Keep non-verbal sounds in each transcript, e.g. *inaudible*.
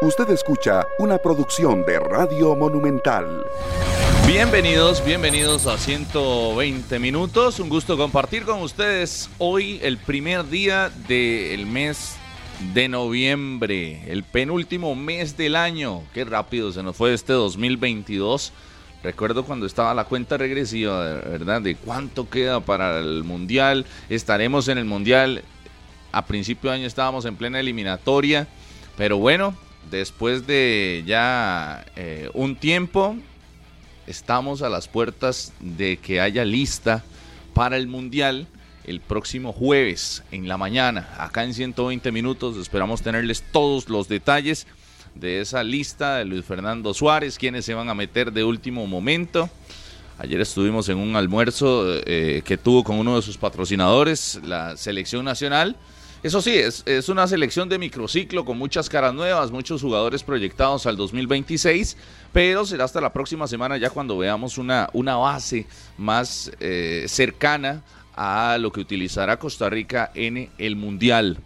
Usted escucha una producción de Radio Monumental. Bienvenidos, bienvenidos a 120 minutos. Un gusto compartir con ustedes hoy el primer día del mes de noviembre, el penúltimo mes del año. Qué rápido se nos fue este 2022. Recuerdo cuando estaba la cuenta regresiva, ¿verdad? De cuánto queda para el Mundial. Estaremos en el Mundial. A principio de año estábamos en plena eliminatoria. Pero bueno, después de ya eh, un tiempo, estamos a las puertas de que haya lista para el Mundial el próximo jueves en la mañana. Acá en 120 minutos esperamos tenerles todos los detalles de esa lista de Luis Fernando Suárez, quienes se van a meter de último momento. Ayer estuvimos en un almuerzo eh, que tuvo con uno de sus patrocinadores, la selección nacional. Eso sí, es, es, una selección de microciclo con muchas caras nuevas, muchos jugadores proyectados al 2026, pero será hasta la próxima semana ya cuando veamos una, una base más eh, cercana a lo que utilizará Costa Rica en el Mundial.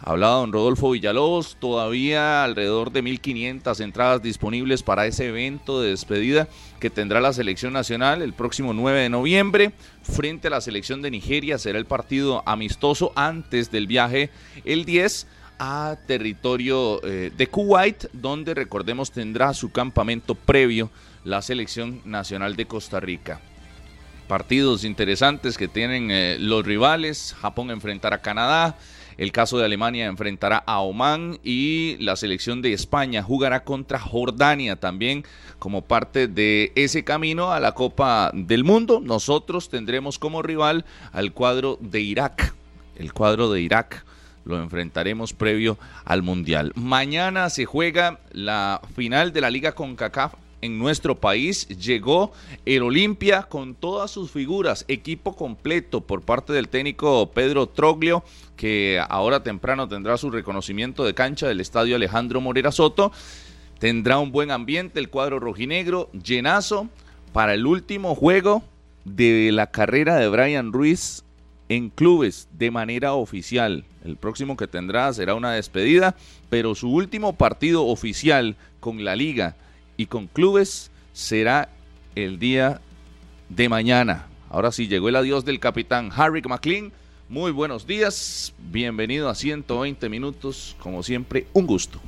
Hablaba don Rodolfo Villalobos, todavía alrededor de 1.500 entradas disponibles para ese evento de despedida que tendrá la selección nacional el próximo 9 de noviembre. Frente a la selección de Nigeria será el partido amistoso antes del viaje el 10 a territorio eh, de Kuwait, donde recordemos tendrá su campamento previo la selección nacional de Costa Rica partidos interesantes que tienen eh, los rivales. Japón enfrentará a Canadá, el caso de Alemania enfrentará a Oman y la selección de España jugará contra Jordania también como parte de ese camino a la Copa del Mundo. Nosotros tendremos como rival al cuadro de Irak, el cuadro de Irak lo enfrentaremos previo al Mundial. Mañana se juega la final de la Liga CONCACAF en nuestro país. Llegó el Olimpia con todas sus figuras, equipo completo por parte del técnico Pedro Troglio, que ahora temprano tendrá su reconocimiento de cancha del estadio Alejandro Morera Soto. Tendrá un buen ambiente el cuadro rojinegro, llenazo para el último juego de la carrera de Brian Ruiz en clubes de manera oficial. El próximo que tendrá será una despedida, pero su último partido oficial con la liga y con clubes será el día de mañana. Ahora sí, llegó el adiós del capitán Harry McLean. Muy buenos días, bienvenido a 120 minutos, como siempre, un gusto.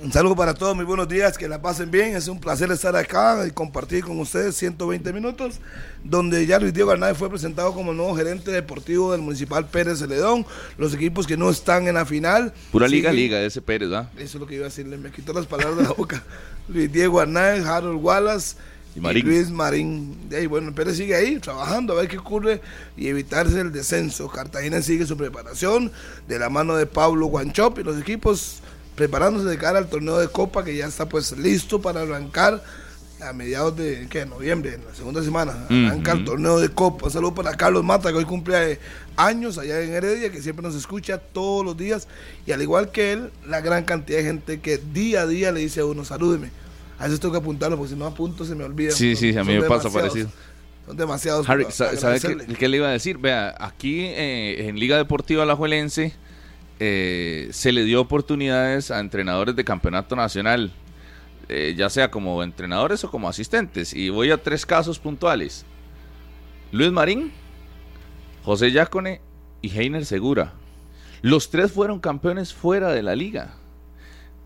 Un saludo para todos, muy buenos días, que la pasen bien. Es un placer estar acá y compartir con ustedes 120 minutos, donde ya Luis Diego Hernández fue presentado como el nuevo gerente deportivo del Municipal Pérez Celedón. Los equipos que no están en la final. Pura liga, liga, ese Pérez, ¿ah? Eso es lo que iba a decirle, me quitó las palabras de la boca. *laughs* Luis Diego Hernández, Harold Wallace. Y, Luis Marín. Y bueno, Pérez sigue ahí trabajando a ver qué ocurre y evitarse el descenso. Cartagena sigue su preparación de la mano de Pablo Guanchop y los equipos preparándose de cara al torneo de Copa que ya está pues listo para arrancar a mediados de ¿qué? noviembre, en la segunda semana. Arranca el torneo de Copa. Un saludo para Carlos Mata, que hoy cumple años allá en Heredia, que siempre nos escucha todos los días. Y al igual que él, la gran cantidad de gente que día a día le dice a uno, salúdeme. A veces tengo que apuntarlo, porque si no apunto se me olvida. Sí, sí, a mí me pasa parecido. Son demasiados. Harry, ¿sabe qué, le iba a decir? Vea, aquí eh, en Liga Deportiva La Juelense eh, se le dio oportunidades a entrenadores de campeonato nacional, eh, ya sea como entrenadores o como asistentes. Y voy a tres casos puntuales. Luis Marín, José Yacone y Heiner Segura. Los tres fueron campeones fuera de la liga.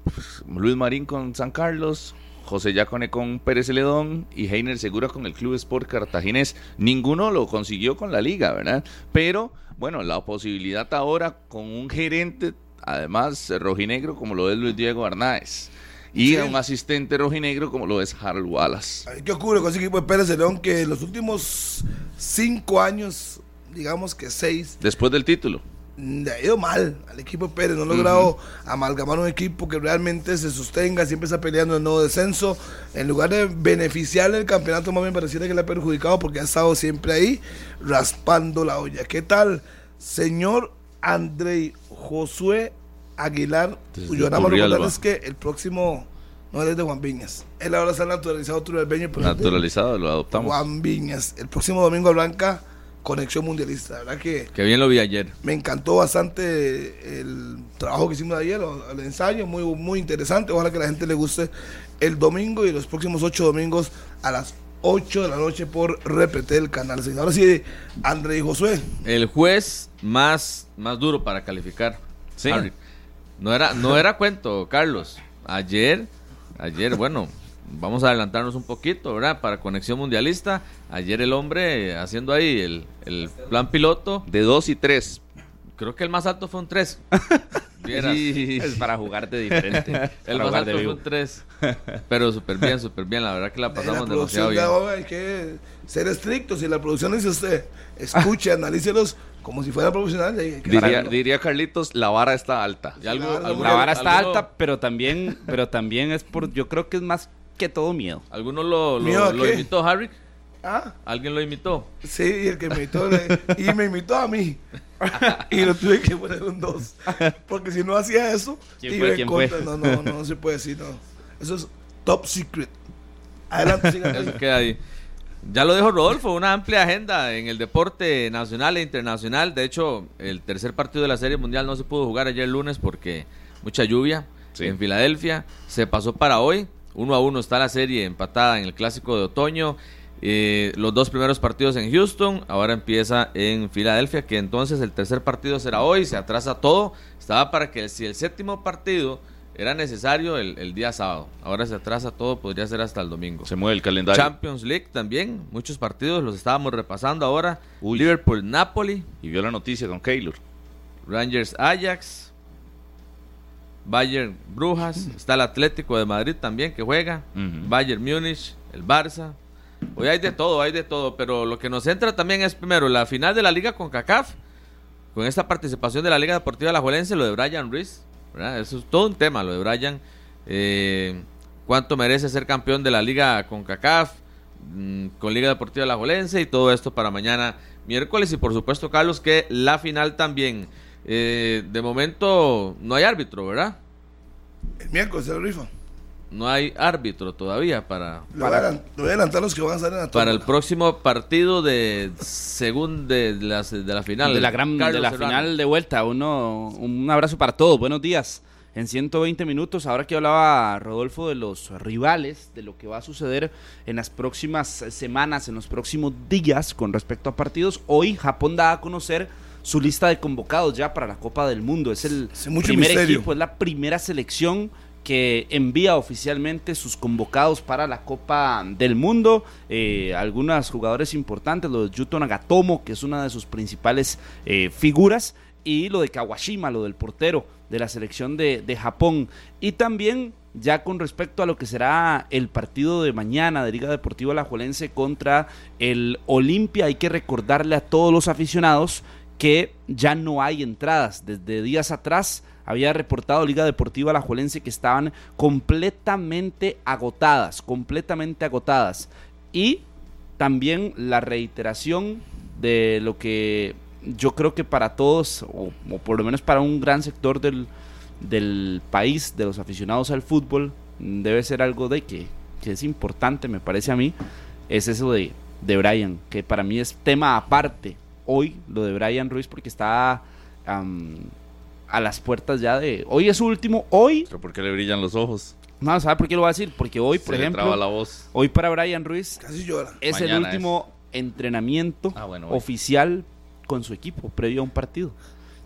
Pues, Luis Marín con San Carlos, José Yacone con Pérez Celedón y Heiner Segura con el Club Sport Cartaginés. Ninguno lo consiguió con la liga, ¿verdad? Pero bueno, la posibilidad ahora con un gerente, además rojinegro, como lo es Luis Diego Arnáez. Y un asistente rojinegro como lo es Harold Wallace. ¿Qué ocurre con ese equipo de Pérez León que en los últimos cinco años, digamos que seis... Después del título le ha ido mal al equipo Pérez, no ha logrado amalgamar un equipo que realmente se sostenga, siempre está peleando el nuevo descenso. En lugar de beneficiarle el campeonato, más bien pareciera que le ha perjudicado porque ha estado siempre ahí raspando la olla. ¿Qué tal, señor Andrei Josué Aguilar? Cuyo nada es que el próximo no es de Juan Viñas. Él ahora ha naturalizado turalbeño. Naturalizado, lo adoptamos. Juan Viñas. El próximo domingo Blanca Conexión Mundialista. La verdad que... Que bien lo vi ayer. Me encantó bastante el trabajo que hicimos ayer, el ensayo, muy, muy interesante. Ojalá que a la gente le guste el domingo y los próximos ocho domingos a las 8 de la noche por repetir el canal 6. Ahora sí, André y Josué. El juez más, más duro para calificar. Sí. No era, no era cuento, Carlos. Ayer, ayer, bueno, vamos a adelantarnos un poquito, ¿verdad? Para Conexión Mundialista. Ayer el hombre haciendo ahí el, el plan piloto. De 2 y 3. Creo que el más alto fue un 3. *laughs* es para jugarte diferente. *laughs* el más alto fue un 3. Pero súper bien, súper bien. La verdad que la pasamos demasiado bien. hay que ser estrictos. Si la producción dice usted, escuche, *laughs* analícelos como si fuera profesional. Diría, diría, Carlitos, la vara está alta. la vara está alta, pero también, pero también es por, yo creo que es más que todo miedo. ¿Alguno lo, lo, imitó, Harry? ¿Ah? ¿Alguien lo imitó? Sí, el que me imitó. y me imitó a mí. *laughs* y lo tuve que poner un 2. Porque si no hacía eso, ¿Quién fue? ¿Quién fue? No, no, no, se puede decir, no. Eso es top secret. Adelante, sigan. Eso queda ahí. Ya lo dijo Rodolfo, una amplia agenda en el deporte nacional e internacional. De hecho, el tercer partido de la Serie Mundial no se pudo jugar ayer lunes porque mucha lluvia en Filadelfia. Se pasó para hoy. Uno a uno está la serie empatada en el clásico de otoño. Eh, los dos primeros partidos en Houston, ahora empieza en Filadelfia, que entonces el tercer partido será hoy, se atrasa todo. Estaba para que si el séptimo partido era necesario el, día sábado, ahora se atrasa todo, podría ser hasta el domingo. Se mueve el calendario. Champions League también, muchos partidos los estábamos repasando ahora. Liverpool, Napoli. Y vio la noticia con Keylor. Rangers, Ajax. Bayern, Brujas. Está el Atlético de Madrid también que juega. Bayern Múnich, el Barça. Hoy hay de todo, hay de todo, pero lo que nos entra también es primero la final de la liga con CACAF, con esta participación de la Liga Deportiva La Juelense, lo de Brian Ruiz, eso es todo un tema, lo de Brian, eh, cuánto merece ser campeón de la liga con CACAF, mm, con Liga Deportiva La Juelense y todo esto para mañana miércoles y por supuesto Carlos que la final también, eh, de momento no hay árbitro, ¿verdad? El miércoles se rifa no hay árbitro todavía para. para adelantar los que van a salir en Para el próximo partido de según de, la, de la final. De la gran de la final de vuelta. Uno, un abrazo para todos. Buenos días. En 120 minutos, ahora que hablaba Rodolfo de los rivales, de lo que va a suceder en las próximas semanas, en los próximos días con respecto a partidos, hoy Japón da a conocer su lista de convocados ya para la Copa del Mundo. Es el primer equipo, es la primera selección que envía oficialmente sus convocados para la Copa del Mundo. Eh, algunos jugadores importantes, lo de Yuto Nagatomo, que es una de sus principales eh, figuras, y lo de Kawashima, lo del portero de la selección de, de Japón. Y también ya con respecto a lo que será el partido de mañana de Liga Deportiva Alajuelense contra el Olimpia, hay que recordarle a todos los aficionados que ya no hay entradas. Desde días atrás había reportado Liga Deportiva Alajuelense que estaban completamente agotadas, completamente agotadas. Y también la reiteración de lo que yo creo que para todos, o, por lo menos para un gran sector del, del, país, de los aficionados al fútbol, debe ser algo de que, que es importante, me parece a mí, es eso de, de Brian, que para mí es tema aparte hoy, lo de Brian Ruiz, porque está a las puertas ya de. Hoy es su último. Hoy. ¿Pero por qué le brillan los ojos? No, ¿sabe por qué lo va a decir? Porque hoy, por ejemplo. la voz. Hoy para Brian Ruiz. Casi llora. Es el último entrenamiento ah, oficial con su equipo previo a un partido.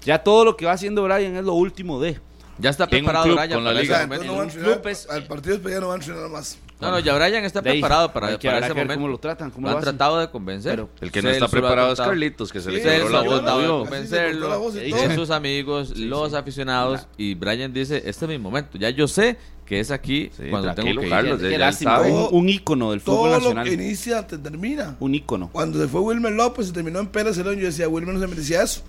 Ya todo lo que va haciendo Brian es lo último de. Ya está preparado Brian con la liga. al partido ya no van a entrenar más. No, no, ya Brian está preparado para, para ese momento. ¿Cómo lo tratan? ¿Cómo lo, han tratado de convencer. el que no está preparado es Carlitos, que se le quedó la voz. tratado de convencerlo. Y sus amigos, los aficionados. Y Brian dice, este es mi momento. Ya yo sé que es aquí cuando tengo que Carlos, un, un, ícono del fútbol nacional. Todo lo que inicia te termina. Un ícono. Cuando se fue Wilmer López y terminó en Pérez Celón, yo decía, Wilmer no se merecía eso.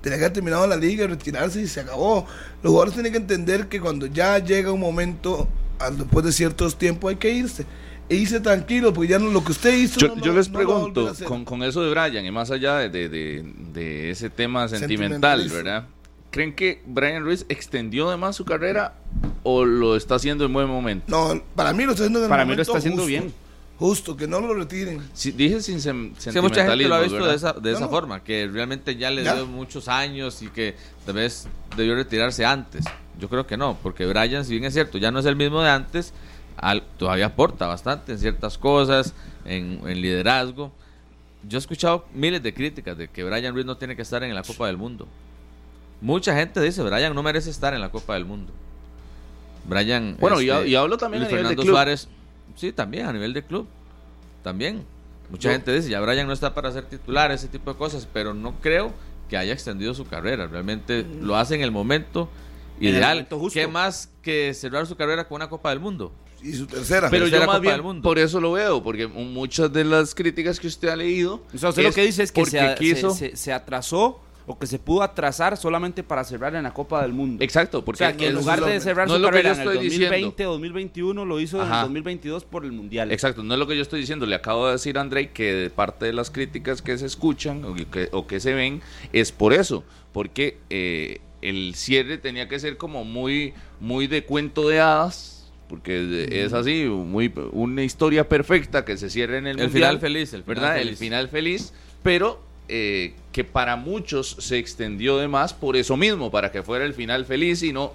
Tenía que haber terminado la liga, retirarse y se acabó. Los jugadores tienen que entender que cuando ya llega un momento, después de ciertos tiempos, hay que irse e hice tranquilo, porque ya no lo que usted hizo. Yo, les pregunto, con, eso de Brian, y más allá de, ese tema sentimental, ¿verdad? ¿Creen que Brian Ruiz extendió además su carrera o lo está haciendo en buen momento? No, para mí lo está haciendo Para mí lo está haciendo bien. justo, que no lo retiren. dije sin sentimentalismo. mucha gente lo ha visto de esa, de esa forma, que realmente ya le dio muchos años y que tal vez debió retirarse antes. Yo creo que no, porque Brian, si bien es cierto, ya no es el mismo de antes, todavía aporta bastante en ciertas cosas, en, liderazgo. Yo he escuchado miles de críticas de que Brian Ruiz no tiene que estar en la Copa del Mundo. Mucha gente dice, Brian no merece estar en la Copa del Mundo. Brian. Bueno, y, este, hablo también a nivel de club. Suárez, sí, también a nivel de club. También. Mucha gente dice, ya Brian no está para ser titular, ese tipo de cosas, pero no creo que haya extendido su carrera. Realmente mm. lo hace en el momento ideal. ¿Qué más que cerrar su carrera con una Copa del Mundo? Y su tercera. Pero yo más bien mundo. por eso lo veo, porque muchas de las críticas que usted ha leído. O sea, usted lo que dice es que se atrasó o que se pudo atrasar solamente para cerrar en la Copa del Mundo. Exacto, porque o sea, que en lugar de cerrar su carrera en el 2020 o 2021 lo hizo en el 2022 por el Mundial. Exacto, no es lo que yo estoy diciendo, le acabo de decir a André que de parte de las críticas que se escuchan o que, se ven es por eso, porque eh, el cierre tenía que ser como muy muy de cuento de hadas porque es así, muy una historia perfecta que se cierre en el, el final feliz, el ¿verdad? El final feliz, pero eh, que para muchos se extendió de más por eso mismo, para que fuera el final feliz y no.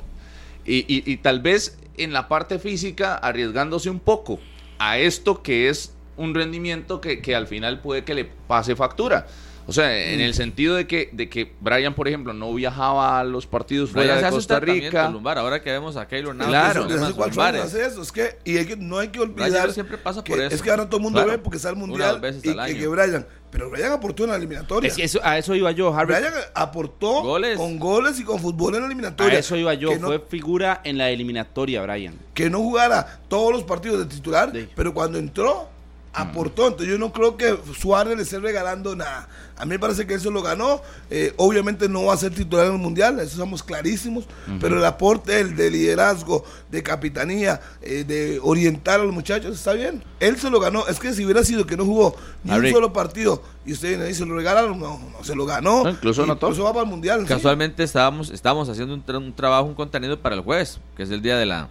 Y, tal vez en la parte física arriesgándose un poco a esto que es un rendimiento que, que al final puede que le pase factura. O sea, en el sentido de que, de que Brian, por ejemplo, no viajaba a los partidos fuera de Costa Rica. Lumbar. Ahora que vemos a Keylor Navas. Claro. Desde cuatro años eso. Es que, y no hay que olvidar. siempre pasa por eso. Es que ahora todo el mundo ve porque está el Mundial y que, Brian... Pero Brian aportó en la eliminatoria. eso, a eso iba yo, Harvey. Brian aportó con goles y con fútbol en la eliminatoria. A eso iba yo. Fue figura en la eliminatoria, Brian. Que no jugara todos los partidos de titular, pero cuando entró aportó. Entonces yo no creo que Suárez le esté regalando nada. A mí me parece que eso lo ganó. Eh, obviamente no va a ser titular en el Mundial, eso somos clarísimos. Pero el aporte el de liderazgo, de capitanía, eh, de orientar a los muchachos, está bien. Él se lo ganó. Es que si hubiera sido que no jugó ni un solo partido y usted dice, se lo regalaron, no, no se lo ganó. incluso no Eso va para el Mundial. Casualmente estábamos, estábamos haciendo un, trabajo, un contenido para el jueves, que es el día de la,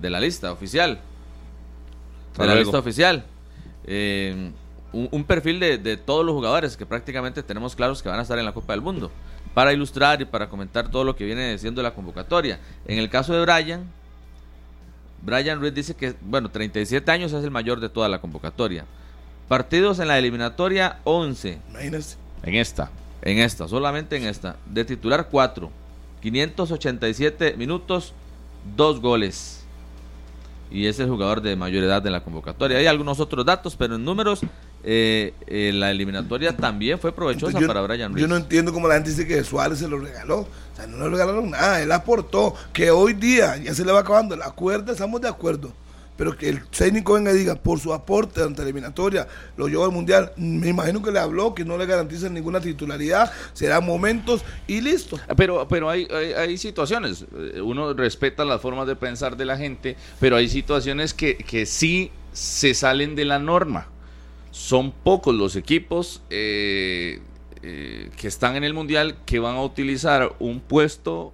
de la lista oficial. De la lista oficial. Eh, un, perfil de, todos los jugadores que prácticamente tenemos claros que van a estar en la Copa del Mundo, para ilustrar y para comentar todo lo que viene siendo la convocatoria. En el caso de Brian, Brian Ruiz dice que, bueno, 37 años es el mayor de toda la convocatoria. Partidos en la eliminatoria, 11. En esta. En esta, solamente en esta. De titular, 4. 587 minutos, 2 goles y es el jugador de mayor edad de la convocatoria. Hay algunos otros datos, pero en números, eh, eh, la eliminatoria también fue provechosa para Brian Ruiz. Yo no entiendo cómo la gente dice que Suárez se lo regaló. O sea, no le regalaron nada, él aportó. Que hoy día ya se le va acabando la cuerda, estamos de acuerdo pero que el técnico venga y diga por su aporte ante la eliminatoria lo llevó al mundial, me imagino que le habló que no le garantizan ninguna titularidad, serán momentos y listo. Pero, pero hay, hay, situaciones, eh, uno respeta las formas de pensar de la gente, pero hay situaciones que, que sí se salen de la norma. Son pocos los equipos eh, eh, que están en el mundial que van a utilizar un puesto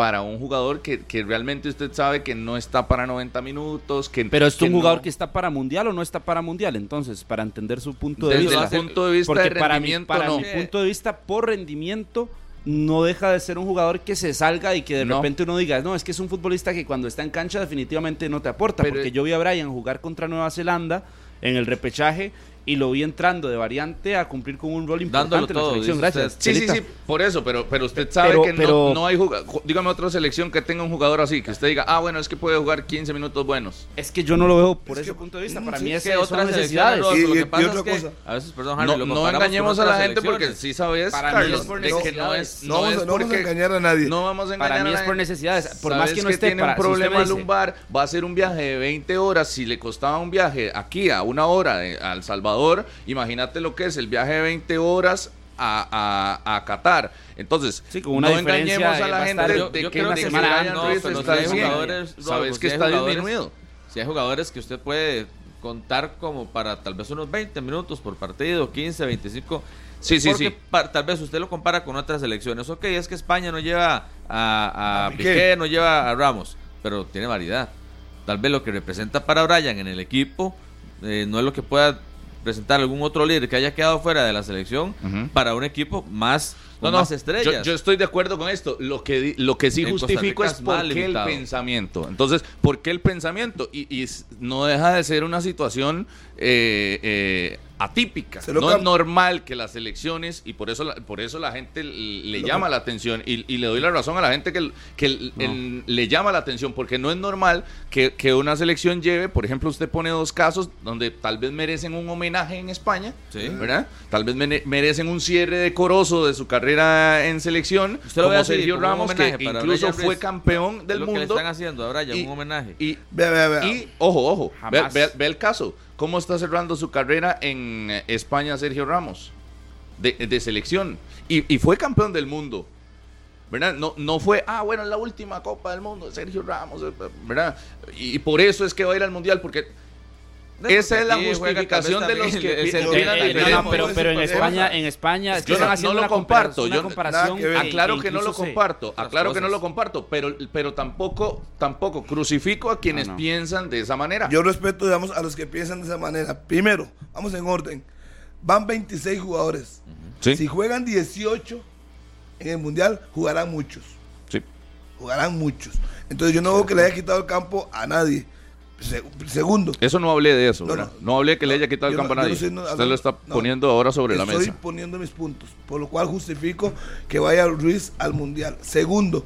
para un jugador que, realmente usted sabe que no está para 90 minutos. Que, Pero es un jugador que está para mundial o no está para mundial, entonces, para entender su punto de vista. Desde el punto de vista de rendimiento, para, mi, punto de vista, por rendimiento, no deja de ser un jugador que se salga y que de repente uno diga, no, es que es un futbolista que cuando está en cancha definitivamente no te aporta, porque yo vi a Brian jugar contra Nueva Zelanda en el repechaje y lo vi entrando de variante a cumplir con un rol importante en la selección. Gracias. Sí, sí, sí, por eso, pero, pero usted sabe que no, no, hay jugador. Dígame otra selección que tenga un jugador así, que usted diga, ah, bueno, es que puede jugar 15 minutos buenos. Es que yo no lo veo por ese punto de vista. Para mí es que otras necesidades. Y, lo que pasa es que a veces, perdón, no, no engañemos a la gente porque sí sabes, para mí es por necesidades. No, vamos a engañar a nadie. No vamos a engañar Para mí es por necesidades. Por más que no esté tiene un problema lumbar, va a ser un viaje de 20 horas. Si le costaba un viaje aquí a una hora a El Salvador, imagínate lo que es el viaje de 20 horas a, a, a Qatar. Entonces, no engañemos a la gente de, que una semana no, está si jugadores, sabes que está disminuido. Si hay jugadores que usted puede contar como para tal vez unos 20 minutos por partido, 15, 25. Sí, sí, sí. tal vez usted lo compara con otras selecciones. Ok, es que España no lleva a, a, Piqué, no lleva a Ramos, pero tiene variedad. Tal vez lo que representa para Brian en el equipo eh, no es lo que pueda presentar algún otro líder que haya quedado fuera de la selección para un equipo más no, más estrellas. Yo, estoy de acuerdo con esto. Lo que, lo que sí justifico es por qué el pensamiento. Entonces, ¿por qué el pensamiento? Y, no deja de ser una situación eh, eh, atípica. No es normal que las elecciones, y por eso la, por eso la gente le llama la atención, y, le doy la razón a la gente que, que le llama la atención, porque no es normal que, una selección lleve, por ejemplo, usted pone dos casos donde tal vez merecen un homenaje en España, ¿verdad? Tal vez merecen un cierre decoroso de su carrera en selección, usted como Sergio Ramos, que incluso fue campeón del mundo. Que le están haciendo ahora ya un homenaje. Y, y, ojo, ojo, ve el caso ¿Cómo está cerrando su carrera en eh, España Sergio Ramos? De, selección. Y, fue campeón del mundo. ¿Verdad? No, no fue, ah, bueno, la última Copa del Mundo Sergio Ramos, eh, ¿verdad? Y, por eso es que va a ir al Mundial, porque esa es la justificación de los que pero, pero en España, en España yo no, lo comparto. Yo aclaro que no lo comparto, aclaro que no lo comparto, pero pero tampoco tampoco crucifico a quienes piensan de esa manera. Yo respeto, digamos, a los que piensan de esa manera. Primero, vamos en orden. Van 26 jugadores. Si juegan 18 en el mundial, jugarán muchos. Sí. Jugarán muchos. Entonces yo no veo que le haya quitado el campo a nadie segundo. Eso no hablé de eso, no, hablé que le haya quitado el campo a nadie. Usted lo está poniendo ahora sobre la mesa. Estoy poniendo mis puntos, por lo cual justifico que vaya Ruiz al Mundial. Segundo,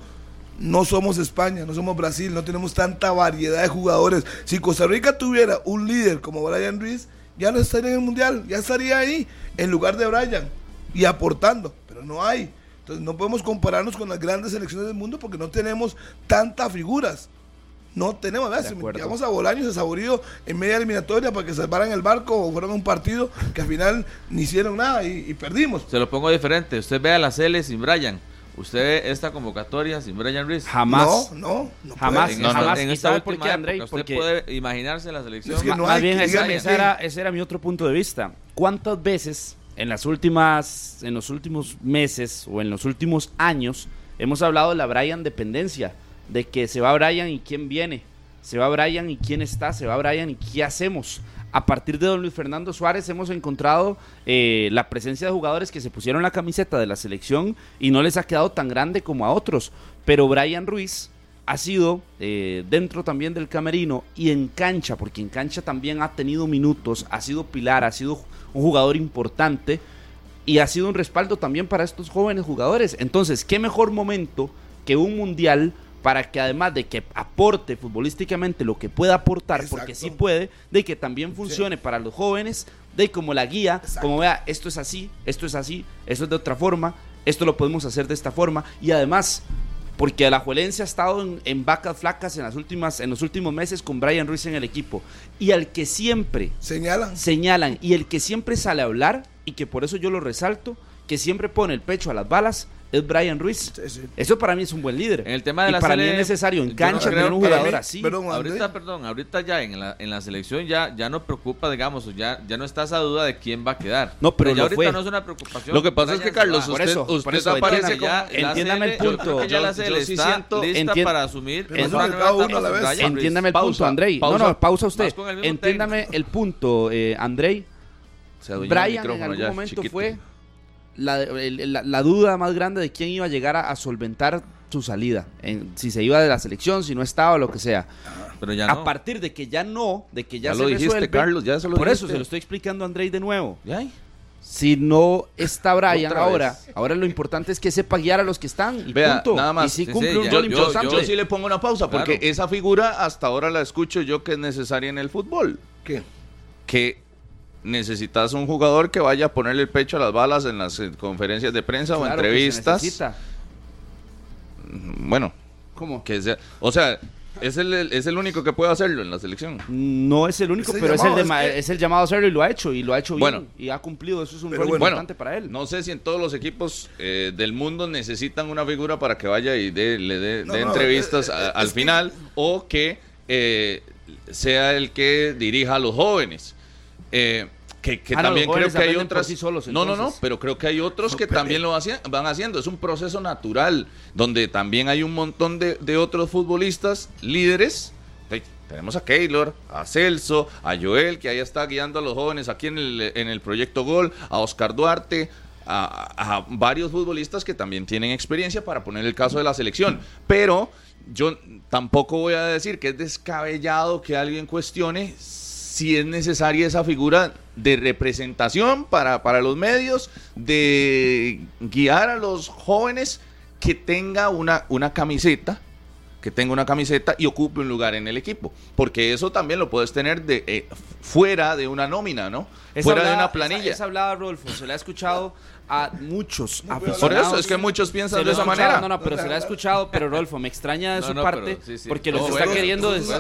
no somos España, no somos Brasil, no tenemos tanta variedad de jugadores. Si Costa Rica tuviera un líder como Brian Ruiz, ya no estaría en el Mundial, ya estaría ahí en lugar de Brian y aportando, pero no hay. Entonces no podemos compararnos con las grandes selecciones del mundo porque no tenemos tantas figuras. No tenemos, ¿verdad? Llegamos a Bolaños, a Saborido en media eliminatoria para que salvaran el barco o fueran un partido que al final ni hicieron nada y, perdimos. Se lo pongo diferente. Usted ve a la Cele sin Brian. ¿Usted ve esta convocatoria sin Brian Reese? Jamás. No, no, jamás. En, jamás. en esta por qué, André? Usted puede imaginarse la selección. más bien, ese era, ese era mi otro punto de vista. ¿Cuántas veces en las últimas, en los últimos meses o en los últimos años hemos hablado de la Brian dependencia? De que se va Brian y quién viene, se va Brian y quién está, se va Brian y qué hacemos. A partir de don Luis Fernando Suárez hemos encontrado eh, la presencia de jugadores que se pusieron la camiseta de la selección y no les ha quedado tan grande como a otros. Pero Brian Ruiz ha sido eh, dentro también del camerino y en cancha, porque en cancha también ha tenido minutos, ha sido pilar, ha sido un jugador importante y ha sido un respaldo también para estos jóvenes jugadores. Entonces, ¿qué mejor momento que un mundial para que además de que aporte futbolísticamente lo que pueda aportar, porque sí puede, de que también funcione para los jóvenes, de como la guía, como vea, esto es así, esto es así, esto es de otra forma, esto lo podemos hacer de esta forma, y además, porque la Juelencia ha estado en, vacas flacas en, las últimas, en los últimos meses con Brian Ruiz en el equipo, y al que siempre señalan, señalan y el que siempre sale a hablar, y que por eso yo lo resalto, que siempre pone el pecho a las balas, es Brian Ruiz. Eso para mí es un buen líder. En el tema de y para mí es necesario en cancha tener un jugador así. ahorita, perdón, ahorita ya en la, en la selección ya, ya no preocupa, digamos, ya, ya no está esa duda de quién va a quedar. No, pero, ya ahorita no es una preocupación. Lo que pasa es que Carlos, usted, eso, usted eso, aparece ya, entiéndame el punto. ya la CL está lista para asumir. Entiéndame el punto, Andrei. No, no, pausa usted. Entiéndame el punto, eh, Andrei. Brian en algún momento fue la, duda más grande de quién iba a llegar a, solventar su salida, en, si se iba de la selección, si no estaba, lo que sea. Pero ya A partir de que ya no, de que ya, se lo dijiste, Carlos, ya se lo Por eso se lo estoy explicando a Andrei de nuevo. Si no está Brian ahora, ahora lo importante es que sepa guiar a los que están y punto. Nada más. Y si cumple un rol importante. Yo, sí le pongo una pausa porque esa figura hasta ahora la escucho yo que es necesaria en el fútbol. ¿Qué? Que necesitas un jugador que vaya a ponerle el pecho a las balas en las conferencias de prensa o entrevistas. Bueno, ¿cómo? Que sea, o sea, es el, es el único que puede hacerlo en la selección. No es el único, pero es, el es, el llamado a hacerlo y lo ha hecho y lo ha hecho bien y ha cumplido. Eso es un rol importante para él. No sé si en todos los equipos eh, del mundo necesitan una figura para que vaya y le dé entrevistas al final o que eh, sea el que dirija a los jóvenes. Eh, que, ah, también creo que hay otras. no, no, no, pero creo que hay otros que también lo van haciendo. Es un proceso natural donde también hay un montón de, otros futbolistas líderes Tenemos a Keylor, a Celso, a Joel, que ahí está guiando a los jóvenes aquí en el, en el proyecto Gol, a Oscar Duarte, a, a, varios futbolistas que también tienen experiencia para poner el caso de la selección. Pero yo tampoco voy a decir que es descabellado que alguien cuestione si es necesaria esa figura de representación para, para los medios, de guiar a los jóvenes que tenga una, una camiseta que tenga una camiseta y ocupe un lugar en el equipo. Porque eso también lo puedes tener de eh, fuera de una nómina, ¿no? fuera de una planilla. Esa, hablada, Rodolfo, se le ha escuchado a muchos aficionados. Por eso es que muchos piensan de esa manera. No, no, pero se le ha escuchado, pero Rolfo, me extraña de su parte porque lo está queriendo decir.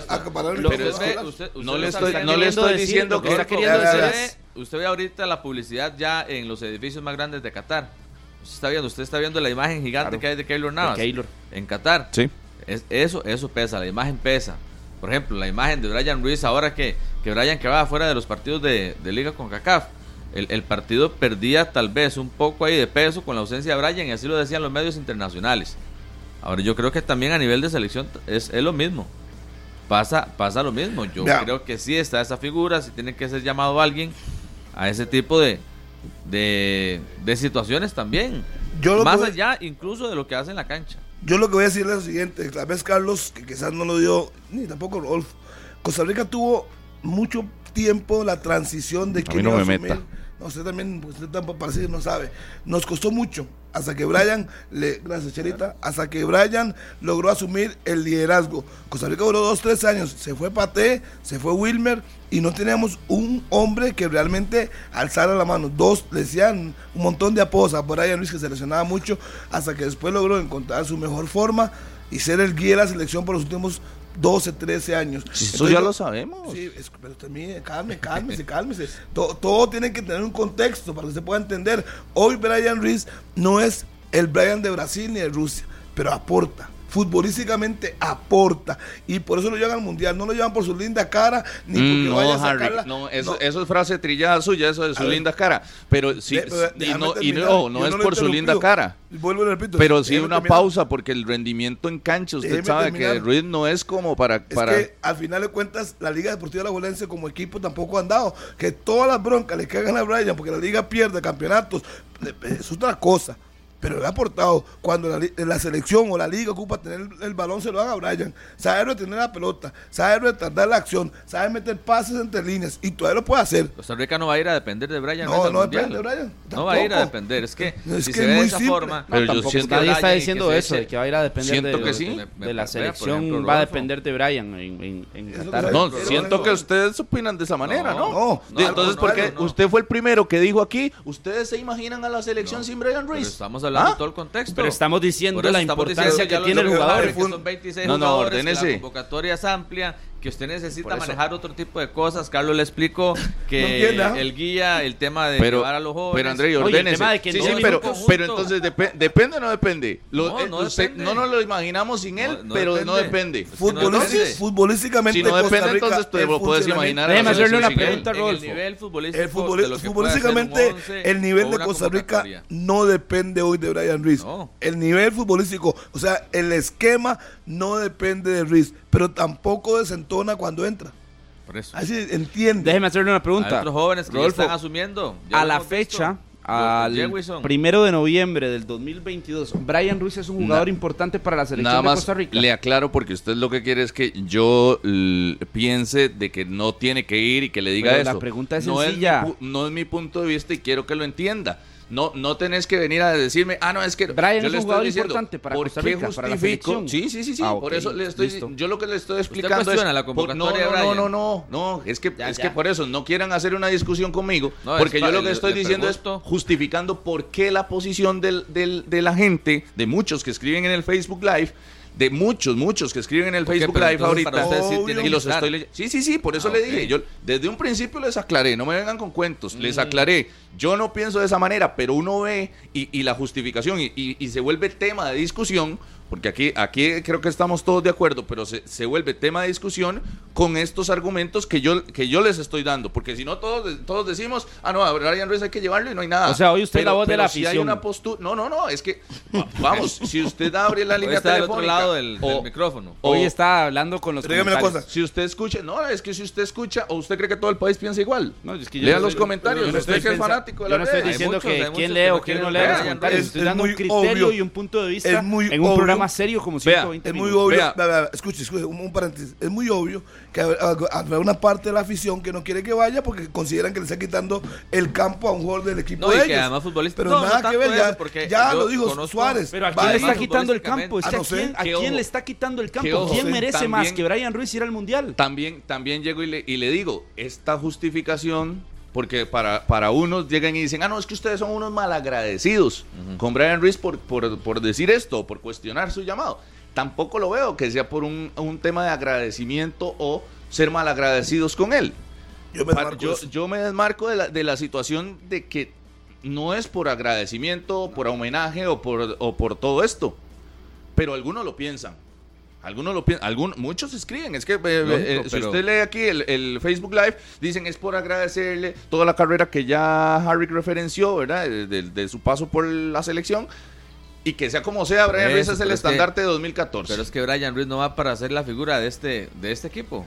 no le estoy, no le estoy diciendo que está queriendo decir. Usted ve ahorita la publicidad ya en los edificios más grandes de Qatar. Usted está viendo, usted está viendo la imagen gigante que hay de Keylor Navas. En Qatar. Sí. Es, eso, eso pesa, la imagen pesa. Por ejemplo, la imagen de Brian Ruiz ahora que, que Brian quedaba fuera de los partidos de, de Liga con CACAF. El, el, partido perdía tal vez un poco ahí de peso con la ausencia de Brian y así lo decían los medios internacionales. Ahora yo creo que también a nivel de selección es, es lo mismo. Pasa, pasa lo mismo. Yo creo que sí está esa figura, si tiene que ser llamado alguien a ese tipo de, de, de situaciones también. Yo Más allá incluso de lo que hace en la cancha. Yo lo que voy a decirle es lo siguiente, la vez Carlos, que quizás no lo dio, ni tampoco Rolf, Costa Rica tuvo mucho tiempo la transición de que no me meta no, usted también, pues, usted tampoco parece no sabe. Nos costó mucho hasta que Brian, gracias Cherita, hasta que Brian logró asumir el liderazgo. Costa Rica duró dos, tres años. Se fue Pate, se fue Wilmer y no teníamos un hombre que realmente alzara la mano. Dos decían un montón de apodos a Brian Luis que se lesionaba mucho hasta que después logró encontrar su mejor forma y ser el guía de la selección por los últimos 12, 13 años. eso ya lo sabemos. Sí, pero también, cálmese, cálmese, cálmese. todo, todo, tiene que tener un contexto para que se pueda entender. Hoy Brian Reese no es el Brian de Brasil ni de Rusia, pero aporta futbolísticamente aporta y por eso lo llevan al mundial. No lo llevan por su linda cara ni porque no, vaya a sacarla. no, eso, eso, es frase trillada suya, eso de su linda cara. Pero sí, y no, y no, no es por su linda cara. Vuelvo repito. Pero sí una pausa porque el rendimiento en cancha, usted sabe que Ruiz no es como para. para... Es que al final de cuentas, la Liga Deportiva de la Valencia como equipo tampoco han dado. Que todas las broncas le caigan a Brian porque la Liga pierde campeonatos. Es otra cosa pero le ha aportado. Cuando la, selección o la liga ocupa tener el, balón, se lo haga a Brian. Sabe retener la pelota, sabe retardar la acción, sabe meter pases entre líneas y todavía lo puede hacer. Costa Rica no va a ir a depender de Brian. No, no depende de Brian. No va a ir a depender. Es que *laughs* si se ve de esa forma. Pero yo siento nadie está diciendo eso, de que va a ir a depender de, que sí. de, la selección. va a depender de Brian en, en, Qatar. No, siento que ustedes opinan de esa manera, ¿no? No. Entonces, porque usted fue el primero que dijo aquí, ustedes se imaginan a la selección sin Brian Reese. Estamos hablando de todo el contexto. Pero estamos diciendo la importancia que tiene el jugador. Que son 26 no, no, ordénese. La convocatoria es amplia, que usted necesita manejar otro tipo de cosas. Carlos le explicó *laughs* que el guía, el tema de pero, llevar a los jóvenes. Pero André, ordénese. sí, sí, pero, pero entonces depende o no depende. Lo, no, no, usted, depende. no nos lo imaginamos sin él, pero no depende. Futbolísticamente, si no depende, entonces tú lo puedes imaginar. Déjame hacerle una pregunta, Rodolfo. El nivel futbolístico. Futbolísticamente, el nivel de Costa Rica no depende hoy de Brian Ruiz. El nivel futbolístico, o sea, el esquema no depende de Ruiz, pero tampoco desentona cuando entra. Por eso. Así entiende. Déjeme hacerle una pregunta. A otros jóvenes que están asumiendo. A la fecha, al primero de noviembre del 2022, Brian Ruiz es un jugador importante para la selección de Costa Rica. Le aclaro porque usted lo que quiere es que yo piense de que no tiene que ir y que le diga eso. La pregunta es no sencilla. no es mi punto de vista y quiero que lo entienda. No, no tenés que venir a decirme, ah, no, es que. Brian yo es un jugador importante para ¿por Costa Rica, para la selección. Sí, sí, sí, sí. Ah, por eso le estoy. Yo lo que le estoy explicando es. la convocatoria no, no, no, no, no, Es que, es que por eso no quieran hacer una discusión conmigo. porque yo lo que estoy diciendo es justificando por qué la posición del, del, de la gente, de muchos que escriben en el Facebook Live, de muchos, muchos que escriben en el Facebook Live ahorita. y los estoy leyendo. Sí, sí, sí, por eso ah, le dije. Yo desde un principio les aclaré, no me vengan con cuentos, les mm. aclaré. Yo no pienso de esa manera, pero uno ve y, la justificación y, se vuelve tema de discusión porque aquí, aquí creo que estamos todos de acuerdo, pero se, se, vuelve tema de discusión con estos argumentos que yo, que yo les estoy dando, porque si no todos, todos decimos, ah, no, a Brian Ruiz hay que llevarlo y no hay nada. O sea, hoy usted pero, la voz de la si hay afición. una postura, no, no, no, es que, vamos, *laughs* si usted abre la línea está del otro lado del, del o- micrófono. o- Hoy está hablando con los dígame una cosa. si usted escucha, no, es que si usted escucha, o usted cree que todo el país piensa igual. No, es que yo Lea no los comentarios, yo no usted que es fanático de Yo la no estoy red. diciendo muchos, que quién lee o no quién no lee los Es- comentarios. es Estoy dando un muy criterio obvio. y un punto de vista en un obvio. Programa serio como Vea, 120 Es muy minutos. obvio, Vea. vea, vea, escuche, escuche, un, un paréntesis. Es muy obvio que habrá una parte de la afición que no quiere que vaya porque consideran que le está quitando el campo a un jugador del equipo No, y de que ellos. además futbolista- Pero no, no nada que ver, ya, porque ya lo dijo conozco- Suárez. Pero a quién le está quitando el campo. Es Ah, que no a sé. quién, a Que quién ojo. le está quitando el Que campo. ¿Quién merece También- más que Brian Ruiz ir al mundial? También, también llego y le, y le digo, esta justificación, porque para, para unos llegan y dicen, ah, no, es que ustedes son unos malagradecidos con Brian Ruiz por, por, por decir esto, por cuestionar su llamado. Tampoco lo veo que sea por un, un tema de agradecimiento o ser malagradecidos con él. Yo me Pa- desmarco yo, de eso. yo me desmarco de la, de la situación de que no es por agradecimiento, por homenaje o por, o por todo esto. Pero algunos lo piensan. Algunos lo piensan. Algunos, muchos escriben. Es que eh, eh, si pero- usted lee aquí el, el Facebook Live, dicen es por agradecerle toda la carrera que ya Harry referenció, ¿verdad? De, de- de su paso por la selección. Y que sea como sea, Brian Ruiz es el pero es que- estandarte de 2014. Pero es que Brian Ruiz no va para ser la figura de este, de este equipo.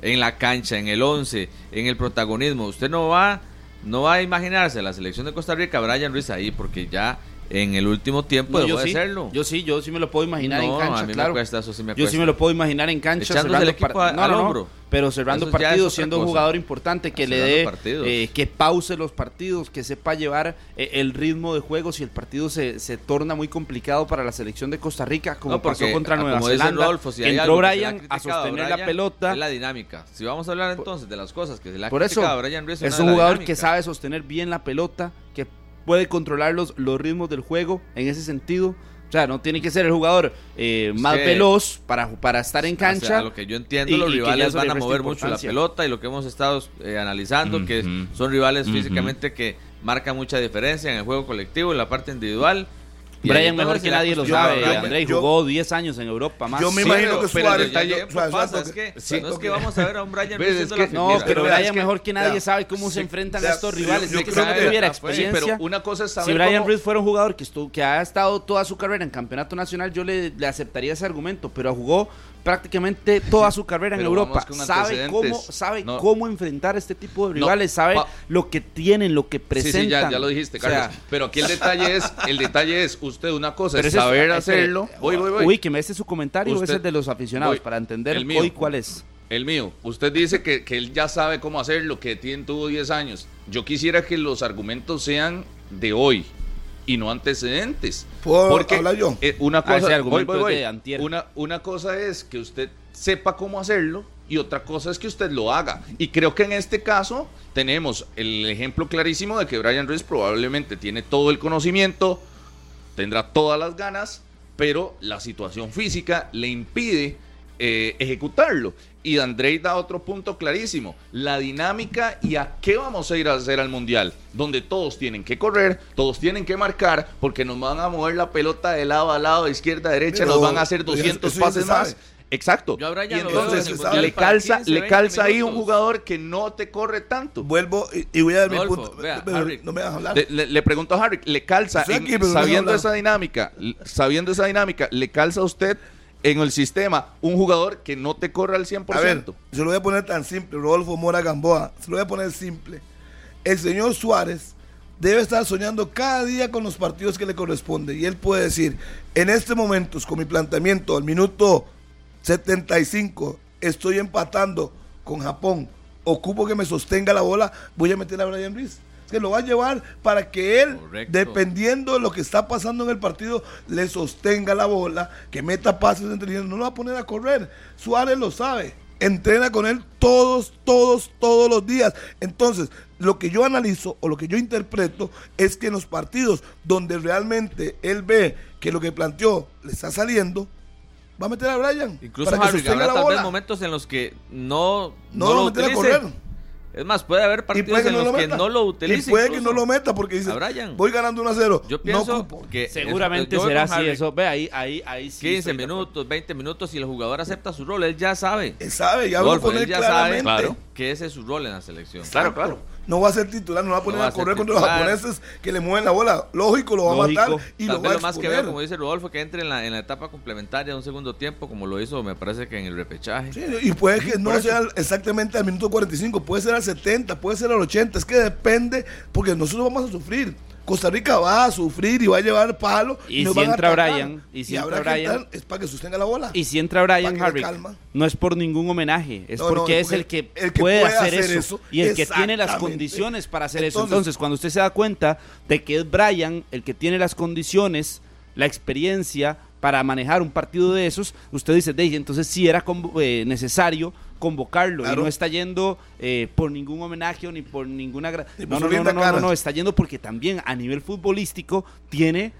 En la cancha, en el 11, en el protagonismo. Usted no va, no va a imaginarse la selección de Costa Rica, Brian Ruiz ahí, porque ya en el último tiempo No, dejó yo de sí, yo sí, yo sí me lo puedo imaginar no, en cancha, a mí claro. me cuesta, eso sí me Yo sí me lo puedo imaginar en cancha, Echándose cerrando a- no, al hombro. pero cerrando Eso partidos, siendo un jugador importante que le dé, eh, que pause los partidos, que sepa llevar eh, el ritmo de juego si el partido se, se torna muy complicado para la selección de Costa Rica, como porque, pasó contra Nueva Zelanda, si entró Brian a sostener la pelota. Es la dinámica. Si vamos a hablar entonces de las cosas que se le ha Por eso, Brian Ruiz, es un jugador que sabe sostener bien la pelota, puede controlar los, los ritmos del juego en ese sentido. O sea, no tiene que ser el jugador eh, más veloz para, para estar en O sea, cancha. lo que yo entiendo, y- los rivales van a mover mucho la pelota y lo que hemos estado eh, analizando, que son rivales físicamente que marcan mucha diferencia en el juego colectivo, en la parte individual. Brian mejor que nadie lo sabe. a Brian. André Yo- jugó 10 años en Europa más. Yo me Sí, imagino que Suárez. Suárez, pasa, es que, sí, no es que vamos a ver a un Brian *laughs* No, pero Brian mejor que nadie sabe cómo se sí, enfrentan a estos rivales. yo- yo creo que- tuviera Sí, pero experiencia. una cosa es saber Si Brian cómo- Ruiz fuera un jugador que estuvo, que ha estado toda su carrera en campeonato nacional, yo le, le aceptaría ese argumento, pero jugó prácticamente toda su carrera en Pero Europa. Sabe cómo, sabe No. cómo enfrentar este tipo de No, rivales, sabe pa- lo que tienen, lo que Sí, presentan. sí, ya, ya lo dijiste, O sea, Carlos. pero aquí el detalle es, el detalle es, usted una cosa pero es saber hacerlo. Voy, voy, voy. Uy, que me este su comentario, Usted- ese es de los aficionados, voy. para entender El mío. hoy cuál es. El mío. Usted dice que, que él ya sabe cómo hacerlo, que tiene, tuvo 10 años. Yo quisiera que los argumentos sean de hoy y no antecedentes. ¿Puedo Porque hablar yo? eh, una cosa, voy, argumento voy, es voy. Una, una cosa es que usted sepa cómo hacerlo y otra cosa es que usted lo haga. Y creo que en este caso tenemos el ejemplo clarísimo de que Brian Ruiz probablemente tiene todo el conocimiento, tendrá todas las ganas, pero la situación física le impide eh, ejecutarlo. Y Andrei da otro punto clarísimo, la dinámica y a qué vamos a ir a hacer al Mundial, donde todos tienen que correr, todos tienen que marcar, porque nos van a mover la pelota de lado a lado, de izquierda a derecha, Pero- nos van a hacer pero 200 eso ya se pases más. Exacto. Yo a Brian y lo veo entonces en el Mundial le calza, 15, le 20 calza ahí un jugador que no te corre tanto. Vuelvo y, y voy a dar mi punto. vea, Pero Harry. no me dejas hablar. Le, le- le pregunto a Harry, ¿le calza, en- aquí, sabiendo esa dinámica, sabiendo esa dinámica, ¿le calza a usted en el sistema un jugador que no te corre al 100%? A ver, lo voy a poner tan simple, Rodolfo Mora Gamboa. Se lo voy a poner simple. El señor Suárez debe estar soñando cada día con los partidos que le corresponde. Y él puede decir, en este momento, con mi planteamiento, al minuto 75, estoy empatando con Japón. Ocupo que me sostenga la bola, voy a meter a Brian Ruiz. Que lo va a llevar para que él, Correcto. dependiendo de lo que está pasando en el partido, le sostenga la bola, que meta pases entre líneas. No lo va a poner a correr. Suárez lo sabe. Entrena con él todos, todos, todos los días. Entonces, lo que yo analizo o lo que yo interpreto es que en los partidos donde realmente él ve que lo que planteó le está saliendo, va a meter a Brian. Incluso para que Harry, sostenga habrá la tal vez momentos en los que no, No no lo lo a correr. Es más, puede haber partidos en los que no lo utilice. Y puede que no lo meta porque dice, voy ganando 1 a 0. Yo pienso que seguramente será así. Eso, ve ahí, ahí, ahí sí 15 minutos, 20 minutos, y el jugador acepta su rol, él ya sabe. Él sabe, ya lo pone ya claramente. sabe claro. que ese es su rol en la selección. Claro, claro no va a ser titular, no va a poner a, correr contra los japoneses que le mueven la bola. Lógico, lo va a matar y lo va a lo más que veo, como dice Rodolfo, que entre en la, en la etapa complementaria de un segundo tiempo, como lo hizo, me parece que en el repechaje. Sí, y puede que no sea exactamente al minuto 45, puede ser al 70, puede ser al 80, es que depende, porque nosotros vamos a sufrir. Costa Rica va a sufrir y va a llevar palo. Y, si entra Brian, y si entra Brian, es para que sostenga la bola. Y si entra Brian Harry, no es por ningún homenaje, es porque es, el que, puede, hacer, eso, y el que tiene las condiciones para hacer eso. Entonces, cuando usted se da cuenta de que es Brian el que tiene las condiciones, la experiencia para manejar un partido de esos, usted dice, de entonces sí era eh, necesario convocarlo y no está yendo eh, por ningún homenaje ni por ninguna... No, no, no, no, no, está yendo porque también a nivel futbolístico tiene...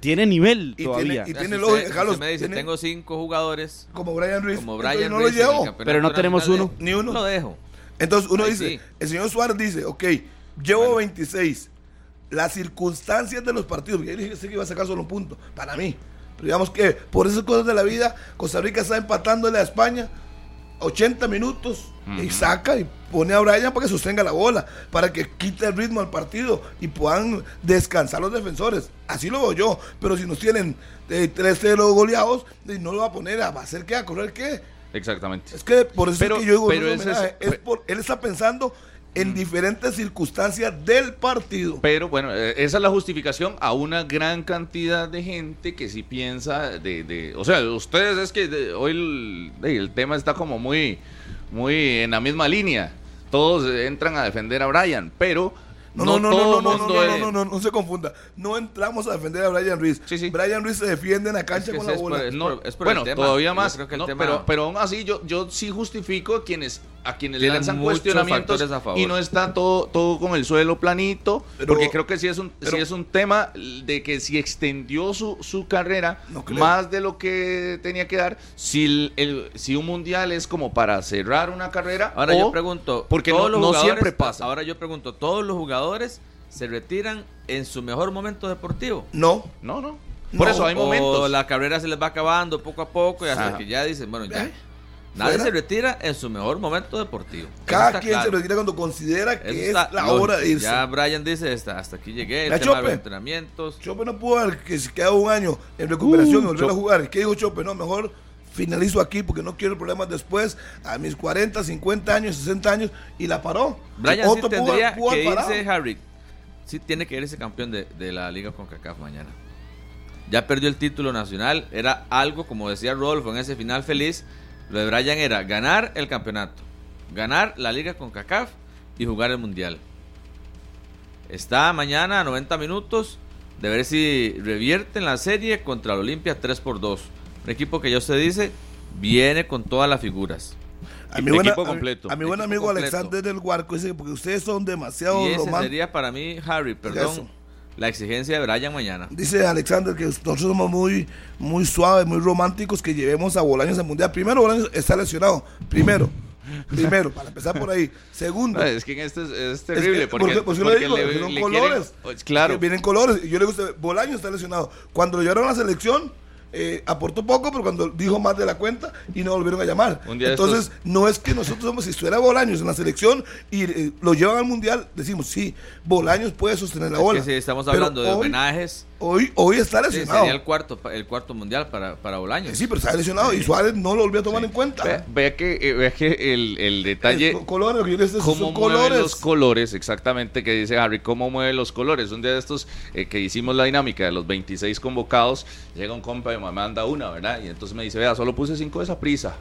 tiene nivel todavía. y tiene lógica, me dice, tengo cinco jugadores. Como Brian Ruiz. Como Brian no lo llevo. Pero no tenemos uno. Ni uno. Lo dejo. Entonces uno dice, el señor Suárez dice, ok, llevo 26. Las circunstancias de los partidos, porque dije que iba a sacar solo un punto, para mí. Pero digamos que por esas cosas de la vida, Costa Rica está empatándole a España 80 minutos y saca y pone a Brian para que sostenga la bola, para que quite el ritmo al partido y puedan descansar los defensores. Así lo veo yo. Pero si nos tienen eh, 3-0 goleados, no lo va a poner a hacer qué, a correr qué. Exactamente. Es que por eso es que yo digo, pero es, él está pensando en mm. diferentes circunstancias del partido. Pero bueno, eh, esa es la justificación a una gran cantidad de gente que sí piensa de, de o sea, ustedes es que hoy el, el, tema está como muy, muy en la misma línea. Todos entran a defender a Brian, pero no, no, no, no, no, no, no, no, no, no, se confunda. No entramos a defender a Brian Ruiz. Sí, sí. Brian Ruiz se defiende en la cancha con la bola. bueno, todavía más. pero, pero aún así yo, yo sí justifico a quienes a quienes le lanzan cuestionamientos y no está todo todo con el suelo planito porque creo que sí es un sí es un tema de que si extendió su, su carrera más de lo que tenía que dar si el, si un mundial es como para cerrar una carrera ahora yo pregunto porque no siempre pasa ahora yo pregunto todos los jugadores se retiran en su mejor momento deportivo. No, no, no. Por eso hay momentos. la carrera se les va acabando poco a poco y hasta que ya dicen, bueno, ya. Nadie se retira en su mejor momento deportivo. Cada quien se retira cuando considera que es la hora de irse. Ya Brian dice, hasta, hasta aquí llegué, el tema de los entrenamientos. Chope no pudo haber que se quedó un año en recuperación y uh, volver a jugar. ¿Qué dijo Chope? No, mejor finalizo aquí porque no quiero problemas después, a mis 40, 50 años, 60 años, y la paró. Brian Otro sí tendría que irse, Harry, sí tiene que irse campeón de, de la Liga con CACAF mañana. Ya perdió el título nacional, era algo, como decía Rodolfo en ese final feliz, lo de Brian era ganar el campeonato, ganar la Liga con CACAF y jugar el Mundial. Está mañana a 90 minutos de ver si revierten la serie contra el Olimpia 3 por 2 un equipo que ya usted dice viene con todas las figuras. A mi, equipo completo. A, mi buen amigo Alexander del Guarco dice porque ustedes son demasiado y ese sería para mí, Harry, perdón, la exigencia de Brian mañana. Dice Alexander que nosotros somos muy, muy suaves, muy románticos que llevemos a Bolaños al Mundial. Primero, Bolaños está lesionado. Primero. Primero, para empezar por ahí. Segundo. es que en este es, terrible. porque, porque, porque, le digo, le, colores. claro. Vienen colores. Y yo le digo, Bolaños está lesionado. Cuando lo llevaron a la selección, eh, aportó poco, pero cuando dijo más de la cuenta y no volvieron a llamar. Entonces, no es que nosotros somos, si estuviera Bolaños en la selección y eh, lo llevan al mundial, decimos, sí, Bolaños puede sostener la bola. si estamos hablando de homenajes Hoy, hoy está lesionado. sería el cuarto, el cuarto mundial para, para Bolaños. Sí, pero está lesionado y Suárez no lo volvió a tomar en cuenta. Vea, que, eh, vea que el, el detalle. colores, cómo mueve los colores, exactamente, que dice Harry, cómo mueve los colores. Un día de estos eh, que hicimos la dinámica de los 26 convocados, llega un compa y me manda una, ¿verdad? Y entonces me dice, vea, solo puse cinco de esa prisa.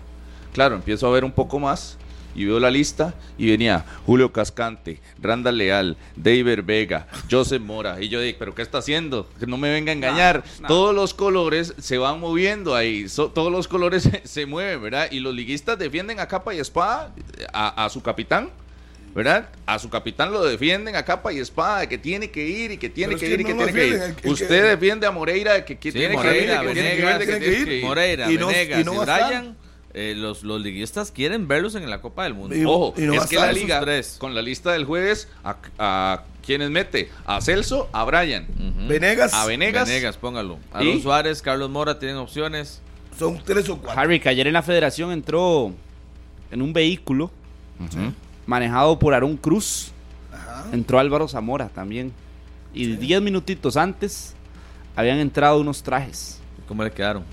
Claro, empiezo a ver un poco más y veo la lista y venía Julio Cascante, Randa Leal, David Vega, Joseph Mora. Y yo dije, ¿pero qué está haciendo? Que no me venga a engañar. Todos los colores se van moviendo ahí, todos los colores *laughs* se, mueven, ¿verdad? Y los liguistas defienden a capa y espada a, su capitán. ¿verdad? A su capitán lo defienden a capa y espada, de que tiene que ir y que tiene que ir y que tiene que ir. Usted defiende a Moreira de que, tiene que ir, Moreira, Venegas, Moreira, Venegas y eh, los, los liguistas quieren verlos en la Copa del Mundo. Y- Ojo, y no es a que la liga, tres. con la lista del jueves, a, a quienes mete, a Celso, a Brian, Ujú. Venegas, a Venegas, Venegas, póngalo. Aaron ¿Y? Suárez, Carlos Mora tienen opciones. son tres o cuatro. Harry, que ayer en la federación entró en un vehículo manejado por Aaron Cruz. Ajá. Entró Álvaro Zamora también. Y diez minutitos antes habían entrado unos trajes. ¿Cómo le quedaron?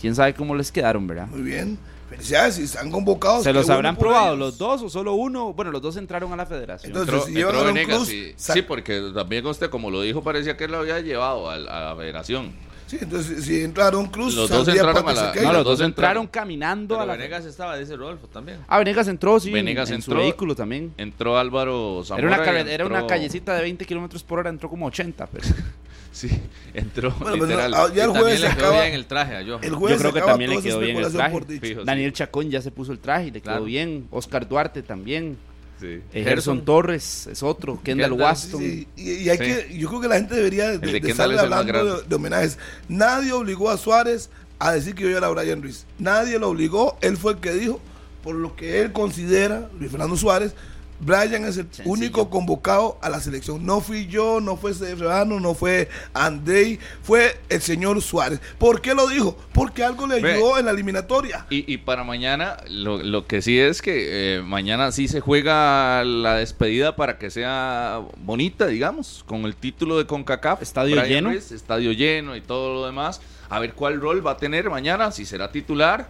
Quién sabe cómo les quedaron, ¿verdad? Muy bien. Felicidades, si están convocados. ¿Se los habrán probado ellos. los dos o solo uno? Bueno, los dos entraron a la federación. Entonces, Entró, si entró Venegas, Cruz, sí, porque también usted, como lo dijo, parecía que lo había llevado a, la federación. Sí, entonces si entraron Cruz, Los dos entraron a la- no, los los dos entraron entraron. caminando Pero a la Venegas estaba, dice Rodolfo también. Ah, Venegas entró, sí, Venegas en, en su entró. vehículo también. Entró Álvaro Zamora. Era una, entró- callecita de 20 kilómetros por hora, entró como 80. Pero *laughs* Sí, *laughs* entró Bueno, pues, literal. no, ah, ya el Y jueves también se le quedó acaba. bien el traje a Johan. El yo jueves creo se que también le quedó bien el traje. sí. Daniel Chacón ya se puso el traje y le Claro. quedó bien. Oscar Duarte también. Sí. Eh, Gerson. Torres es otro. Kendall Kendall, Waston. Sí, y, y hay Sí. que, yo creo que la gente debería de, de más hablando de, de homenajes. Nadie obligó a Suárez a decir que yo era Brian Ruiz. Nadie lo obligó. Él fue el que dijo, por lo que él considera, Luis Fernando Suárez, Brian es el Sencillo. único convocado a la selección. No fui yo, no fue Serrano, no fue Andrei, fue el señor Suárez. ¿Por qué lo dijo? Porque algo le Ve. ayudó en la eliminatoria. Y, y para mañana, lo, lo que sí es que eh, mañana sí se juega la despedida para que sea bonita, digamos, con el título de CONCACAF. Estadio Brian lleno. Ruiz, estadio lleno y todo lo demás. A ver cuál rol va a tener mañana, si será titular.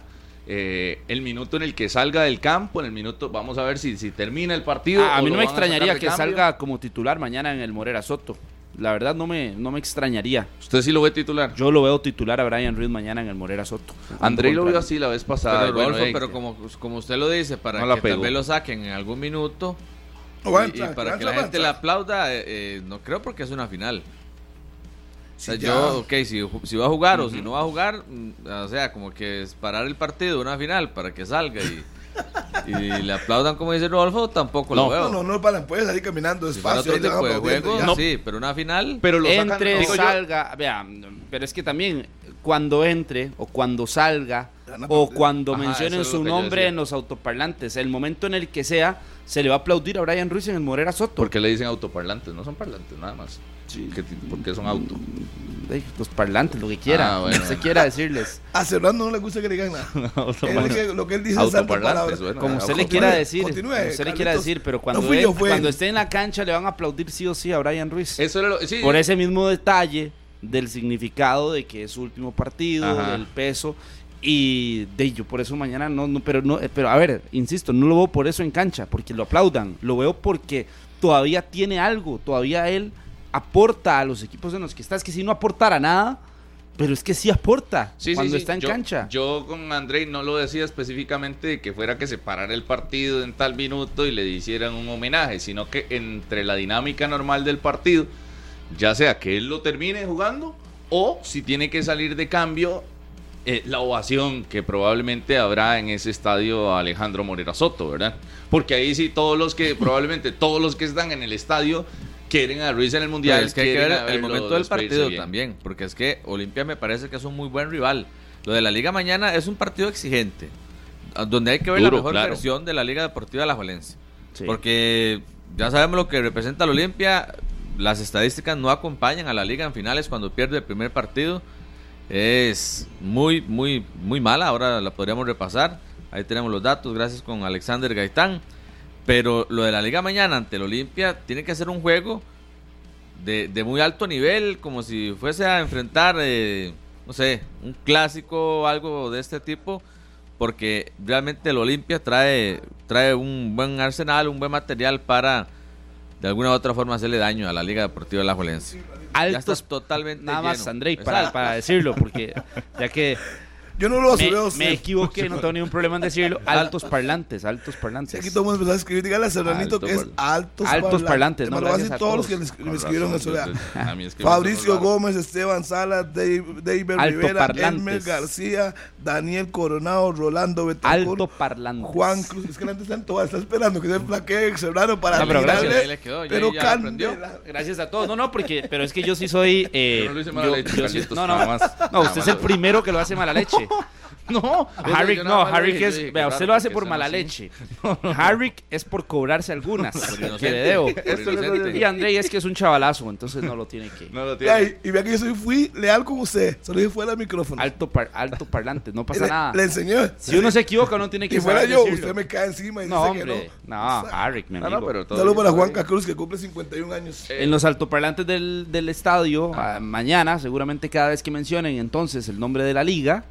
Eh, el minuto en el que salga del campo, en el minuto, vamos a ver si, si termina el partido. Ah, a mí no me extrañaría que cambio. salga como titular mañana en el Morera Soto. La verdad no me, no me extrañaría. Usted sí lo ve titular. Yo lo veo titular a Brian Ruiz mañana en el Morera Soto. Andrei lo vio así la vez pasada. Pero, bueno, pero como, como usted lo dice, para No que tal vez lo saquen en algún minuto y, para que la entrar, gente le aplauda, eh, eh, no creo porque es una final. O sea, ya. yo, ok, si, si va a jugar o si no va a jugar, mm, o sea, como que es parar el partido, una final, para que salga y, y *laughs* le aplaudan como dice Rodolfo, tampoco No. lo veo. No, no, no paran, puedes salir caminando si despacio. aplaudiendo juego, ya. No. sí, pero una final, pero lo sacan, entre, digo yo, salga, vean, pero es que también cuando entre o cuando salga o cuando Ajá, mencionen su nombre en los autoparlantes, el momento en el que sea, se le va a aplaudir a Brian Ruiz en el Morera Soto. porque le dicen autoparlantes, no son parlantes nada más. ¿Qué ti- ¿Por qué son auto? Ey, los parlantes, lo que quiera, Ah, bueno. lo que se quiera decirles. *laughs* A Serrano no le gusta que le digan nada. *laughs* Que- lo que él dice es bueno. Como Ah, usted le quiera decir, continúe, como usted le quiera decir, pero No cuando, él- yo, cuando esté en la cancha le van a aplaudir sí o sí a Brian Ruiz. Eso era lo, sí, por ese mismo detalle del significado de que es su último partido, Ajá. del peso y de ello por eso mañana no, no pero no pero a ver insisto no lo veo por eso en cancha porque lo aplaudan lo veo porque todavía tiene algo todavía él aporta a los equipos en los que está es que si no aportara nada pero es que sí aporta Sí, cuando sí. está en Yo- cancha Yo con Andrei no lo decía específicamente de que fuera que se parara el partido en tal minuto y le hicieran un homenaje, sino que entre la dinámica normal del partido, ya sea que él lo termine jugando o si tiene que salir de cambio, eh, la ovación que probablemente habrá en ese estadio a Alejandro Morera Soto, ¿verdad? Porque ahí sí todos los que, probablemente todos los que están en el estadio quieren a Ruiz en el Mundial. Pero es que hay que ver el momento del partido también, porque es que Olimpia me parece que es un muy buen rival. Lo de la Liga mañana es un partido exigente, donde hay que ver Duro, la mejor claro. versión de la Liga Deportiva de la Valencia. Sí. Porque ya sabemos lo que representa la Olimpia, las estadísticas no acompañan a la Liga en finales cuando pierde el primer partido. Es muy, muy, muy mala, ahora la podríamos repasar. Ahí tenemos los datos, gracias con Alexander Gaitán. Pero lo de la Liga mañana ante el Olimpia tiene que ser un juego de, de muy alto nivel, como si fuese a enfrentar, eh, no sé, un clásico o algo de este tipo, porque realmente el Olimpia trae, trae un buen arsenal, un buen material para de alguna u otra forma hacerle daño a la Liga Deportiva de la Juelense. Ya altos totalmente nada más lleno. Andrei para, para decirlo porque ya que *laughs* Yo no lo me, a usted. me equivoqué no tengo ningún problema en decirlo *laughs* altos parlantes altos Sí, parlantes aquí todo el mundo empezó a escribir. Dígale a Serranito Alto que es altos, Altos parlantes, Me no, lo a gracias decir a todos los todos. que Con me escribieron razón, eso. es que me Fabricio. Gómez, Esteban Salas, Dave, David Rivera, parlantes. Elmer García, Daniel Coronado, Rolando Betancourt, alto parlantes Juan Cruz. Es que la gente está en toda, está esperando que se flaquee Serrano para No, pero gracias. Ahí le quedó, ya- pero ya aprendió. gracias a todos no no porque pero es que yo sí soy eh, Yo no lo hice mala yo- leche, yo sí- no no nada más. no usted es el primero que lo hace mala leche *laughs* No, Harrick no, Harrick es, vea, usted lo hace por mala leche. *laughs* Harrick es por cobrarse algunas que le debo. Y André es que es un chavalazo, entonces no lo tiene que. No lo tiene. y vea que yo fui leal con usted, solo dije fuera del micrófono. Alto, alto parlante, no pasa nada. Le enseñó. Si uno se equivoca, no tiene que Y fuera yo, usted me cae encima y no, dice hombre, que no. No, Harrick, mi amigo. No, Saludos para Juan Cruz que cumple 51 años. En los altoparlantes del, del estadio, ah, mañana, seguramente cada vez que mencionen entonces el nombre de la liga,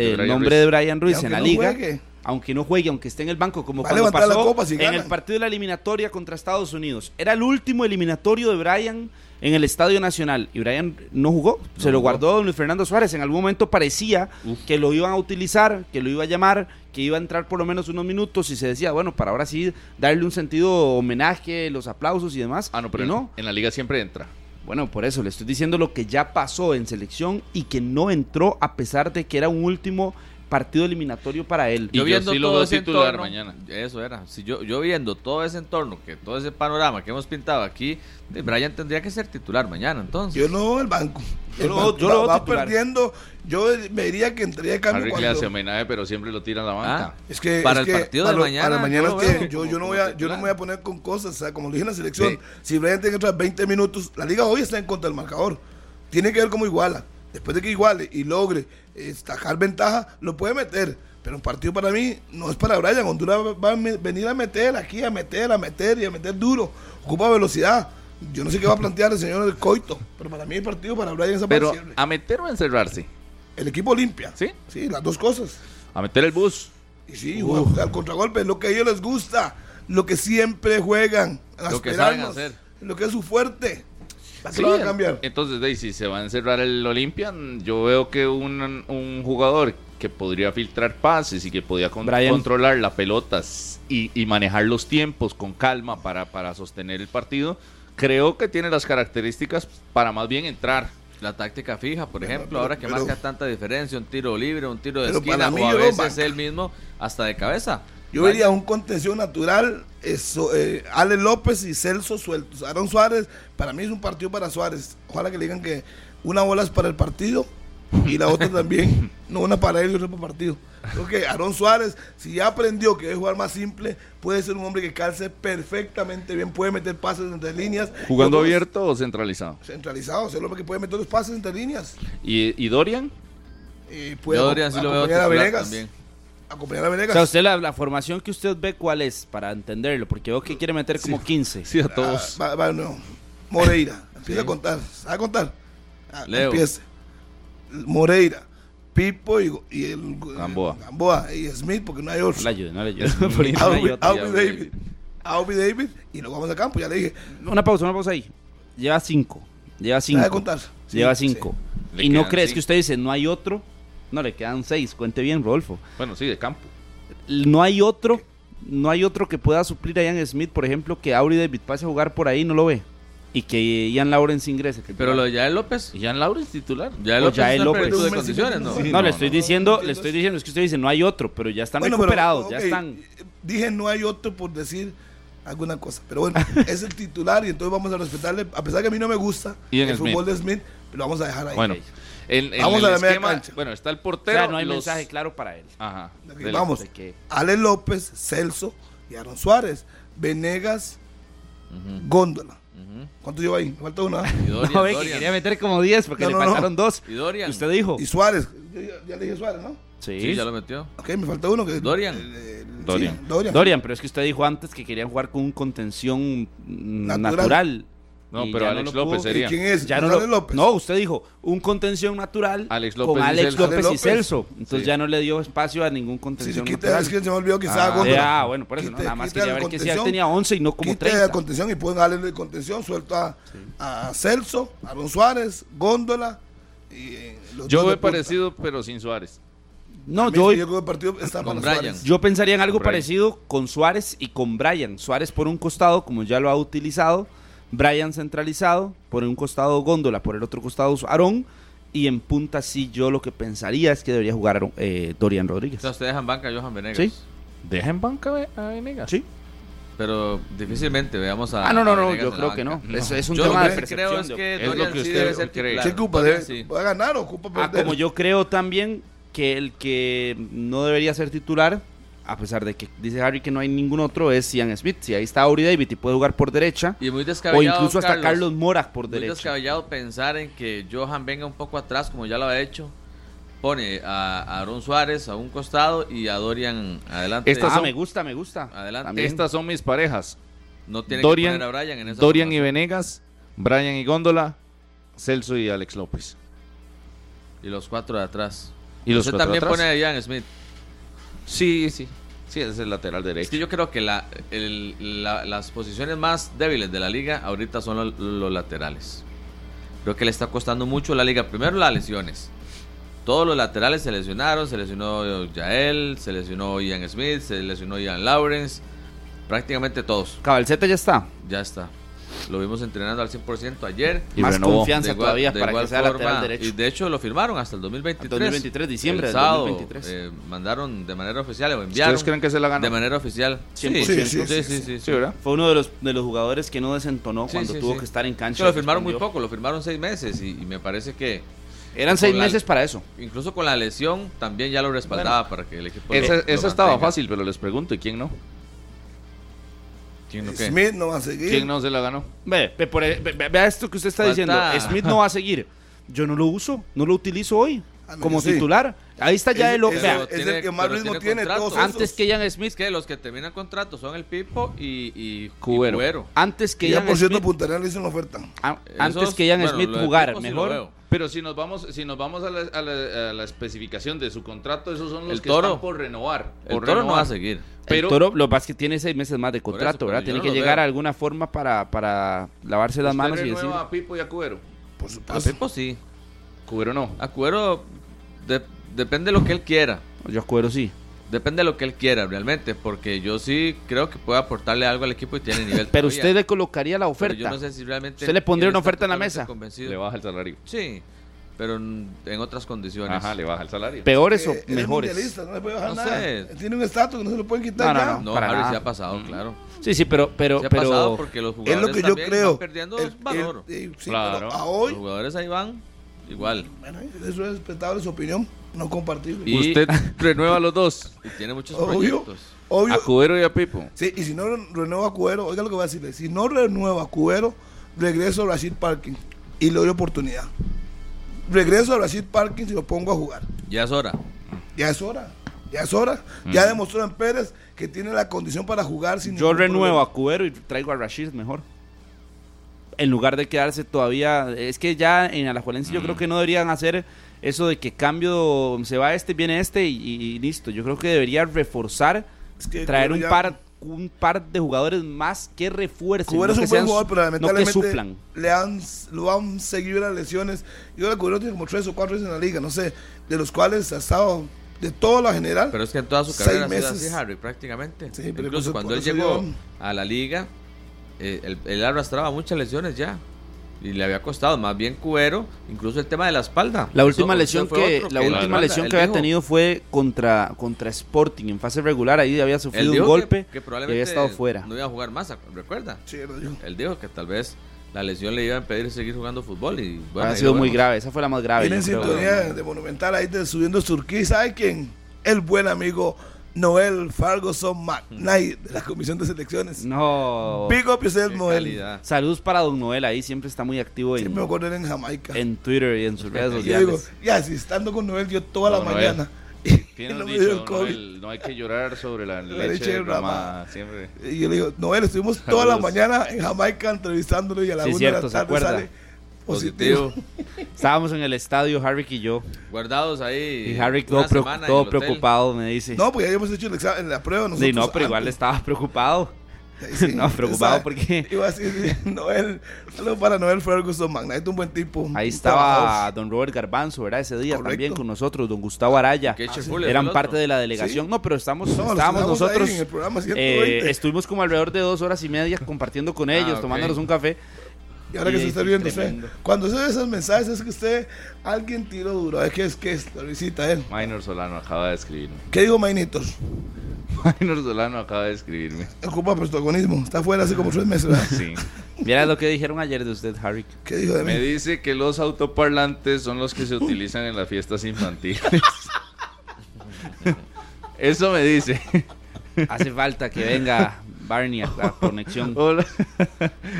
el nombre de Brian Ruiz en la liga. Aunque no juegue, aunque esté en el banco, como cuando pasó en el partido de la eliminatoria contra Estados Unidos. Era el último eliminatorio de Brian en el Estadio Nacional. Y Brian no jugó, se lo guardó don Luis Fernando Suárez. En algún momento parecía que lo iban a utilizar, que lo iba a llamar, que iba a entrar por lo menos unos minutos y se decía, bueno, para ahora sí darle un sentido homenaje, los aplausos y demás. Ah, no, pero no. en la liga siempre entra. Bueno, por eso le estoy diciendo lo que ya pasó en selección y que no entró a pesar de que era un último partido eliminatorio para él. Y yo viendo todo ese titular mañana. Eso era. Si yo, yo viendo todo ese entorno, que todo ese panorama que hemos pintado aquí, Brian tendría que ser titular mañana, entonces. Yo no, el banco. Yo, lo, yo va, perdiendo. Yo me diría que entraría de cambio. Le hace homenaje, pero siempre lo tira a la banca. Ah, es que para el partido de mañana. Para mañana yo, yo, no voy a, yo no me voy a poner con cosas, o sea, como lo dije en la selección. Si Brian tiene que entrar 20 minutos, la liga hoy está en contra del marcador. Tiene que ver cómo iguala. Después de que iguale y logre estajar ventaja, lo puede meter. Pero un partido para mí no es para Brian. Honduras va a venir a meter aquí, a meter, a meter y a meter duro. Ocupa velocidad. Yo no sé qué va a plantear el señor del Coito, pero para mí el partido para Brian es Pero a meter o a encerrarse. El equipo limpia. Sí. Sí, las dos cosas. A meter el bus. Y sí, al contragolpe, lo que a ellos les gusta, lo que siempre juegan, lo que saben hacer. Lo que es su fuerte. Sí, va a cambiar. Entonces, si se va a encerrar el Olympian, yo veo que un, un jugador que podría filtrar pases y que podía controlar las pelotas y, y, manejar los tiempos con calma para, para sostener el partido, creo que tiene las características para más bien entrar. La táctica fija, por ejemplo, ahora que marca tanta diferencia, un tiro libre, un tiro de esquina, o a veces él mismo hasta de cabeza. Yo vería un contención natural, eso, eh, Ale López y Celso sueltos. Aaron Suárez, para mí es un partido para Suárez. Ojalá que le digan que una bola es para el partido y la otra también. *laughs* No una para él y otra para el partido. Creo que Aaron Suárez, si ya aprendió que es jugar más simple, puede ser un hombre que calce perfectamente bien, puede meter pases entre líneas. ¿Jugando abierto o centralizado? Centralizado, es el hombre que puede meter los pases entre líneas. ¿Y, Dorian? Eh, puede Dorian sí lo veo también acompañar a Venegas. O sea, usted la, formación que usted ve, ¿cuál es? Para entenderlo, porque veo que quiere meter como 15. Sí, a todos. Ah, Moreira, *laughs* empieza a contar. ¿Sabe contar? Ah, Leo. Empieza. Moreira, Pipo y, y el Gamboa. Gamboa y Smith, porque no hay otro. No le ayude, no le *laughs* ayude. David. Aubrey David y luego vamos a campo, ya le dije. Una pausa, una pausa ahí. Lleva cinco. Lleva cinco. contar? Lleva cinco. ¿Y no crees que usted dice no hay otro? No, le quedan seis. Cuente bien, Rodolfo. Bueno, sí, de campo. No hay otro, no hay otro que pueda suplir a Ian Smith, por ejemplo, que Auri David pase a jugar por ahí, no lo ve. Y que Ian Lawrence ingrese. Pero lo de Yael López. Ian Lawrence titular. Yael López, Yael López. de condiciones, ¿no? no, le estoy diciendo, le estoy diciendo, es que usted dice, no hay otro, pero ya están recuperados, ya están. Dije no hay otro por decir alguna cosa. Pero bueno, *laughs* es el titular y entonces vamos a respetarle, a pesar que a mí no me gusta el fútbol de Smith, lo vamos a dejar ahí. Bueno, Vamos a la media cancha. Bueno, está el portero. no hay mensaje claro para él. Ajá. vamos. Ale López, Celso y Aaron Suárez. Venegas, Góndola. ¿Cuánto lleva ahí? Me falta una. no, ve que quería meter como 10 porque le faltaron dos. ¿Y Dorian? Usted dijo. Y Suárez. ya, le dije Suárez, ¿no? Sí. ya lo metió. Ok, me falta uno. Que, Dorian. Dorian. Dorian. Dorian. pero es que usted dijo antes que querían jugar con un contención natural. No, pero Alex López sería. ¿Quién es? Ya no, López. no, usted dijo un contención natural Alex López con Alex López, y Celso. Entonces ya no le dio espacio a ningún contención sí, natural. Es que se me olvidó que estaba Ah, bueno, por eso nada más quería ver que si ya tenía 11 y no como quite 30. de contención y pueden darle de contención, suelto a, a Celso, a Aaron Suárez, Góndola. Y, eh, Yo veo parecido, pero sin Suárez. No, yo, yo, partido está con Brian. yo pensaría en algo parecido con Suárez y con Brian. Suárez por un costado, como ya lo ha utilizado Brian centralizado, por un costado Góndola, por el otro costado Aarón. Y en punta sí yo lo que pensaría es que debería jugar eh, Dorian Rodríguez. O sea, usted deja en banca a Johan Venegas. Sí. ¿Deja en banca a Venegas? Sí. Pero difícilmente veamos a. Ah, no, no, no, yo creo que no. Es, un tema de percepción. Creo es que es lo que usted cree. ¿Qué ocupa? ¿Puede ganar o ocupa perder? Ah, como yo creo también que el que no debería ser titular, a pesar de que dice Harry que no hay ningún otro, es Ian Smith. Si ahí está Uri David y puede jugar por derecha, Y muy o incluso hasta Carlos, Carlos Mora por Muy derecha. descabellado pensar en que Johan venga un poco atrás, como ya lo ha hecho. Pone a a Aaron Suárez a un costado y a Dorian adelante. Estas Ah, son- me gusta, me gusta. Adelante. También. Estas son mis parejas. no tiene Dorian, que poner a Brian en esa Dorian y. Venegas, Brian y Góndola, Celso y Alex López. Y los cuatro de atrás. Y los Usted cuatro también atrás. pone a Ian Smith. Sí, sí. Sí, es el lateral Es derecho. que yo creo que la, el- la- las posiciones más débiles de la liga ahorita son los, los laterales. Creo que le está costando mucho la liga. Primero las lesiones. Todos los laterales se lesionaron. Se lesionó Yael, se lesionó Ian Smith, se lesionó Ian Lawrence. Prácticamente todos. Cabalceta ya está. Ya está. Lo vimos entrenando al 100% ayer. Y Más renovó. confianza De igual- todavía de para igual que sea forma, lateral derecho. Y de hecho lo firmaron hasta el 2023. 2023, diciembre El del sábado, 2023. eh, mandaron de manera oficial o enviaron ¿Ustedes creen que se la ganó? de manera oficial. 100%. Sí, Sí, sí, sí, sí, sí, Sí, ¿verdad? Fue uno de los, de los jugadores que no desentonó Sí, cuando sí, tuvo sí. que estar en cancha. lo firmaron muy respondió. poco, lo firmaron seis meses y, y me parece que Eran seis la- meses para eso. incluso con la lesión también ya lo respaldaba para que el equipo Esa, lo- lo esa estaba fácil, pero les pregunto, ¿y quién no? ¿Quién no qué? Smith no va a seguir. ¿Quién no se la ganó? Ve, ve, por- ve- ve- vea esto que usted está Falta- diciendo. Smith no va a seguir. Yo no lo uso, no lo utilizo hoy Ah, como sí. titular. Ahí está ya Es- el... es- vea, es el que más ritmo tiene tiene. Todos esos. antes que Ian Smith, que los que terminan contrato son el Pipo y, y Cubero. y Cubero. antes que Ian por cierto, Smith, Punta Arenas le hizo una oferta. a- Esos- antes que Ian bueno, Smith jugar sí mejor. Pero si nos vamos, si nos vamos a la, a la- a la especificación de su contrato, esos son los El que Toro. están por renovar. El Toro no va a seguir. Pero el Toro, lo que pasa es que tiene seis meses más de eso, contrato, ¿verdad? Tiene no que llegar veo. a alguna forma para, para lavarse las ¿Usted manos y decir... a Pipo y a Cubero? Por A supuesto. Pipo sí. Cubero no. A Cubero de- depende de lo que él quiera. Yo cuero sí. Depende de lo que él quiera realmente, porque yo sí creo que puede aportarle algo al equipo y tiene nivel. *laughs* Pero todavía. usted le colocaría la Pero oferta. yo no sé si realmente. ¿Usted le pondría una oferta en la mesa? convencido. Le baja el salario. Sí, pero en, en otras condiciones. Ajá, le baja el salario. Peores o Eh, es mejores. no le puede bajar No nada. sé. Tiene un estatus que no se lo pueden quitar No, no, ya. no. No, Para Harry nada. sí ha pasado, claro. Sí, sí, pero, pero, Sí ha pasado pero porque los Es jugadores lo que yo también creo. perdiendo El- valor. el- eh, sí, Claro. pero a Los jugadores ahí van igual. bueno, eso es respetable su opinión, no compartible. Y- Usted *laughs* renueva los dos. Y tiene muchos Obvio. proyectos. Obvio. A Cubero y a Pipo. Sí, y si no re- renueva a Cuero, oiga lo que voy a decirle, si no renueva a Cuero, regreso a Rashid Parking y le doy oportunidad. Regreso a Rashid Parking y lo pongo a jugar. Ya es hora. Ya es hora, ya es hora. Ya demostró en Pérez que tiene la condición para jugar sin yo renuevo problema. a Cubero y traigo a Rashid mejor. En lugar de quedarse todavía. Es que ya en Alajuelense yo creo que no deberían hacer eso de que cambio. Se va este, viene este y, y listo. Yo creo que debería reforzar. Es que traer un ya- par un par de jugadores más que refuercen. Cubero no es que un buen sean- jugador, pero no que suplan. le han, lo han seguido las lesiones. Yo creo que Cubero tiene como tres o cuatro veces en la liga, no sé, de los cuales ha estado de todo lo general. Pero es que en toda su Seis carrera ha sido meses. así, Harry, prácticamente. Sí, pero Incluso cuando él llegó yo- a la liga, eh, él, él arrastraba muchas lesiones ya. Y le había costado, más bien Cubero, incluso el tema de la espalda. La última eso lesión que otro la que última espalda, lesión que había dijo- tenido fue contra contra Sporting en fase regular, ahí había sufrido un golpe que, que y probablemente había estado fuera. No iba a jugar más, ¿recuerda? Sí. Él dijo que tal vez la lesión le iba a impedir seguir jugando fútbol y bueno, ha sido muy grave, esa fue la más grave. Tienen yo creo. sintonía de Monumental ahí de subiendo Surquí. ¿Sabe quién? El buen amigo Noel Ferguson McKnight de la Comisión de Selecciones. No. Big up yourself, Noel. calidad. Saludos para Don Noel, ahí siempre está muy activo en, Siempre me acuerdo en Jamaica. en Twitter y en sus redes Y yo digo, sociales. ya, si estando con Noel yo toda la Noel. mañana. *laughs* Y, ¿Quién no dicho, el COVID. Noel, no hay que llorar sobre la, La leche, leche derramada. Siempre. Y yo le digo, Noel, estuvimos toda la mañana en Jamaica entrevistándolo y a la Sí, una cierto, de ¿se la tarde sale positivo. Positivo. Estábamos en el estadio, Harry y yo. Guardados ahí. Y Harry una todo, en preocupado, me dice. No, porque ya habíamos hecho el examen, la prueba nosotros. Sí, no, pero igual antes. estaba preocupado. Sí, *laughs* no, preocupado porque Iba a decir, Noel, saludos para Noel Ferguson, Magnate, un buen tipo. ahí estaba don Robert Garbanzo, ¿verdad? Ese día Correcto. también con nosotros, don Gustavo Araya. Ah, sí. Eran parte de la delegación. Sí. No, pero estamos, No, estábamos nosotros. en el programa eh, 120. estuvimos como alrededor de dos horas y media compartiendo con ellos, ok. tomándonos un café. Y ahora que se está viendo usted, cuando se ve esos mensajes es que usted, alguien tiró duro. Es que es que es, lo visita él. Minor Solano acaba de escribirme. ¿Qué digo, Mainitos? *laughs* Minor Solano acaba de escribirme. Ocupa protagonismo. Está fuera hace como tres meses, ¿verdad? Sí. *laughs* Mira lo que dijeron ayer de usted, Harry. ¿Qué dijo de Me mí? dice que los autoparlantes son los que se utilizan en las fiestas infantiles. *laughs* Eso me dice. Hace falta que venga Barney *laughs* *laughs* a la conexión.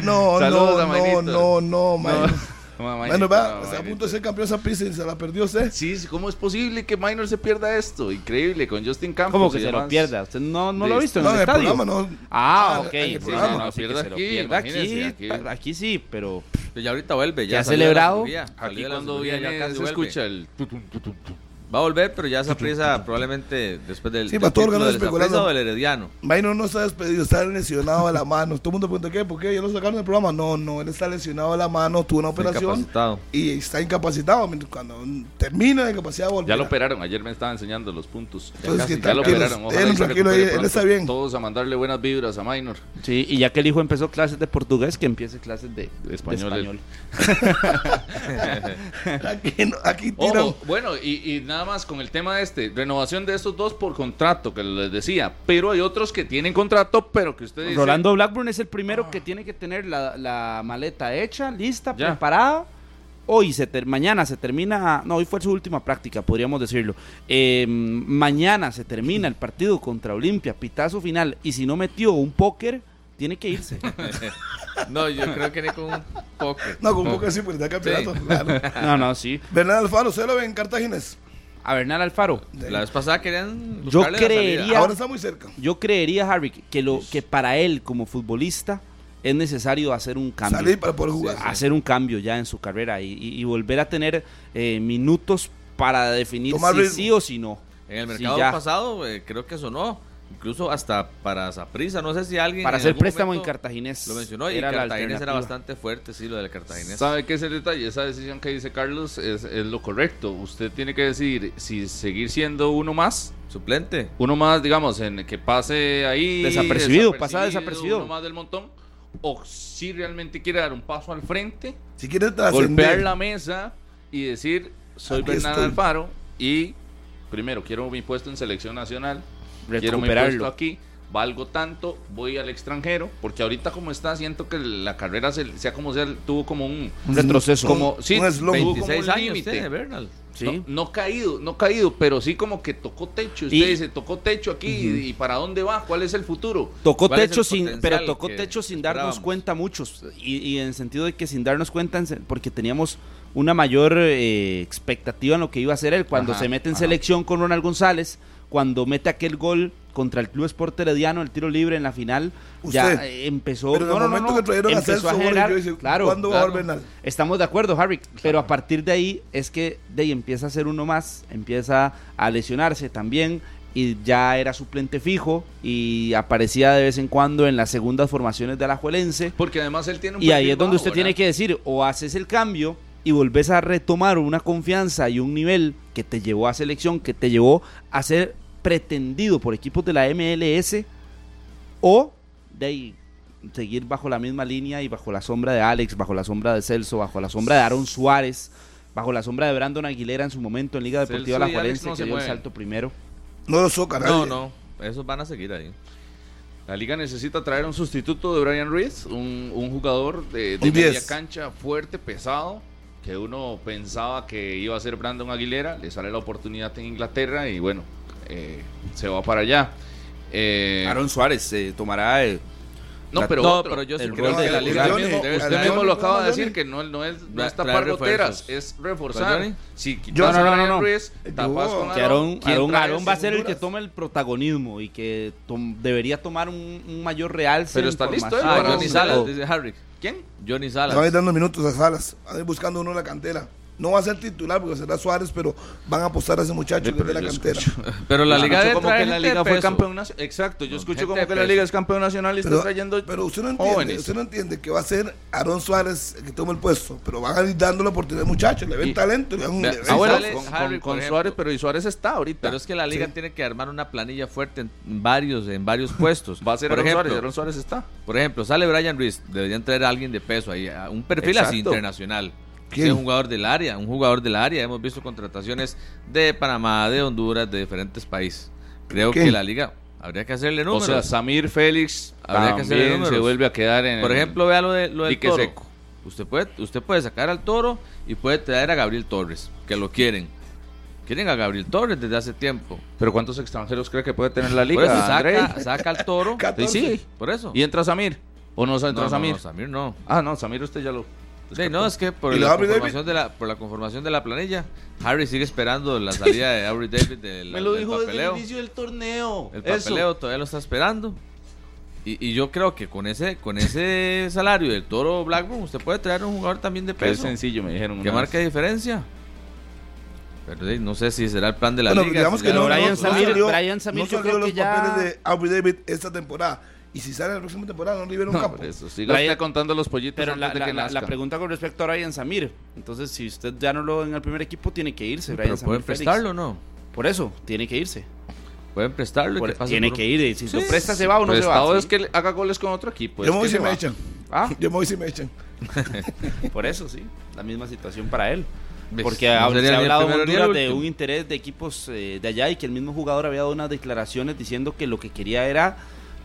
No, Saludos a no, no, no, no, man. *laughs* No, Bueno, va, no, está a punto de ser campeón esa pista y se la perdió usted. Sí, sí, ¿cómo es posible que Minor se pierda esto? Increíble, con Justin Campos. ¿Cómo que y se lo pierda? ¿Usted no, no lo ha visto en No, el en el estadio? programa no. Ah, Ah, ok. en el Sí, programa. no, no, sí, que Pierda se lo aquí, pierda aquí, aquí. aquí. sí, pero ya ahorita vuelve. Ya ¿Ya ha celebrado? Aquí cuando viene casi se vuelve. escucha el... tutum, tutum, tum. Va a volver, pero ya esa prisa probablemente después del, Sí, del del Saprissa especulando. del Herediano. Minor no está despedido, está lesionado de la mano. Todo el mundo pregunta, ¿qué? ¿Por qué? ¿Ya lo sacaron del programa? No, no, él está lesionado de la mano, tuvo una operación Incapacitado. y está incapacitado. Cuando termina la incapacidad, volverá. Ya lo operaron, ayer me estaba enseñando los puntos. Ya, Entonces, casi, que ya lo operaron. Ojalá él tranquilo, él- él está bien. Todos a mandarle buenas vibras a Minor. sí, y ya que el hijo empezó clases de portugués, que empiece clases de, de español. *laughs* *laughs* Aquí, aquí tiran. Ojo, bueno, y, y nada más con el tema de este, renovación de estos dos por contrato, que les decía, pero hay otros que tienen contrato, pero que usted dice... Rolando Blackburn es el primero que tiene que tener la, la maleta hecha, lista, Ya. preparada. Hoy, se ter- mañana se termina, no, hoy fue su última práctica, podríamos decirlo. Eh, mañana se termina el partido contra Olimpia, pitazo final, y si no metió un póker, tiene que irse. *laughs* No, yo creo que ni con un poco. No, con un poco así, porque está campeonato. Sí. Claro. No, no, sí. Bernal Alfaro, ¿usted lo ve en Cartaginés? A Bernal Alfaro, La vez pasada querían Yo la creería- Ahora está muy cerca. yo creería, Harry, que, lo, que para él como futbolista es necesario hacer un cambio. Salir para poder jugar. hacer un cambio ya en su carrera y, y- y volver a tener eh, minutos para definir Tomar si ritmo. sí o si no. En el mercado pasado eh, creo que sonó. Incluso hasta para Saprissa. No sé si alguien. Para hacer préstamo en Cartaginés. Lo mencionó y era Cartaginés era bastante fuerte, sí, lo del Cartaginés. ¿Sabe qué es el detalle? Esa decisión que dice Carlos es, es lo correcto. Usted tiene que decidir si seguir siendo uno más, Suplente. uno más, digamos, en que pase ahí. Desapercibido, pasar desapercibido. Uno más del montón. O si realmente quiere dar un paso al frente, Si quieres golpear la mesa y decir, soy Aquí Bernardo estoy. Alfaro y primero quiero mi puesto en selección nacional, quiero mi puesto aquí, valgo tanto, voy al extranjero, porque ahorita como está siento que la carrera se- sea como sea, tuvo como un Un retroceso. como sí, un como 26 un años límite. tiene Bernal. Sí. No, no caído, no caído, pero sí como que tocó techo. Usted Y- dice, tocó techo aquí y, y para dónde va, cuál es el futuro. Tocó ¿Cuál es techo sin, pero tocó techo sin darnos cuenta muchos y, y en el sentido de que sin darnos cuenta porque teníamos una mayor eh, expectativa en lo que iba a hacer él cuando Ajá, se mete en ajá. selección con Ronald González, cuando mete aquel gol contra el Club Sport Herediano, el tiro libre en la final, ya Usted. empezó. Pero en no, el no, no, momento no, que trajeron a empezó Celso Borges, yo dije, claro, ¿cuándo va a Bernal? Estamos de acuerdo, Harry, pero a partir de ahí es que de ahí empieza a ser uno más, empieza a lesionarse también y ya era suplente fijo y aparecía de vez en cuando en las segundas formaciones de Alajuelense Porque además él tiene un y ahí es donde bajo, usted tiene que decir o haces el cambio y volvés a retomar una confianza y un nivel que te llevó a selección, que te llevó a ser pretendido por equipos de la MLS o de ahí seguir bajo la misma línea y bajo la sombra de Alex, bajo la sombra de Celso, bajo la sombra de Aaron Suárez, bajo la sombra de Brandon Aguilera en su momento en Liga Deportiva La Alex Juarense, no que se dio el salto primero. No lo soca nadie. No, no. Esos van a seguir ahí. La liga necesita traer un sustituto de Brian Ruiz, un, un jugador de, de Un media 10. cancha fuerte, pesado, que uno pensaba que iba a ser Brandon Aguilera, le sale la oportunidad en Inglaterra y bueno, eh, se va para allá. Eh, Aaron Suárez eh, tomará no, la- pero, no, otro. pero yo sí el creo rol que de la liga Usted mismo, usted mismo lo acaba de decir que no, no es, no es tapar goteras, es reforzar. Si quitas No, no, a no, no. Ruiz, tapas Yo- con que Aarón, ¿quién Aarón-? Aarón va a ser el que tome el protagonismo y que tom- debería tomar un, un mayor realce. Pero está listo, formación. ¿eh? Ah, Johnny Salas, dice Harry. ¿Quién? Johnny Salas. dando minutos a Salas. Buscando uno en la cantera. No va a ser titular porque será Suárez, pero van a apostar a ese muchacho que es de la cantera. Pero la *laughs* liga de como que la liga fue campeón nacional. Exacto, yo No, escucho como que la liga es campeón nacional y está Pero, trayendo pero usted no entiende, jóvenes. usted no entiende que va a ser Aaron Suárez el que tome el puesto, pero van a ir dando la oportunidad al muchacho, le ven Y- talento, le dan un Vea, le ven con, Harry. Suárez, pero y Suárez está ahorita. Pero es que la liga Sí. tiene que armar una planilla fuerte en varios, en varios puestos. *laughs* Va a ser por Aaron ejemplo, Suárez, Aaron Suárez está. Por ejemplo, sale Brian Ruiz, deberían traer a alguien de peso ahí, un perfil así internacional. ¿Quién? Sí, un jugador del área, un jugador del área. Hemos visto contrataciones de Panamá, de Honduras, de diferentes países. Creo ¿Quién? que la liga habría que hacerle O números. sea, Samir Félix Habría que hacerle también se vuelve a quedar en Por el- ejemplo, vea lo, de, lo del toro. seco. Usted puede, usted puede sacar al toro y puede traer a Gabriel Torres, que lo quieren. Quieren a Gabriel Torres desde hace tiempo. Pero ¿cuántos extranjeros cree que puede tener la liga? Por eso saca, saca al toro. *laughs* Sí, sí. Por eso. ¿Y entra Samir? ¿O no entra no, no, Samir? no, Samir no. Ah, no, Samir usted ya lo... Sí, no, es que por ¿Y la, conformación de la, por la conformación de la planilla, Harry sigue esperando la salida de Aubrey David del, Me lo del dijo desde papeleo. el inicio del torneo. El Eso. papeleo todavía lo está esperando. Y, y yo creo que con ese con ese salario del Toro Blackburn usted puede traer un jugador también de Que es peso sencillo, me dijeron. marque vez. diferencia. Pero no sé si será el plan de la Bueno, liga. digamos si que no, Brian no, no Samir- salió, Brian Samir no yo salió creo los que ya- papeles de Aubrey David esta temporada. Y si sale la próxima temporada, no libera un No, campo. por eso. Siga usted contando los pollitos Pero antes la, de la- que la- la nazcan. pregunta con respecto a Brian Samir. Entonces, si usted ya no lo ve en el primer equipo, tiene que irse. Pero Brian Samir pueden Félix. prestarlo, ¿no? Por eso, tiene que irse. Pueden prestarlo. y Por- que tiene por un- que ir. y Si lo Sí. presta, se va o no se va. es que le haga goles con otro equipo. Yo es *laughs* me voy que si se me echan. Ah, Yo me voy si me echan. por eso, sí. La misma situación para él. ¿Ves? Porque No ha- se ha hablado Honduras de un interés de equipos eh, de allá y que el mismo jugador había dado unas declaraciones diciendo que lo que quería era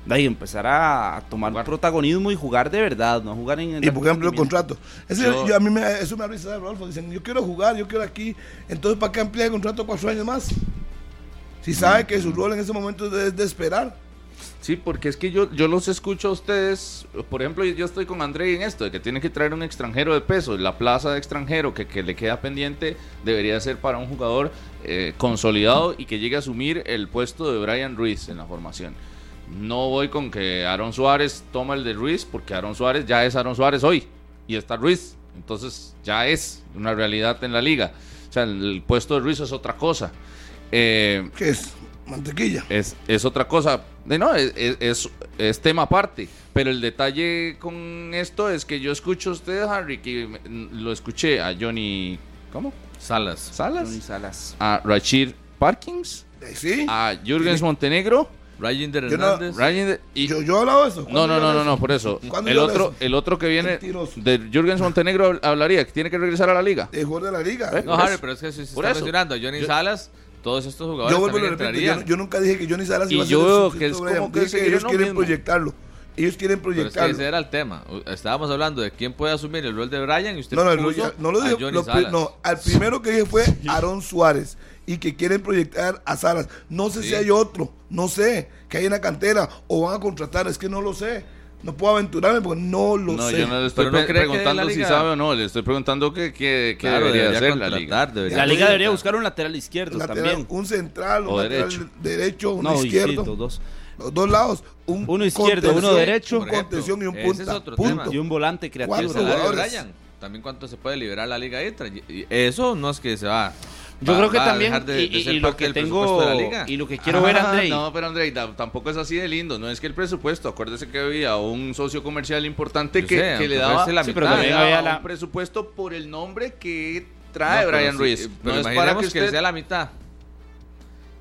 ay, empezar a, tomar protagonismo y jugar de verdad, no jugar en Y por ejemplo el contrato. Ese- Yo- yo- a mí me, eso me de Rodolfo. Dicen, yo quiero jugar, yo quiero aquí. Entonces, ¿para qué ampliar el contrato cuatro años más? Si sabe que su rol en ese momento es de esperar. Sí, porque es que yo, yo los escucho a ustedes, por ejemplo, yo estoy con André en esto, de que tiene que traer un extranjero de peso, la plaza de extranjero que, que le queda pendiente debería ser para un jugador eh, consolidado y que llegue a asumir el puesto de Brian Ruiz en la formación. No voy con que Aaron Suárez toma el de Ruiz, porque Aaron Suárez ya es Aaron Suárez hoy y está Ruiz, entonces ya es una realidad en la liga. O sea, el, el puesto de Ruiz es otra cosa. Eh, que es? Mantequilla. es, es otra cosa. De no, es, es- tema aparte. Pero el detalle con esto es que yo escucho a usted, Harry, que lo escuché a Johnny. ¿Cómo? Salas. Salas. Johnny Salas. A Rachid Parkins. Sí. A Jürgens Montenegro. Rajinder Yo no- Hernández. Ryan de- y, yo, yo he hablado de eso. no, ¿Cuándo no, yo no, no, no, por eso. ¿Cuándo El yo otro, el otro que viene Mentiroso. de Jürgens Montenegro hab- hablaría que tiene que regresar a la liga. De jugador de la liga. ¿Eh? No, Por Harry, pero es que si se está mencionando a Johnny Yo- Salas, todos estos jugadores Yo vuelvo y lo también repito, yo, entrarían. yo nunca dije que Johnny Salas Y iba a ser yo el veo sustituto que es como ellos lo quieren mismo. proyectarlo. Ellos quieren Pero es que proyectarlo. ese era el tema. Estábamos hablando de quién puede asumir el rol de Brian y usted No, no, no, puso ya- no lo dije. No, al primero que dije fue Aaron Suárez y que quieren proyectar a Salas. No sé Sí. si hay otro, no sé, que hay en la cantera o van a contratar, es que no lo sé. No puedo aventurarme porque no lo No, sé. yo no le estoy Pero no pre- cree que preguntando si sabe o no, le estoy preguntando qué qué- qué Claro, debería, debería hacer la liga. debería La liga Lateral- debería buscar un lateral izquierdo Lateral, también. un central, un O lateral derecho. derecho, un No, y sí, izquierdo. los dos. Los dos lados. Un Uno izquierdo, uno derecho. Un contención y un ese punta. es otro punto. tema. Y un volante creativo. Cuatro jugadores. También cuánto se puede liberar la liga extra. Y Eso no es que se va. Yo va- creo que también, de- y, de y- y lo que del presupuesto tengo, de la liga. y lo que quiero ver, Ah, Andrei, No, pero Andrei, tampoco es así de lindo. No es que el presupuesto, acuérdese que había un socio comercial importante que, sé, que le daba, la sí, mitad, pero también ya. había la- un presupuesto por el nombre que trae No, Brian sí, Ruiz. eh, no pero es para imaginemos que sea la mitad.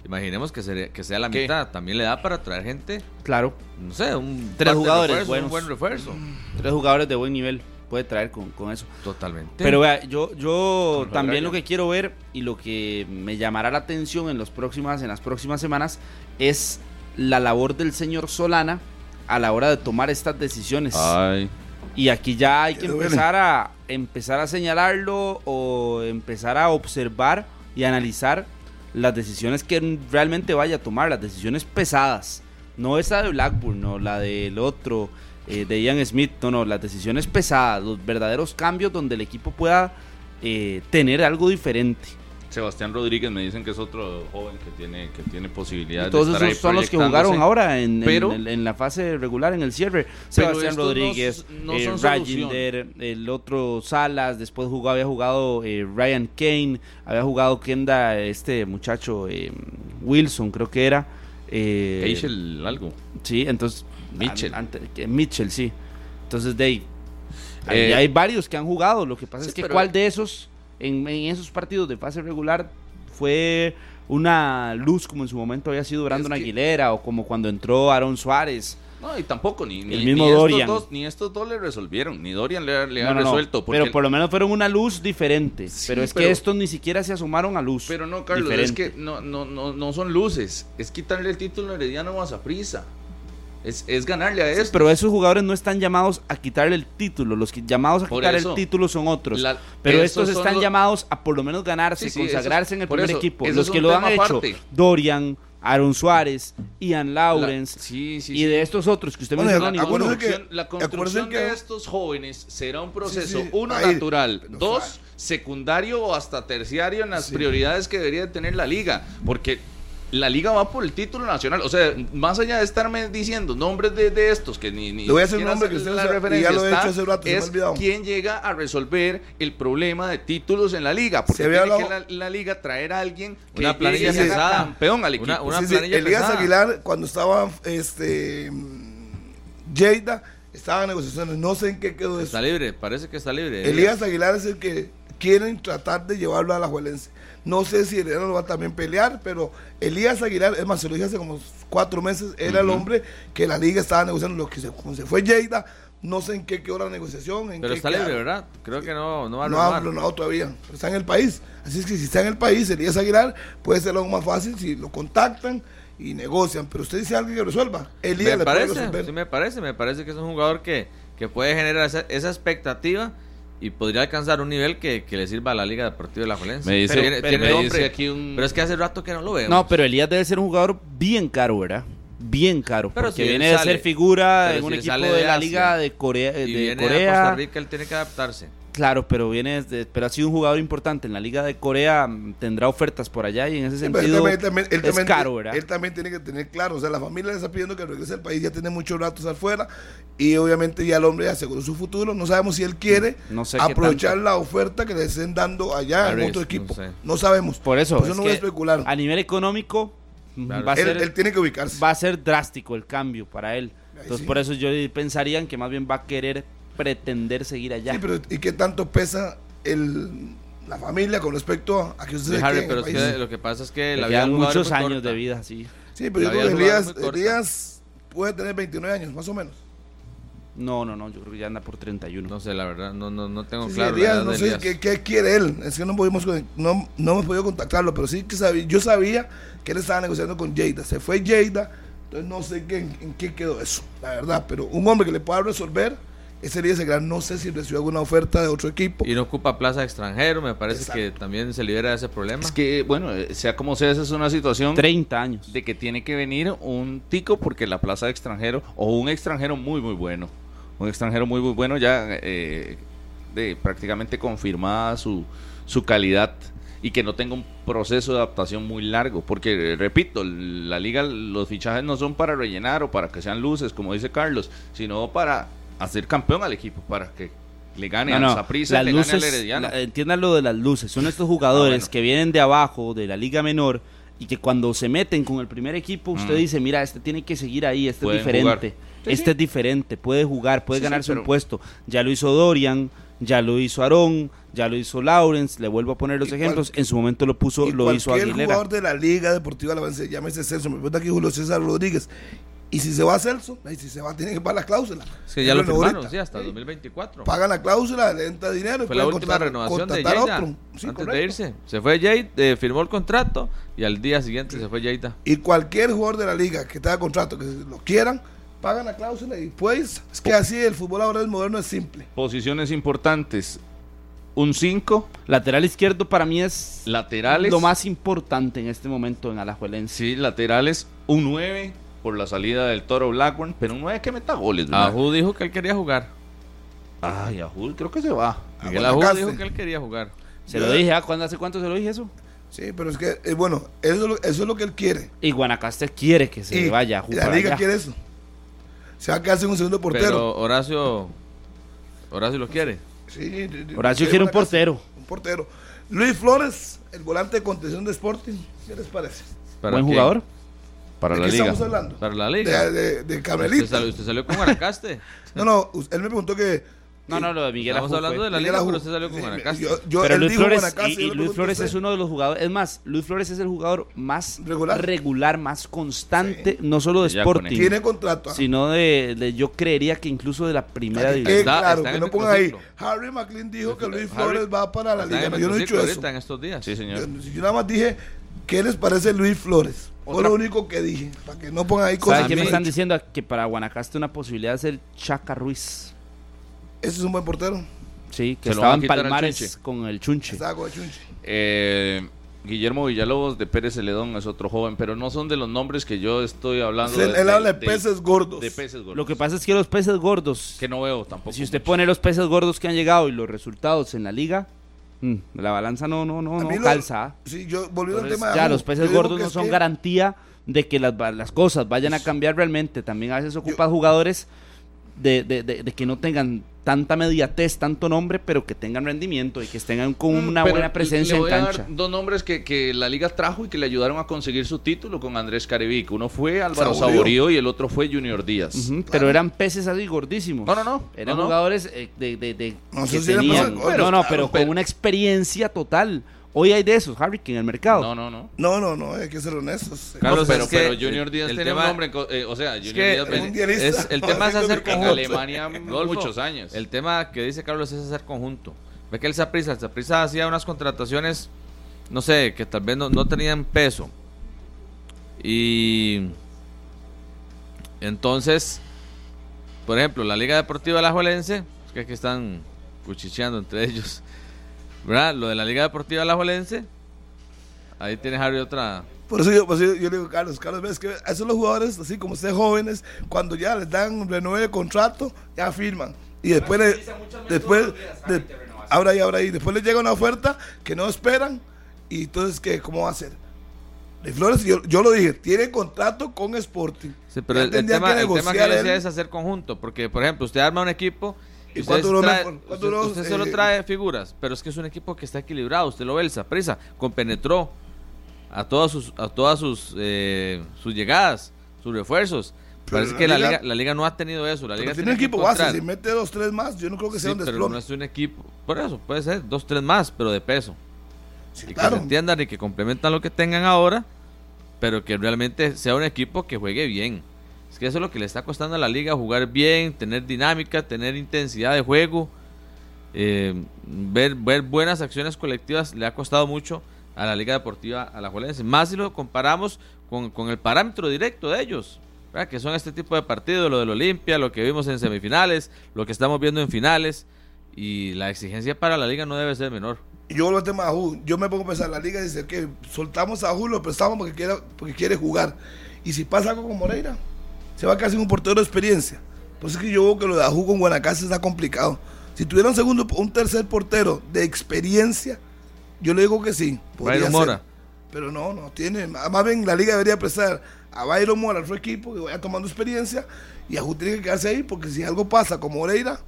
Imaginemos que, sería- que sea la ¿Qué? mitad. También le da para traer gente, claro, no sé, un Tres jugadores buenos. Un buen refuerzo. tres jugadores de buen nivel puede traer con, con eso. Totalmente. Pero vea, yo, yo también lo que quiero ver y lo que me llamará la atención en, los próximas, en las próximas semanas es la labor del señor Solana a la hora de tomar estas decisiones. Ay, Y aquí ya hay que empezar a empezar a señalarlo o empezar a observar y analizar las decisiones que realmente vaya a tomar, las decisiones pesadas. No esa de Blackburn, no la del otro, eh, de Ian Smith, no, no, las decisiones pesadas, los verdaderos cambios donde el equipo pueda eh, tener algo diferente. Sebastián Rodríguez me dicen que es otro joven que tiene, que tiene posibilidades Todos de estar esos ahí son los que jugaron ahora en, Pero- en, en la fase regular, en el cierre. Sebastián no Rodríguez, no eh, Rajinder, el otro Salas, después jugó, había jugado eh, Ryan Kane, había jugado Kenda, este muchacho eh, Wilson, creo que era. Eh, algo. Sí, entonces. Mitchell. an- ante- que- Mitchell, sí. Entonces, de ahí. Eh, hay varios que han jugado. Lo que pasa sí, es que, ¿cuál de esos, en, en esos partidos de fase regular, fue una luz como en su momento había sido Brandon que- Aguilera o como cuando entró Aaron Suárez? No, y tampoco, ni, ni, El mismo ni Dorian. Estos dos, ni estos dos le resolvieron, ni Dorian le, ha- le ha No, no, no, resuelto. Pero por lo menos fueron una luz diferente. Sí, pero es pero- que estos ni siquiera se asomaron a luz. Pero no, Carlos, diferente. es que no, no, no, no son luces. Es quitarle el título a Herediano a Zaprisa. Es, es ganarle a esto. pero esos jugadores no están llamados a quitarle el título. Los que llamados a Por quitar eso, el título son otros. la- pero estos están los- llamados a por lo menos ganarse, Sí, sí, consagrarse esos- en el primer eso, equipo. eso Los que lo han tema hecho, aparte. Dorian, Aaron Suárez, Ian Lawrence. La- sí, sí, y sí. de estos otros que usted Bueno, mencionó, la- ninguno. acuérdense que- construcción- la construcción que- de estos jóvenes será un proceso, Sí, sí, uno ahí, natural, dos secundario o hasta terciario en las Sí. prioridades que debería tener la liga, porque la liga va por el título nacional, o sea, más allá de estarme diciendo nombres de, de estos que ni, ni Le voy a hacer un nombre que usted la referencia ya lo he está, hecho hace rato, se me ha es olvidado. quién llega a resolver el problema de títulos en la liga, porque tiene hablado- que la, la liga traer a alguien que Una planilla llegue pesada. campeón al equipo. Una- una- Sí, sí, planilla Elías pesada. Aguilar, cuando estaba este, Lleida, estaba en negociaciones. No sé en qué quedó eso. Está libre, parece que está libre. Elías Aguilar es el que quieren tratar de llevarlo a la Juelense. No sé si Herrera lo va a también pelear, pero Elías Aguilar, es más, se lo dije hace como cuatro meses, era el hombre que la liga estaba negociando. Lo que se, como se fue Lleida, no sé en qué quedó la negociación. En Pero qué está libre. ¿verdad? Creo que no, no va a No ha renovado todavía, está en el país. Así es que si está en el país, Elías Aguilar puede ser algo más fácil si lo contactan y negocian. Pero usted dice algo que resuelva. Elías Me le puede parece, resolver. sí me parece, me parece que es un jugador que, que puede generar esa, esa expectativa y podría alcanzar un nivel que, que le sirva a la Liga Deportiva de la Juelense. Me dice- Pero tiene- pero tiene me nombre, dice aquí un- pero es que hace rato que no lo vemos. No, pero Elías debe ser un jugador bien caro, ¿verdad? Bien caro. Pero porque si viene de ser figura en un si equipo de, de la Asia Liga de Corea. y De a Corea Costa Rica, él tiene que adaptarse. Claro, pero viene desde- pero ha sido un jugador importante en la Liga de Corea, mm, tendrá ofertas por allá y en ese Sí, sentido él también, él es también- caro, ¿verdad? Él también tiene que tener claro, o sea, la familia le está pidiendo que regrese al país, ya tiene muchos ratos afuera y obviamente ya el hombre aseguró su futuro, no sabemos si él quiere No sé aprovechar la oferta que le estén dando allá en Parece, otro equipo, no sabemos. Por eso, Por es no voy a especular. a nivel económico mm, Claro. va, a Él, ser, él tiene que ubicarse. va a ser drástico el cambio para él. Entonces sí. por eso yo pensaría en que más bien va a querer pretender seguir allá. Sí, pero ¿y qué tanto pesa el, la familia con respecto a que usted Harry, pero es que lo que pasa es que Le la vida muchos años corta. de vida, sí. Sí, pero yo la creo que Elías. Elías puede tener 29 años, más o menos. No, no, no, yo creo que ya anda por 31. No sé, la verdad, no, no, no tengo Sí, claro. la Elías, no de sé Elías. qué, qué quiere él. Es que no pudimos no, no hemos podido contactarlo, pero sí que sabía, yo sabía que él estaba negociando con Jada. Se fue Jada, entonces no sé qué, en, en qué quedó eso, la verdad. Pero un hombre que le pueda resolver, ese sería ese gran. No sé si recibió alguna oferta de otro equipo. Y no ocupa plaza de extranjero, me parece Exacto. que también se libera de ese problema. Es que, bueno, eh, sea como sea, esa es una situación 30 años. de que tiene que venir un tico porque la plaza de extranjero o un extranjero muy muy bueno un extranjero muy muy bueno ya eh, de prácticamente confirmada su, su calidad y que no tenga un proceso de adaptación muy largo porque eh, repito la liga los fichajes no son para rellenar o para que sean luces como dice Carlos sino para hacer campeón al equipo para que le gane No, no, Saprissa las le gane al luces, Herediano la- entiendan lo de las luces. Son estos jugadores Ah, bueno. que vienen de abajo, de la liga menor, y que cuando se meten con el primer equipo, usted Mm. dice, mira, este tiene que seguir ahí, este Pueden es diferente. jugar. este es diferente, puede jugar, puede Sí, sí, ganarse un pero- puesto. Ya lo hizo Dorian, ya lo hizo Aarón, ya lo hizo Lawrence, le vuelvo a poner los Y ejemplos. cual- En su momento lo puso, Y lo hizo Aguilera. jugador de la Liga Deportiva Alavense, llámese Celso, me pregunta aquí Julio César Rodríguez. Y si se va a Celso, y si se va, tiene que pagar la cláusula. Es que ya lo firmaron, ahorita. sí, hasta Sí. 2024. Pagan la cláusula, le entra dinero y Fue la pueden última contratar- renovación de contratar Lleida. otro. Sí, antes de irse. Se fue Jade, eh, firmó el contrato y al día siguiente se fue Lleida. Y cualquier jugador de la liga que tenga contrato, que lo quieran, pagan la cláusula y pues, es que así el fútbol ahora es moderno, es simple. posiciones importantes un 5 Lateral izquierdo para mí es laterales lo más importante en este momento en Alajuelense. Sí, laterales, un 9 por la salida del Toro Blackburn, pero un 9 que meta goles. Ajú dijo que él quería jugar. Ay, Ajul, creo que se va. Miguel Ajú dijo que él quería jugar. Se Yo- lo dije, ¿ah? ¿Cuándo, ¿hace cuánto se lo dije eso? Sí, pero es que, eh, bueno, eso, es lo- eso es lo que él quiere. Y Guanacaste quiere que se y vaya a la jugar liga allá. quiere eso. Se va a quedar sin un segundo portero. Pero Horacio, Horacio lo quiere. Sí, Horacio quiere un portero. Un portero. Luis Flores, el volante de contención de Sporting. ¿Qué les parece? ¿Para Buen quién? jugador. Para ¿De la qué liga. estamos hablando? Para la liga. De, de, de Usted salió, usted salió con Guanacaste. *laughs* No, no, él me preguntó que. No, no, lo de Miguel Estamos Ajú hablando de la Miguel liga, Ajú. pero usted salió con Guanacaste. yo- yo- Pero él Luis dijo Flores, Guanacaste, y, yo y le Luis pregunté Flores es uno de los jugadores, es más, Luis Flores es el jugador más Regular. regular, más constante, no solo de. Sporting, Tiene contrato. sino de, de- yo creería que incluso de la primera división. Está- claro, está que no el pongan ahí. microciclo. Harry McLean dijo que Luis Harry- Flores va para la Está liga. No, yo no he dicho eso. ahorita en estos días. Sí, señor. Yo, yo nada más dije, ¿qué les parece Luis Flores? Fue lo único que dije, para que no pongan ahí cosas. ¿Sabe qué me están diciendo? Que para Guanacaste una posibilidad es el Chaca Ruiz. Ese es un buen portero. Sí, que estaba en Palmares con el Chunche. Estaba con el Chunche. Eh, Guillermo Villalobos de Pérez Celedón es otro joven, pero no son de los nombres que yo estoy hablando. él, habla de, peces gordos. De peces gordos. Lo que pasa es que los peces gordos. Que no veo tampoco. Si usted pone los peces gordos que han llegado y los resultados en la liga, mm, la balanza no, no, no, no calza. Sí, yo volviendo al tema. Ya, los peces gordos no son garantía de que las, las, cosas vayan a cambiar realmente. También a veces ocupan jugadores de, de, de, de que no tengan tanta mediatez, tanto nombre, pero que tengan rendimiento y que estén con mm, una buena presencia en cancha. dos nombres que, que, la liga trajo y que le ayudaron a conseguir su título con Andrés Caribic. Uno fue Álvaro Saborío, y el otro fue Junior Díaz. Pero eran peces así gordísimos. No, no, no. Eran jugadores eh, de, de, de, no, que tenían, no, no, pero con una experiencia total. Hoy hay de esos, Harry, en el mercado. No, no, no. No, no, no, hay que ser honestos. Carlos, pero, pero Junior Díaz tiene un nombre, eh, o sea, Junior Díaz es, el tema *laughs* es hacer conjunto. Alemania *laughs* muchos años. El tema que dice Carlos es hacer conjunto. Ve que el Zaprisa, el Zaprisa hacía unas contrataciones, no sé, que tal vez no, no tenían peso. Y entonces, por ejemplo, la Liga Deportiva de la Juelense, que aquí están cuchicheando entre ellos. ¿Verdad? Lo de la Liga Deportiva Alajuelense. Ahí tiene Harry otra. Por eso yo, yo, le digo, Carlos, Carlos, ves que esos los jugadores, así como ustedes jóvenes, cuando ya les dan renueve de contrato, ya firman. Y después, después, ahora y ahora y después les llega una oferta que no esperan. Y entonces, ¿qué? ¿Cómo va a ser? De Flores, yo, yo, lo dije, tiene contrato con Sporting. Sí, pero el, tema, que el tema que decía es hacer conjunto. Porque, por ejemplo, usted arma un equipo ¿Y cuánto usted, solo eh, trae figuras, pero es que es un equipo que está equilibrado. Usted lo ve, el Saprisa compenetró a todas sus, a todas sus, eh, sus llegadas, sus refuerzos. Parece que la liga, la liga no ha tenido eso. La liga tiene un equipo base, si mete dos, tres más, yo no creo que sea un desplome. Pero no es un equipo, por eso, puede ser dos, tres más, pero de peso. y que se entiendan y que complementan lo que tengan ahora, pero que realmente sea un equipo que juegue bien. Es que eso es lo que le está costando a la liga, jugar bien, tener dinámica, tener intensidad de juego, eh, ver, ver buenas acciones colectivas, le ha costado mucho a la Liga Deportiva a la Alajuelense. Más si lo comparamos con, con el parámetro directo de ellos, que son este tipo de partidos, lo del Olimpia, lo que vimos en semifinales, lo que estamos viendo en finales, y la exigencia para la liga no debe ser menor. Yo al tema de yo me pongo a pensar, la liga dice que soltamos a Ajú, lo prestamos porque quiere, porque quiere jugar. Y si pasa algo con Moreira, se va a quedar un portero de experiencia. Por eso es que yo veo que lo de Ajú con Guanacaste está complicado. Si tuviera un segundo, un tercer portero de experiencia, yo le digo que sí. Byron Mora. Pero no, no tiene. Más bien la liga debería prestar a Byron Mora, al equipo, que vaya tomando experiencia, y Ajú tiene que quedarse ahí, porque si algo pasa como Moreira,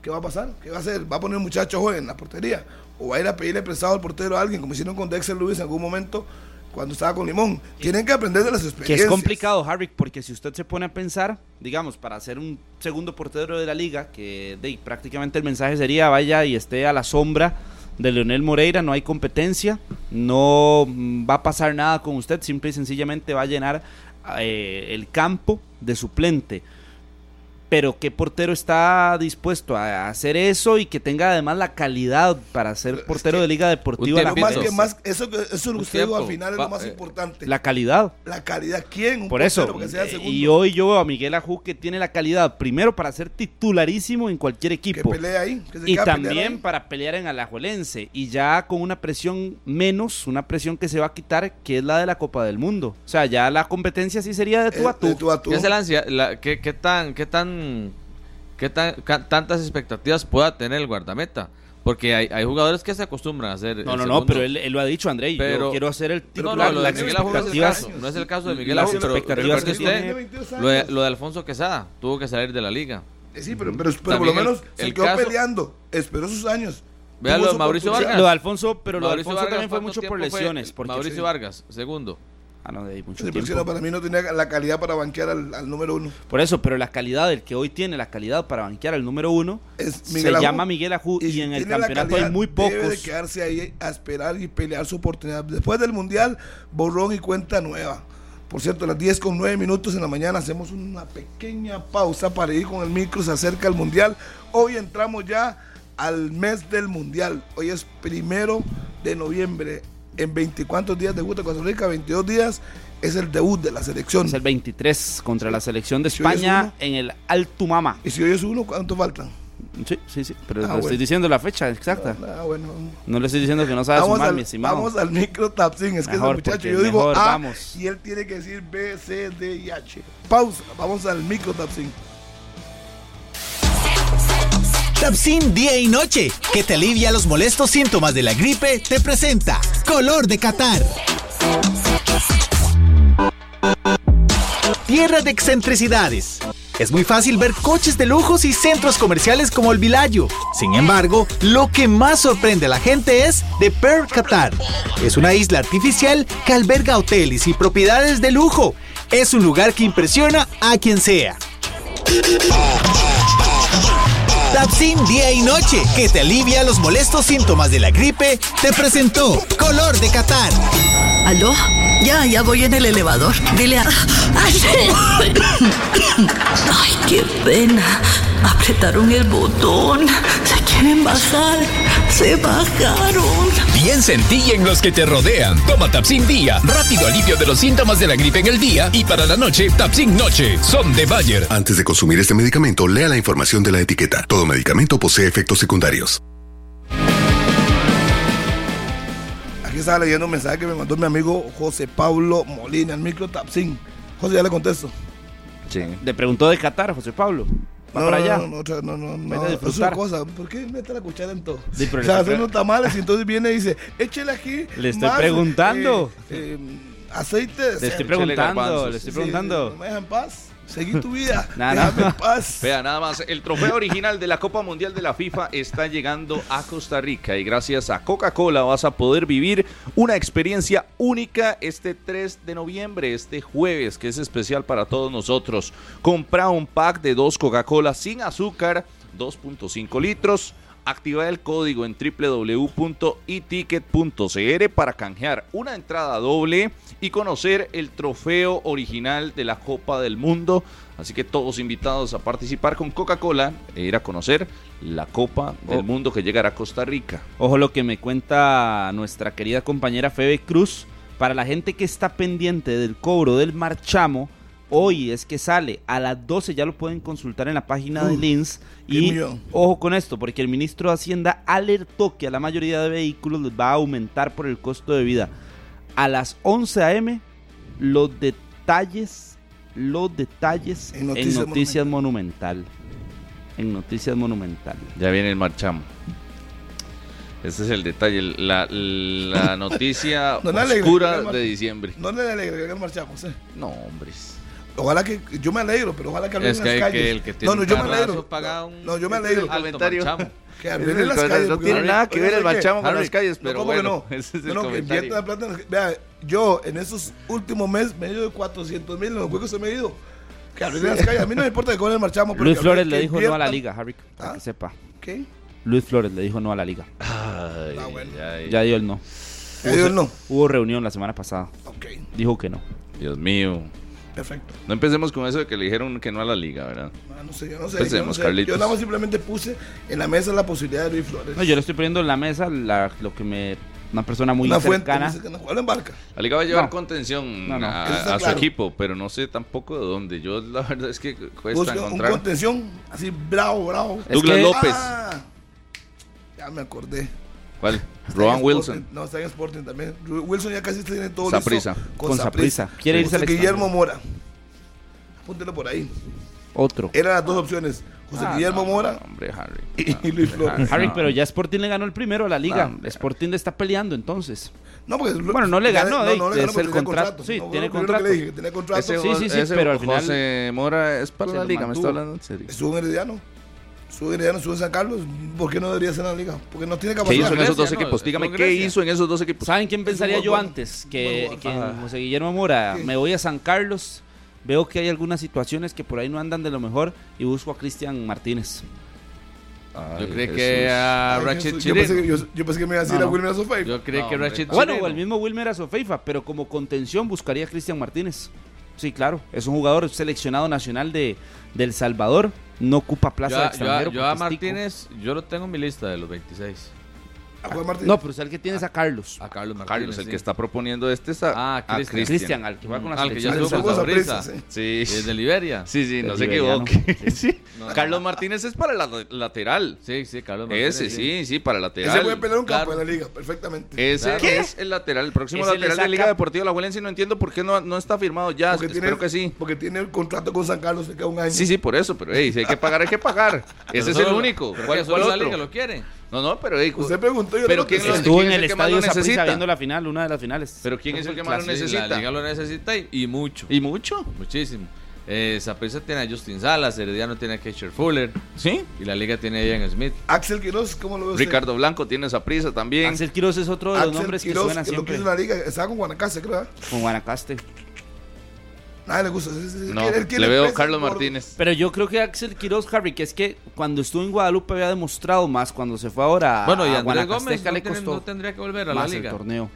¿qué va a pasar? ¿Qué va a hacer? ¿Va a poner un muchacho joven en la portería? ¿O va a ir a pedirle prestado al portero a alguien, como hicieron con Dexter Lewis en algún momento? Cuando estaba con Limón. Tienen que aprender de las experiencias. Que es complicado, Harry, porque si usted se pone a pensar, digamos, para ser un segundo portero de la liga, que de, prácticamente el mensaje sería vaya y esté a la sombra de Leonel Moreira, no hay competencia, no va a pasar nada con usted, simple y sencillamente va a llenar eh, el campo de suplente pero qué portero está dispuesto a hacer eso y que tenga además la calidad para ser portero de Liga Deportiva. más que más, eso, eso es lo que al final es lo más eh, importante. La calidad. La calidad, ¿quién? Por eso. y hoy yo veo a Miguel Ajú que tiene la calidad, primero para ser titularísimo en cualquier equipo. Que pelea ahí. y también para pelear en Alajuelense. Y ya con una presión menos, una presión que se va a quitar, que es la de la Copa del Mundo. O sea, ya la competencia sí sería de tú a tú. ¿Qué, es el ¿Qué, qué tan... Qué tan qué tantas expectativas pueda tener el guardameta. Porque hay, hay, jugadores que se acostumbran a hacer. No, no, no, pero él, lo ha dicho, André. Pero, yo quiero hacer el titular. No, no, lo de Miguel no es el caso. No es el caso de Miguel Ajú, pero, lo, de, lo de Alfonso Quesada tuvo que salir de la liga. Eh, sí, pero, pero, pero por lo menos se quedó peleando. Esperó sus años. Vea lo de Mauricio Vargas. Lo de Alfonso, pero lo de Alfonso también fue mucho por lesiones. Mauricio Vargas, segundo. Ah, no, de mucho tiempo. para mí no tenía la calidad para banquear al, número uno. Por eso, pero la calidad del que hoy tiene la calidad para banquear al número uno se llama Miguel Ajú y, en el campeonato hay muy pocos. Debe de quedarse ahí a esperar y pelear su oportunidad. Después del Mundial, borrón y cuenta nueva. Por cierto, a las 10 con 9 minutos en la mañana hacemos una pequeña pausa para ir con el micro, se acerca el Mundial. Hoy entramos ya al mes del Mundial. Hoy es primero de noviembre en 24 días debuta Costa Rica, 22 días es el debut de la selección. Es el 23 contra la selección de España en el Altumama. ¿Y si hoy es uno, cuánto faltan? Sí, sí, sí, pero ah, le estoy diciendo la fecha exacta. Ah, bueno. No le estoy diciendo que no sabe vamos sumar, al, mi estimado. Vamos al micro tapsing, es que es el muchacho. Yo digo A vamos. y él tiene que decir B, C, D y H. Pausa, vamos al micro tapsing. Tapsin día y noche, que te alivia los molestos síntomas de la gripe, te presenta Color de Qatar. Tierra de excentricidades. Es muy fácil ver coches de lujos y centros comerciales como el Vilayo. Sin embargo, lo que más sorprende a la gente es The Pearl Qatar. Es una isla artificial que alberga hoteles y propiedades de lujo. Es un lugar que impresiona a quien sea. Tapsin día y noche, que te alivia los molestos síntomas de la gripe, te presentó Color de Qatar. ¿Aló? Ya, ya voy en el elevador. Dile a... ¡Ay, qué pena! Apretaron el botón. Se quieren bajar. Se bajaron. Piensa en ti y en los que te rodean. Toma Tapsin Día. Rápido alivio de los síntomas de la gripe en el día. Y para la noche, Tapsin Noche. Son de Bayer. Antes de consumir este medicamento, lea la información de la etiqueta. Todo medicamento posee efectos secundarios. Aquí estaba leyendo un mensaje que me mandó mi amigo José Pablo Molina, el micro Tapsin. José, ya le contesto. Sí. Le preguntó de Qatar, José Pablo no, para allá. No, no, no, no, Es una cosa, ¿por qué mete la cuchara en todo? o sea, hace unos tamales y entonces viene y dice, échele aquí. Le estoy preguntando. Eh, eh, aceite. Le estoy preguntando, le estoy preguntando. ¿Me deja en paz? Seguí tu vida. *laughs* nada, paz. Vea, nada más. El trofeo original de la Copa Mundial de la FIFA está llegando a Costa Rica y gracias a Coca-Cola vas a poder vivir una experiencia única este 3 de noviembre, este jueves, que es especial para todos nosotros. Compra un pack de dos Coca-Cola sin azúcar, 2.5 litros Activa el código en www.eticket.cr para canjear una entrada doble y conocer el trofeo original de la Copa del Mundo. Así que todos invitados a participar con Coca-Cola e ir a conocer la Copa del oh. Mundo que llegará a Costa Rica. Ojo lo que me cuenta nuestra querida compañera Febe Cruz. Para la gente que está pendiente del cobro del marchamo, hoy es que sale a las 12, ya lo pueden consultar en la página de Lins. Y ojo con esto, porque el ministro de Hacienda alertó que a la mayoría de vehículos les va a aumentar por el costo de vida. A las 11 a.m., los detalles, los detalles en Noticias, Monumental. En Noticias Monumental. Ya viene el marchamo. Ese es el detalle, la, *laughs* noticia oscura de diciembre. No le alegra que el marchamo, ¿sí? No, hombres. Ojalá que, yo me alegro, pero ojalá que abren las calles. no, no, yo me alegro. *laughs* No, yo me alegro. Que abren las calles. No tiene nada que ver el marchamo con las calles, pero bueno, no? Ese es el no, que la plata. Vea, yo en esos últimos meses me he ido de 400 mil en los juegos se me he ido. Que abren las calles. A mí no me importa que con el marchamo. Luis Flores le dijo no a la liga, Harry, para ¿Ah? que sepa. ¿Qué? Luis Flores le dijo no a la liga. Ay, ah, bueno. Ya dio el no. Ya dio el no. Hubo reunión la semana pasada. Ok. Dijo que no. Dios mío. Perfecto. No empecemos con eso de que le dijeron que no a la liga, ¿verdad? Ah, no sé, yo no sé. Empecemos, yo, yo nada más simplemente puse en la mesa la posibilidad de Luis Flores. No, yo le estoy poniendo en la mesa lo que me una persona muy una cercana. Fuente, no en barca. La liga va a llevar contención a, su equipo, pero no sé tampoco de dónde. Yo la verdad es que cuesta encontrar. Un contención así bravo, bravo. Douglas López. Ah, ya me acordé. ¿Cuál? Rowan Wilson. No, está en Sporting también. Wilson ya casi tiene todo Saprisa. Con Saprisa. Quiere irse al Guillermo Mora. Apúntelo por ahí. Otro. Eran las dos opciones. José ah, Guillermo Mora hombre, Harry. *laughs* y, Luis Flores. Harry, pero ya Sporting le ganó el primero a la liga. Sporting le está peleando entonces. No, porque bueno, no le ganó, no, no, le ganó es el contrato. Sí, tiene contrato. Dije, tiene contrato. sí, sí, sí, pero al final José Mora es para la liga, me está hablando en serio. Es un herediano. Sube Herediano, sube San Carlos. ¿Por qué no debería ser en la liga? Porque no tiene capacidad. ¿Qué hizo en esos dos equipos? Dígame, ¿qué hizo en esos dos equipos? ¿Saben quién pensaría yo antes? Que, que José Guillermo Mora. Me voy a San Carlos, veo que hay algunas situaciones que por ahí no andan de lo mejor y busco a Cristian Martínez. yo creo que a Rachid yo, pensé, yo, pensé, que me iba a decir a Wilmer Azofeifa. Yo creo que Rachid Bueno, o el mismo Wilmer Azofeifa, pero como contención buscaría a Cristian Martínez. Sí, claro, es un jugador seleccionado nacional de, de El Salvador no ocupa plaza de extranjero. Yo, a Martínez, yo lo tengo en mi lista de los 26. A Juan Martínez. No, pero es el que tienes a Carlos. A Carlos Martínez. Carlos, el sí. que está proponiendo este es a, Ah, a Cristian. Cristian, al que va con la Al que ya estuvo con aprietas, Sí, Desde Liberia. sí, sí, no se equivoque. *laughs* Sí. No, Carlos. Martínez es para la lateral. Sí, sí, Carlos Martínez. Ese, sí, sí, para Ese puede lateral. pelear un campo Claro. en la liga, perfectamente. Ese es el lateral, el próximo Ese lateral de saca- Liga Deportiva La Juelense. No entiendo por qué no, no está firmado ya. Porque Espero tiene, que sí. Porque tiene el contrato con San Carlos de cada un año. Sí, sí, por eso. Pero hey, si hay que pagar, hay que pagar. Ese es el único. ¿Cuál, que solo cuál la otro? liga lo quiere. No, no, pero hey, Usted preguntó, yo Pero no ¿quién lo- Estuvo ¿quién en es el que estadio lo Saprissa viendo la final, una de las finales. Pero ¿quién es el que más lo necesita? La liga lo necesita y, y mucho. ¿Y mucho? Muchísimo. Eh, tiene a Justin Salas, Herediano tiene a Keisher Fuller ¿Sí? y la liga tiene a Ian Smith. Axel Quiroz, ¿cómo lo ve usted? Ricardo Blanco tiene esa prisa también. Axel Quiroz es otro de los Axel nombres que Quiroz, suena que lo siempre quiso en la liga, estaba con Guanacaste, creo. ¿eh? con Guanacaste. Nadie le gusta. Es- es- No, él le veo Carlos. Martínez. Pero yo creo que Axel Quiroz, Harry, que es que cuando estuvo en Guadalupe había demostrado más, cuando se fue ahora a, Bueno, y a Andrés Gómez no, le tiene- costó no tendría que volver a la más el liga. torneo.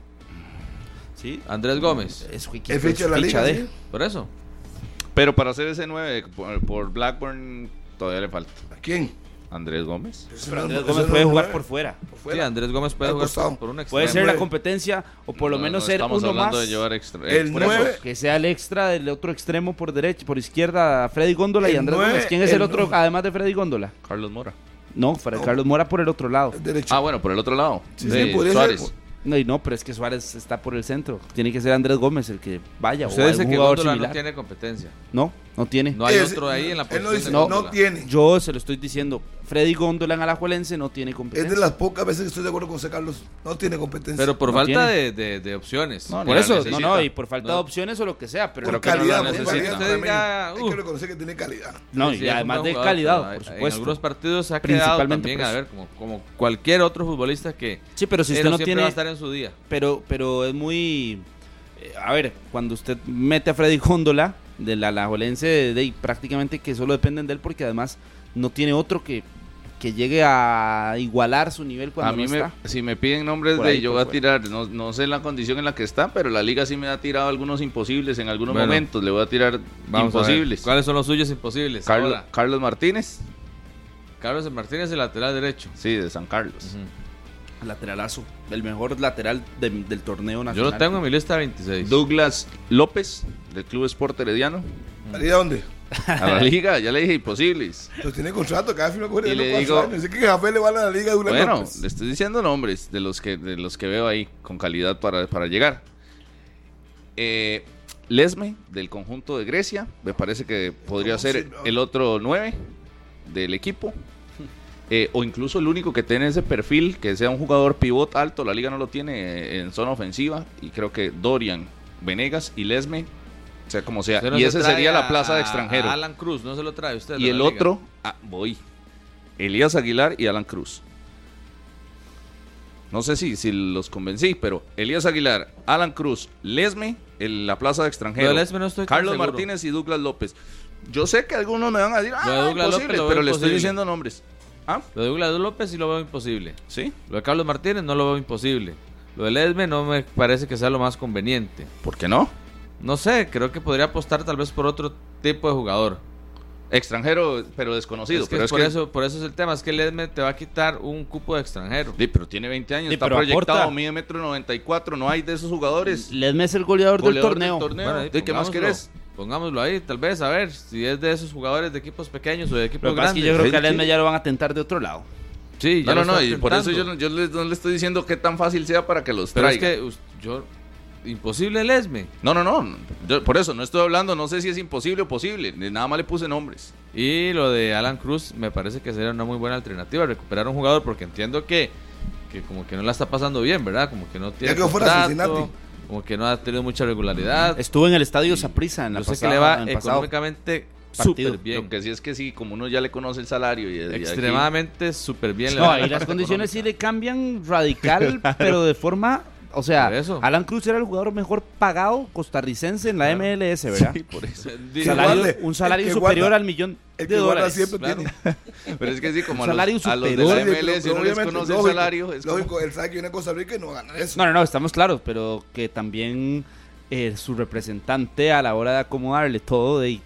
Sí, Andrés Gómez. es El ficha de la liga. de. ¿sí? Por eso. Pero para hacer ese 9 por, por Blackburn todavía le falta. ¿A quién? Andrés Gómez. Pero Andrés Gómez puede jugar por fuera. Por Sí. Andrés Gómez puede jugar por, por un Puede extremo. ser la competencia o por lo No, menos no ser estamos uno hablando más. de llevar extra. El por eso. nueve. Que sea el extra del otro extremo por derecha, por izquierda, Freddy Góndola y Andrés Gómez. ¿Quién es el, el otro, además de Freddy Góndola? Carlos Mora. No, Carlos Mora por el otro lado. Derecho. Ah, bueno, por el otro lado. Sí, sí, Suárez. ser. No, y no, pero es que Suárez está por el centro. Tiene que ser Andrés Gómez el que vaya. Usted o dice que Góndola no tiene competencia. No, no tiene. No hay Es- otro ahí en la Él posición no dice, de no, tiene. Yo se lo estoy diciendo. Freddy Góndola en Alajuelense no tiene Es competencia. de las pocas veces que estoy de acuerdo con José Carlos. No tiene competencia. Pero por No falta de, de- de opciones. No, por eso, no, no, y por falta No. de opciones o lo que sea, pero por que calidad, la por calidad. Usted diga, Hay uh. que reconocer que tiene calidad. no, Sí, sí, y es además de jugador, calidad, por En supuesto. algunos partidos se ha quedado también, a eso. ver, como, como cualquier otro futbolista que Sí, pero si usted no tiene va a estar en su día. pero pero es muy eh, a ver cuando usted mete a Freddy Góndola de la Alajuelense de, de- prácticamente que solo dependen de él porque además no tiene otro que, que llegue a igualar su nivel cuando A mí no me, está si me piden nombres Por de ahí, yo por voy a tirar, no, no sé la condición en la que está, pero la liga sí me ha tirado algunos imposibles en algunos Bueno, momentos. Le voy a tirar Vamos a ver, imposibles. ¿Cuáles son los suyos imposibles? Carlos, Carlos Martínez, Carlos Martínez, el lateral derecho. sí, de San Carlos. lateralazo el mejor lateral de- del torneo Yo nacional lo tengo en mi lista 26. Douglas López, del Club Sport Herediano. ¿Haría dónde? A la liga, ya le dije imposibles. Pues tiene contrato, cada firma con él le digo- años. Dice que Café le van a la liga de una Bueno, le estoy diciendo nombres de los que, de los que veo ahí con calidad para, para llegar. Eh, Lesme, del conjunto de Grecia, me parece que podría ¿Cómo ser el otro 9 del equipo. Eh, o incluso el único que tiene ese perfil, que sea un jugador pivot alto, la liga no lo tiene en zona ofensiva. Y creo que Dorian, Venegas y Lesme, sea como sea. No y se ese sería la plaza de extranjero. Alan Cruz, no se lo trae usted. y el otro, ah, voy. Elías Aguilar y Alan Cruz. No sé si, si los convencí, pero Elías Aguilar, Alan Cruz, Lesme, en la plaza de extranjero. Lesme no estoy Carlos. Martínez y Douglas López. Yo sé que algunos me van a decir, ah, imposible, pero le estoy diciendo nombres. ¿Ah? Lo de Douglas López sí lo veo imposible. ¿Sí? Lo de Carlos Martínez no lo veo imposible. Lo de Lesme no me parece que sea lo más conveniente. ¿Por qué no? No sé, creo que podría apostar tal vez por otro tipo de jugador. Extranjero, pero desconocido. Es que pero es es por, que- Eso, por eso es el tema, es que Lesme te va a quitar un cupo de extranjero. Sí, pero tiene 20 años, Sí, está pero proyectado, aporta. mide metro 94, no hay de esos jugadores. Lesme es el goleador, Goleador del torneo. Bueno, ahí ¿De qué más querés? Pongámoslo ahí, tal vez, a ver, si es de esos jugadores de equipos pequeños o de equipos que pasa es grandes. que yo creo que a Sí, Lesme sí. ya lo van a tentar de otro lado. Sí, ya No, no, lo no, y por eso yo, yo les- no le estoy diciendo qué tan fácil sea para que los Pero es que yo... Imposible Lesme. No, no, no. yo por eso no estoy hablando, no sé si es imposible o posible. Nada más le puse nombres. Y lo de Alan Cruz me parece que sería una muy buena alternativa, recuperar un jugador, porque entiendo que, que como que no la está pasando bien, ¿verdad? Como que no tiene quedó fuera contrato, como que no ha tenido mucha regularidad. Estuvo en el estadio Saprissa en la Yo sé pasada, que le va el económicamente súper bien. Lo que sí es que sí, como uno ya le conoce el salario y, y Extremadamente súper bien. le No, la las *laughs* condiciones sí le cambian radical, *laughs* pero de forma, o sea, eso. Alan Cruz era el jugador mejor pagado costarricense en la MLS, ¿verdad? Sí, por eso. Salario- un salario el superior guarda- al millón El de que guarda dólares. siempre claro. tiene. *laughs* Pero es que sí, como a los, Salario a los de la Pero- MLS pero uno les obviamente, conoce el lógico, salario. Es como- lógico, él sabe que viene a Costa Rica y no va a ganar eso. No, no, no, estamos claros, pero que también eh, su representante a la hora de acomodarle todo, de,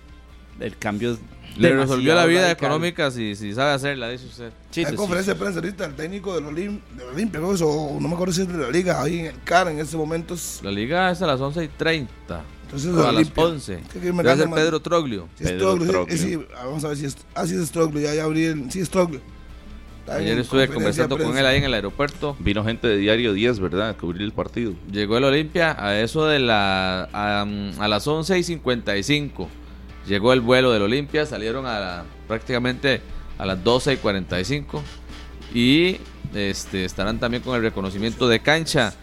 el cambio Le resolvió la vida radical. económica si, si sabe hacerla, dice usted. Hay pues, conferencia de prensa ahorita, el técnico del Olimpia, o no me acuerdo si es de la liga, ahí en el CAR en estos momentos. La liga es a las 11 y 30. Entonces, o a las Olimpia. 11. ¿Qué que me Debe ser? Pedro Troglio. Sí, es Pedro Troglio, sí, sí, vamos a ver si es, ah, sí es Troglio, ya, ya abrí el, sí es Troglio. En Ayer estuve conversando de con él ahí en el aeropuerto. Vino gente de Diario 10, ¿verdad? A cubrir el partido. Llegó el Olimpia a eso de la a, a las 11 y 55. Llegó el vuelo del Olimpia, salieron a la- prácticamente a las 12 y 45 y este estarán también con el reconocimiento de cancha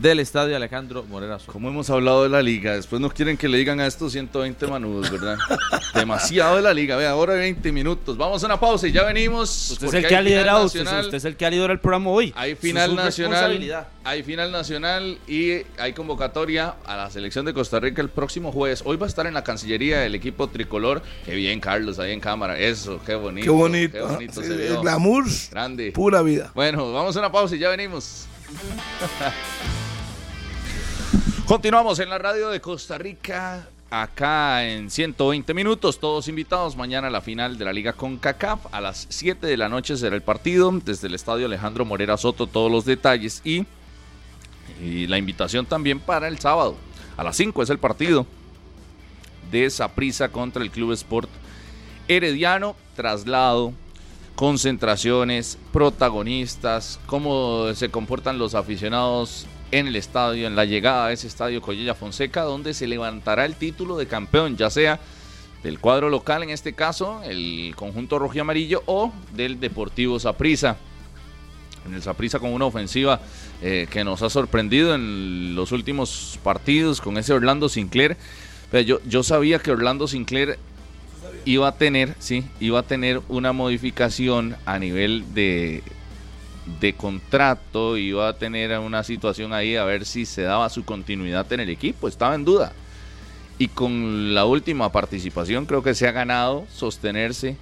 del estadio Alejandro Morera Soto. Como hemos hablado de la liga, después no quieren que le digan a estos 120 manudos, ¿verdad? *laughs* Demasiado de la liga, vea, ahora 20 minutos. Vamos a una pausa y ya venimos. Usted es el que ha liderado, usted, es el que ha liderado el programa hoy. Hay final es nacional, hay final nacional y hay convocatoria a la selección de Costa Rica el próximo jueves. Hoy va a estar en la Cancillería el equipo tricolor. Qué bien, Carlos, ahí en cámara. Eso, qué bonito. Qué bonito. Qué ah, bonito sí, se el vio. glamour, Grande. pura vida. Bueno, vamos a una pausa y ya venimos. Continuamos en la radio de Costa Rica, acá en 120 minutos, todos invitados. Mañana a la final de la Liga con CACAF, a las 7 de la noche será el partido, desde el estadio Alejandro Morera Soto, todos los detalles y, la invitación también para el sábado. A las 5 es el partido de Saprissa contra el Club Sport Herediano, traslado, concentraciones, protagonistas, cómo se comportan los aficionados en el estadio, en la llegada a ese estadio Collella Fonseca, donde se levantará el título de campeón, ya sea del cuadro local, en este caso, el conjunto rojo y amarillo, o del Deportivo Saprissa. En el Saprissa con una ofensiva eh, que nos ha sorprendido en los últimos partidos con ese Orlando Sinclair. Pero yo, yo sabía que Orlando Sinclair iba a tener, sí, iba a tener una modificación a nivel de, de contrato, iba a tener una situación ahí a ver si se daba su continuidad en el equipo, estaba en duda. Y con la última participación creo que se ha ganado sostenerse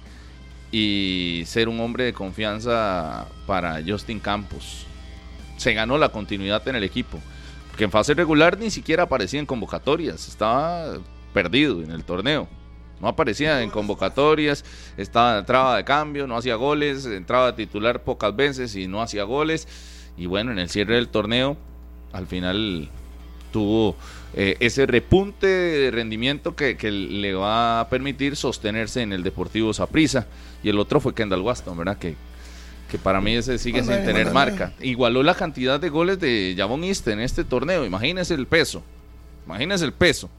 y ser un hombre de confianza para Justin Campos. Se ganó la continuidad en el equipo. Porque en fase regular ni siquiera aparecía en convocatorias, estaba perdido en el torneo. No aparecía en convocatorias, estaba, entraba de cambio, no hacía goles, entraba a titular pocas veces y no hacía goles. Y bueno, en el cierre del torneo, al final tuvo eh, ese repunte de rendimiento que, que le va a permitir sostenerse en el Deportivo Saprissa. Y el otro fue Kendall Waston, ¿verdad? Que, que para mí ese sigue sin tener marca. Igualó la cantidad de goles de Javon East en este torneo. Imagínese el peso. Imagínese el peso.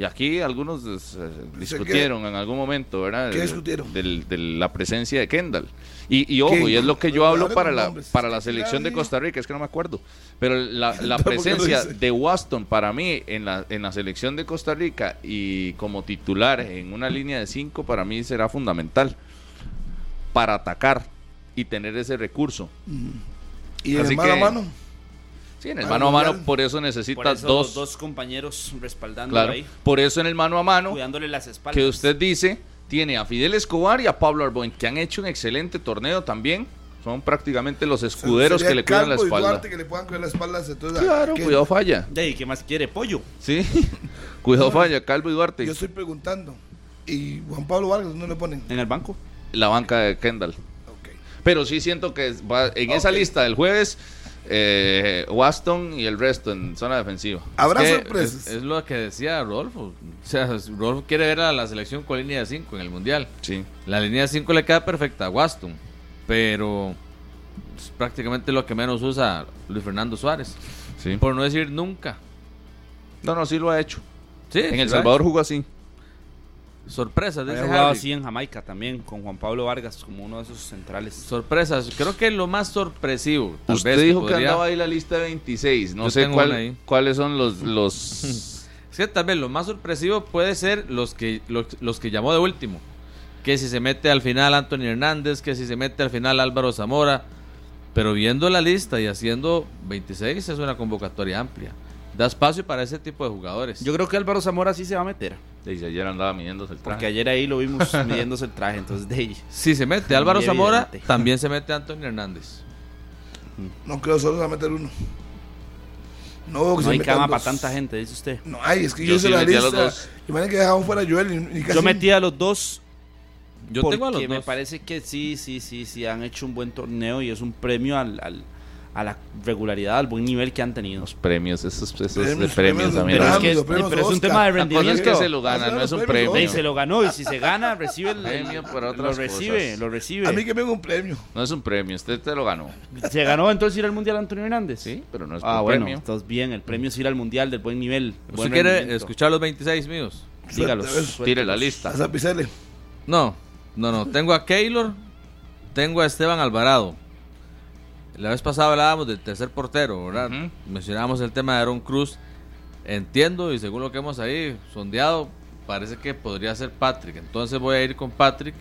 Y aquí algunos eh, discutieron en algún momento, ¿verdad? ¿Qué De- discutieron? del- de la presencia de Kendall. Y, y ojo, y es lo que yo hablo para la, para la selección de. Costa Rica, es que no me acuerdo. Pero la, *laughs* la ¿Por qué lo presencia de Waston para mí en la, en la selección de Costa Rica y como titular en una línea de cinco para mí será fundamental para atacar y tener ese recurso. Y Así el mano a que- mano. Sí, en el mano a mano por eso Por necesita eso dos, los dos compañeros respaldando claro, ahí, por eso en el mano a mano cuidándole las espaldas. que usted dice tiene a Fidel Escobar y a Pablo Arboin que han hecho un excelente torneo también. Son prácticamente los escuderos que le cuidan la Calvo y espalda. Duarte que le puedan cuidar la espalda. Entonces, Claro, ¿qué? cuidado falla. ¿Y qué más quiere? Pollo. Sí, *laughs* cuidado falla, Calvo y Duarte. Yo estoy preguntando. ¿Y Juan Pablo Vargas no le ponen? En el banco. La banca de Kendall. Ok. Pero sí siento que va- en esa Ok. lista del jueves, eh, Waston y el resto en zona defensiva. ¿Habrá Es que sorpresas? Es, es lo que decía Rodolfo. O sea, Rodolfo quiere ver a la selección con línea de 5 en el Mundial. Sí. La línea de 5 le queda perfecta a Waston, pero es prácticamente lo que menos usa Luis Fernando Suárez. sí. Por no decir nunca. No, no, sí lo ha hecho. Sí, En El. Salvador jugó así. Sorpresas, dice jugado Harry. así en Jamaica también, con Juan Pablo Vargas como uno de esos centrales. Sorpresas. Creo que lo más sorpresivo. tal Usted vez, dijo que andaba ahí la lista de 26. No Yo sé cuál- cuáles son los... *laughs* los Es que tal vez lo más sorpresivo puede ser los que, los, los que llamó de último. Que si se mete al final Anthony Hernández, que si se mete al final Álvaro Zamora. Pero viendo la lista y haciendo 26 es una convocatoria amplia. Da espacio para ese tipo de jugadores. Yo creo que Álvaro Zamora sí se va a meter. Dice, ayer andaba midiéndose el Porque traje. ayer ahí lo vimos *laughs* midiéndose el traje, entonces de ahí. si se mete Álvaro Zamora, evidente. también se mete Anthony Hernández. No creo, solo se va a meter uno. No, que No se hay cama dos. para tanta gente, dice usted. No hay, es que Yo yo, hice sí la lista. dos. Imagínate que dejaban fuera a Joel y, y casi. Yo metí a los dos Yo porque tengo a los me dos. parece que sí, sí, sí, sí, han hecho un buen torneo y es un premio al, al- a la regularidad, al buen nivel que han tenido. Los premios, esos, esos de Premios, premios premios, mí Pero es, Premios, que es, premios pero es un Oscar. tema de cosa es rendimiento. que se lo gana, no es un premios premio. Y se lo ganó, y si se gana, recibe el Premio por otras lo recibe, cosas. lo recibe. A mí que me un premio. No es un premio, usted te lo ganó. ¿Se ganó entonces ir al Mundial Antonio Hernández? Sí, pero no es Ah, bueno, premio. entonces bien, el premio es ir al Mundial del buen nivel. ¿Usted buen quiere rendimiento. escuchar los 26 míos? Dígalos. Tire la lista. A Zapicele. No, no, no. Tengo a Keylor, tengo a Esteban Alvarado. La vez pasada hablábamos del tercer portero, ¿verdad? Mencionábamos el tema de Aaron Cruz. Entiendo y según lo que hemos ahí sondeado, parece que podría ser Patrick. Entonces voy a ir con Patrick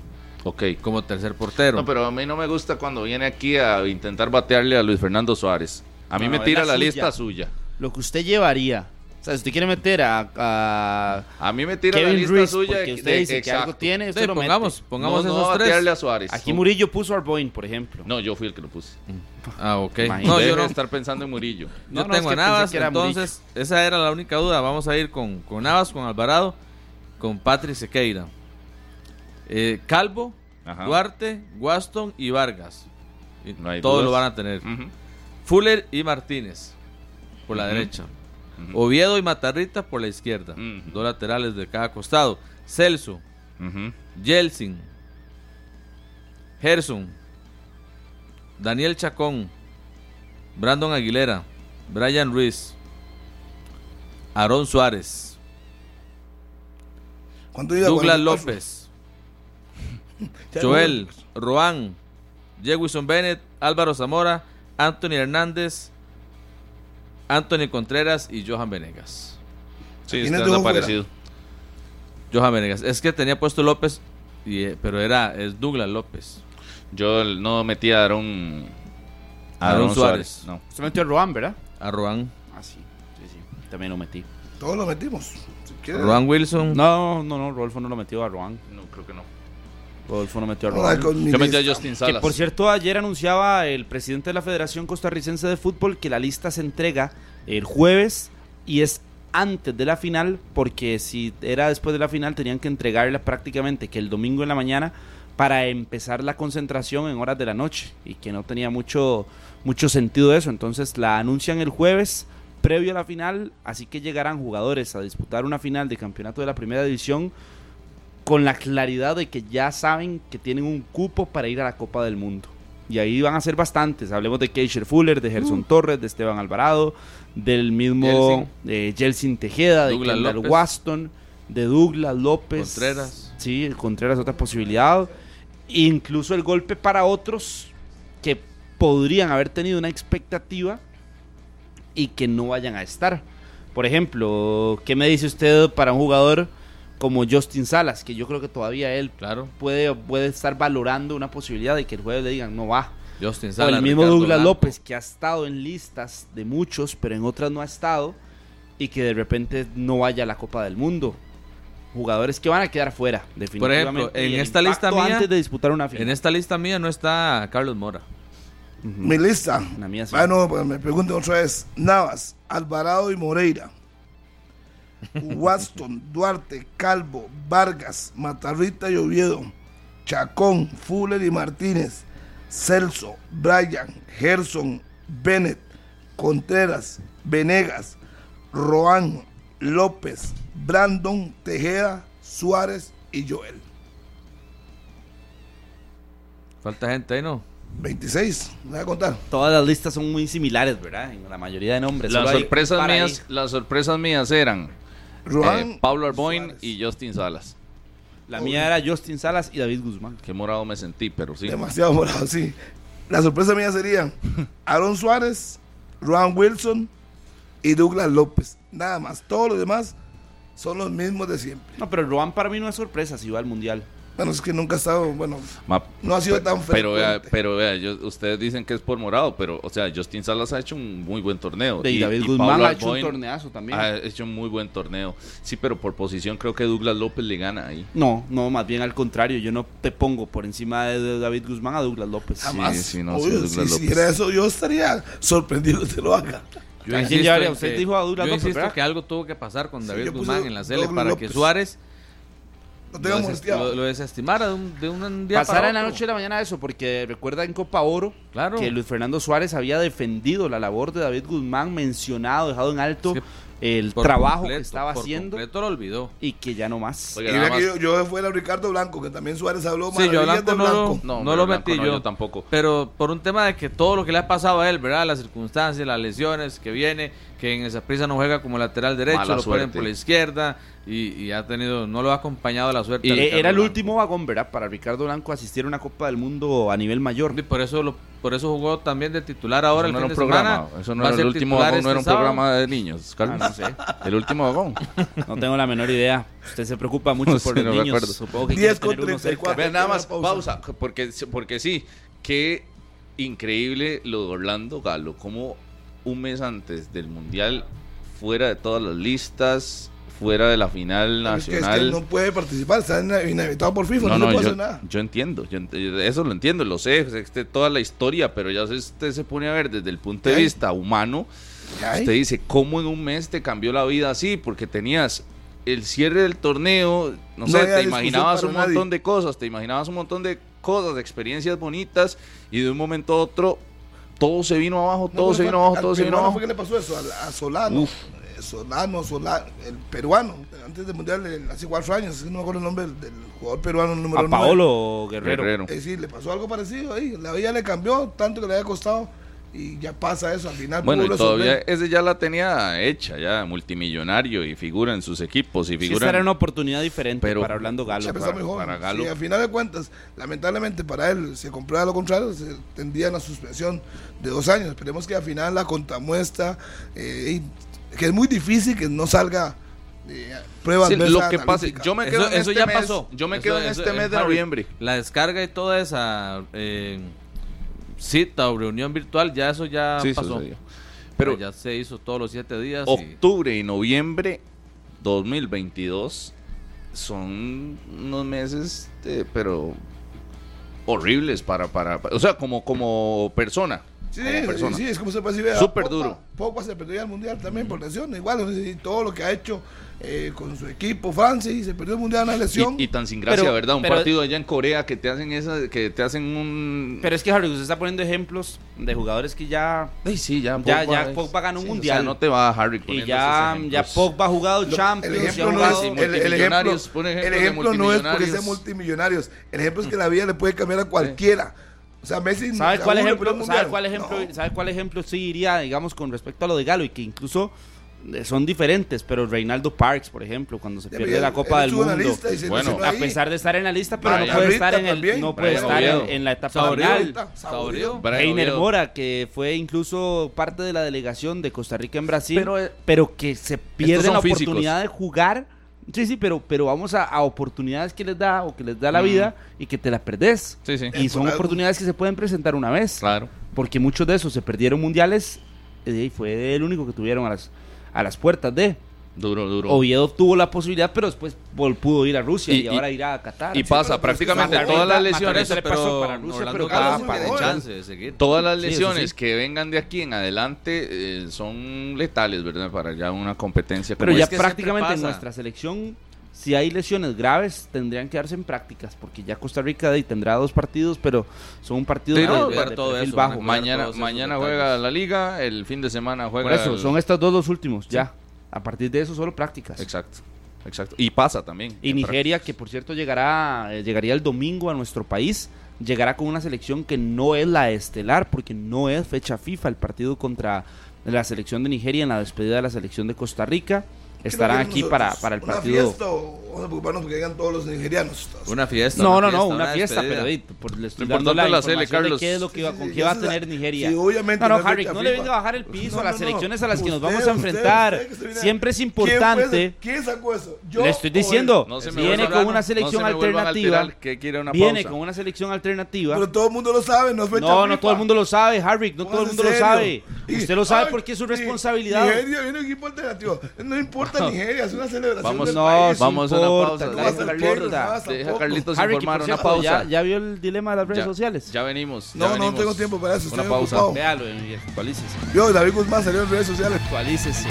Ok. como tercer portero. No, pero a mí no me gusta cuando viene aquí a intentar batearle a Luis Fernando Suárez. A mí No, me tira la la, suya. lista suya. Lo que usted llevaría. Sea, si usted quiere meter a, a A mí me tira la Kevin lista Ruiz, suya. porque usted de- dice que algo tiene, usted Sí, lo mete. pongamos, pongamos no, no esos tres. batearle a Suárez. Aquí Murillo puso a Arboin, por ejemplo. No, yo fui el que lo puse. Ah, ok. Imagínate. *laughs* No, yo no. estar pensando en Murillo. No, Yo no, es tengo que a Navas, entonces esa era la única duda. Vamos a ir con, con Navas, con Alvarado, con Patrick Sequeira. Eh, Calvo, Ajá. Duarte, Waston y Vargas. No todos dudas. lo van a tener. Fuller y Martínez por la derecha. Oviedo y Matarrita por la izquierda. Dos laterales de cada costado. Celso. Jelsin, Gerson, Daniel Chacón, Brandon Aguilera, Brian Ruiz, Aarón Suárez. Douglas 44. López, *laughs* Joel, Roan, Jewison Bennett, Álvaro Zamora, Anthony Hernández, Anthony Contreras y Johan Venegas. Sí, ¿Quién está es dejó fuera? desaparecido. Johan Venegas. Es que tenía puesto López, y, eh, pero era es Douglas López. Yo no metí a Aaron, a Aaron Aaron Suárez. Suárez. No. Usted metió a Roan, ¿verdad? A Roan, Ah, sí. Sí, sí. También lo metí. Todos lo metimos. Si. Roan Wilson. No, no, no. Rodolfo no lo metió a Roan. No, creo que no. Rodolfo no metió a Yo metí Que Salas. por cierto, ayer anunciaba el presidente de la Federación Costarricense de Fútbol que la lista se entrega el jueves y es antes de la final, porque si era después de la final tenían que entregarla prácticamente que el domingo en la mañana para empezar la concentración en horas de la noche y que no tenía mucho, mucho sentido eso. Entonces la anuncian el jueves previo a la final, así que llegarán jugadores a disputar una final de campeonato de la primera división con la claridad de que ya saben que tienen un cupo para ir a la Copa del Mundo. Y ahí van a ser bastantes. Hablemos de Keisher Fuller, de Gerson Torres, de Esteban Alvarado, del mismo eh, Jelsin Tejeda, de Kendall. Waston, de Douglas López. Contreras. Sí, Contreras otra posibilidad. Incluso el golpe para otros que podrían haber tenido una expectativa y que no vayan a estar. Por ejemplo, ¿qué me dice usted para un jugador como Justin Salas? Que yo creo que todavía él Claro, puede, puede estar valorando una posibilidad de que el jueves le digan no va. Justin O Salas. el mismo Ricardo Douglas Blanco. López, que ha estado en listas de muchos, pero en otras no ha estado, y que de repente no vaya a la Copa del Mundo. Jugadores que van a quedar fuera, definitivamente. en y el esta lista mía- Antes de disputar una final. En esta lista mía no está Carlos Mora. Mi lista. La mía sí. Ah, no, pues me preguntan otra vez. Navas, Alvarado y Moreira. Waston, Duarte, Calvo, Vargas, Matarrita y Oviedo. Chacón, Fuller y Martínez. Celso, Brian, Gerson, Bennett, Contreras, Venegas, Roan, López, Brandon, Tejeda, Suárez y Joel. Falta gente ahí, ¿no? 26, me voy a contar. Todas las listas son muy similares, ¿verdad? En la mayoría de nombres. Las sorpresas ahí. mías, las sorpresas mías eran Roan, eh, Pablo Arboin Suárez. y Justin Salas. La mía era Justin Salas y David Guzmán. Qué morado me sentí, pero sí. Demasiado morado, sí. La sorpresa mía sería Aaron Suárez, Ron Wilson y Douglas López. Nada más. Todos los demás son los mismos de siempre. No, pero Roan para mí no es sorpresa si va al mundial. Bueno, es que nunca ha estado, bueno, Ma- no ha sido tan Pero vea, pero vea, yo- ustedes dicen que es por morado, pero, o sea, Justin Salas ha hecho un muy buen torneo. Y, David Guzmán Pablo ha hecho un torneazo también. Ha hecho un muy buen torneo. Sí, pero por posición creo que Douglas López le gana ahí. No, no, más bien al contrario. Yo no te pongo por encima de David Guzmán a Douglas López. Jamás. sí, no, sí, Obvio, Douglas si López. hiciera eso, yo estaría sorprendido que lo haga. Yo ¿A quién insisto, llevaría? Usted que- dijo a Douglas yo López, que algo tuvo que pasar con Sí, David Guzmán en la Sele Douglas para que. Suárez No lo, des- molestiado. lo- lo desestimara de un, de un día Pasara para en la noche y la mañana eso, porque recuerda en Copa Oro Claro. que Luis Fernando Suárez había defendido la labor de David Guzmán, mencionado, dejado en alto Es el Por trabajo completo, que estaba por haciendo completo lo olvidó. y que ya no más. Oiga, Y nada vea que más- yo, yo fuera Ricardo Blanco, que también Suárez habló Sí, yo a maravillas Blanco de no lo, Blanco. No, no lo Blanco metí no, yo. yo tampoco. Pero por un tema de que todo lo que le ha pasado a él, ¿verdad? Las circunstancias, las lesiones que viene, que en esa prisa no juega como lateral derecho, Mala lo ponen por la izquierda y, y ha tenido, no lo ha acompañado la suerte. Y Ricardo era el Blanco. último vagón, ¿verdad? Para Ricardo Blanco asistir a una Copa del Mundo a nivel mayor. Y por eso lo, por eso jugó también de titular ahora Eso el no fin era un de programa. semana. Eso no Va era el último vagón, no este era un sábado. programa de niños. Ah, no sé. *laughs* El último vagón. No tengo la menor idea. Usted se preocupa mucho *laughs* No por sé, los no niños. Supongo que 10 quiere con tener uno cerca. 34. Vean, nada más, Pausa. pausa, porque, porque sí, qué increíble lo de Orlando Galo, como un mes antes del Mundial, fuera de todas las listas, fuera de la final Es que, es que nacional. no puede participar, está inhabilitado por FIFA, No, no, no, puede yo, hacer nada. yo entiendo, yo ent- eso lo entiendo, lo sé, este, toda la historia, pero ya usted se pone a ver desde el punto de ¿Qué hay? vista humano, ¿Qué usted dice, ¿cómo en un mes te cambió la vida así? Porque tenías el cierre del torneo, no, No sé, te imaginabas un nadie. montón de cosas, te imaginabas un montón de cosas, de experiencias bonitas, y de un momento a otro todo se vino abajo, todo se vino abajo, todo se vino abajo. que le pasó eso? A, a Solano. Uf. Solano, Solano, el peruano, antes del mundial, hace cuatro años, es no me acuerdo el nombre del, del jugador peruano número A nueve. Paolo Guerrero. Guerrero. Eh, sí, le pasó algo parecido ahí. La vida le cambió, tanto que le había costado, y ya pasa eso. Al final, Bueno, y todavía resolver. ese ya la tenía hecha, ya multimillonario y figura en sus equipos y Sí, figura esta era una oportunidad diferente Pero- para Orlando Galo. Muy joven. para Galo. Sí, al final de cuentas, lamentablemente para él se comprueba lo contrario, se tendría una suspensión de dos años. Esperemos que al final la contramuestra, eh, y- que es muy difícil que no salga eh, pruebas Sí, lo que pase, yo me quedo Eso, en eso este ya mes, pasó. Yo me Eso- quedo en eso, este eh, mes de Harry, noviembre. La descarga y toda esa eh, cita o reunión virtual, ya eso ya Sí, pasó. sucedió. Pero ya se hizo todos los siete días. y- octubre y noviembre 2022 son unos meses, eh, pero horribles para, para, para- o sea, como, como persona. Sí, persona. sí, es como se percibe. a Súper Pogba. duro. Pogba se perdió el mundial también por lesión. Igual, todo lo que ha hecho eh, con su equipo, Francia, y se perdió el mundial en una lesión. Y, y tan sin gracia, Pero- ¿verdad? Un pero- partido allá en Corea que te hacen esa, que te hacen un... Pero es que Harry, usted está poniendo ejemplos de jugadores que ya. Ay, sí, ya, Ya- ya es- Pogba ganó un sí, o mundial. sea, no te va Harry Y ya, ya. Pogba ha jugado Lo- Champions. el y ejemplo, no es, el, el ejemplo, el no es porque sea multimillonarios. multimillonarios. El ejemplo es que la vida le puede cambiar a cualquiera. O sea, Messi. ¿Sabe a cuál ejemplo? ¿Sabe cuál ejemplo? No. ¿Sabe cuál ejemplo sí iría, digamos, con respecto a lo de Galo y que incluso eh, son diferentes? Pero Reinaldo Parks, por ejemplo, cuando se pierde la Copa del mundo, Bueno, a pesar de estar en la lista, pero no puede estar en el, no puede estar en, la etapa final. Oviedo. Mora, que fue incluso parte de la delegación de Costa Rica en Brasil, Pero, eh, que se pierde la oportunidad de jugar. Sí, sí, pero, pero vamos a, a oportunidades que les da o que les da la Mm. vida y que te la perdés. Sí, sí. Y son oportunidades que se pueden presentar una vez. Claro. Porque muchos de esos se perdieron mundiales eh, y fue el único que tuvieron a las, a las puertas de. Duro, duro. Oviedo tuvo la posibilidad, pero después pudo ir a Rusia y, Y- y- ahora irá a Qatar. y pasa es que prácticamente todas las lesiones, le pasó para Rusia, pero sí chance de seguir. todas las Sí, lesiones sí. que vengan de aquí en adelante eh, son letales, ¿verdad? Para ya una competencia Pero como ya que prácticamente en nuestra selección, si hay lesiones graves, tendrían que darse en prácticas, porque ya Costa Rica de- tendrá dos partidos, pero son un partido Sí, de, no, de- ver de todo eso, bajo. Mañana, mañana juega la liga, el fin de semana juega Por eso, el- son estos dos los últimos, ya. A partir de eso, solo prácticas. Exacto, exacto. Y pasa también. Y Nigeria, que por cierto llegará, eh, llegaría el domingo a nuestro país, llegará con una selección que no es la estelar, porque no es fecha FIFA el partido contra la selección de Nigeria en la despedida de la selección de Costa Rica. ¿Qué Estarán aquí para, nosotros? para el ¿Una partido. fiesta o vamos a preocuparnos porque llegan todos los nigerianos? Una fiesta. No, una no, no, una fiesta, pero eh, por, le estoy dando la la de qué es lo que, va, Sí, con qué va a tener Nigeria. sí, obviamente no, Harry, no le venga a bajar el piso No, a las no, no. selecciones a las que nos vamos a enfrentar. usted viene- Siempre es ¿Quién fue importante. ¿Quién sacó eso? ¿Yo Le estoy diciendo, No se me viene con una no selección alternativa. alterar, que quiere una Viene pausa. con una selección alternativa. Pero todo el mundo lo sabe, no es fecha No, no todo el mundo lo sabe, Harry, no todo el mundo lo sabe. Usted lo sabe porque es su responsabilidad. Nigeria viene un equipo alternativo. No importa *laughs* Nigeria, es una celebración Vamos, no, vamos a una pausa. No Deja va a ser Carlitos, Keylor, no va a ser deja. Carlitos Harry, informar una pausa. ¿ya, ya vio el dilema de las redes Ya- sociales? Ya venimos. ya No, no, no venimos. tengo tiempo para eso. Una Estoy pausa. ocupado. Véalo y actualícese. Yo, David Guzmán salió en redes sociales. Actualícese.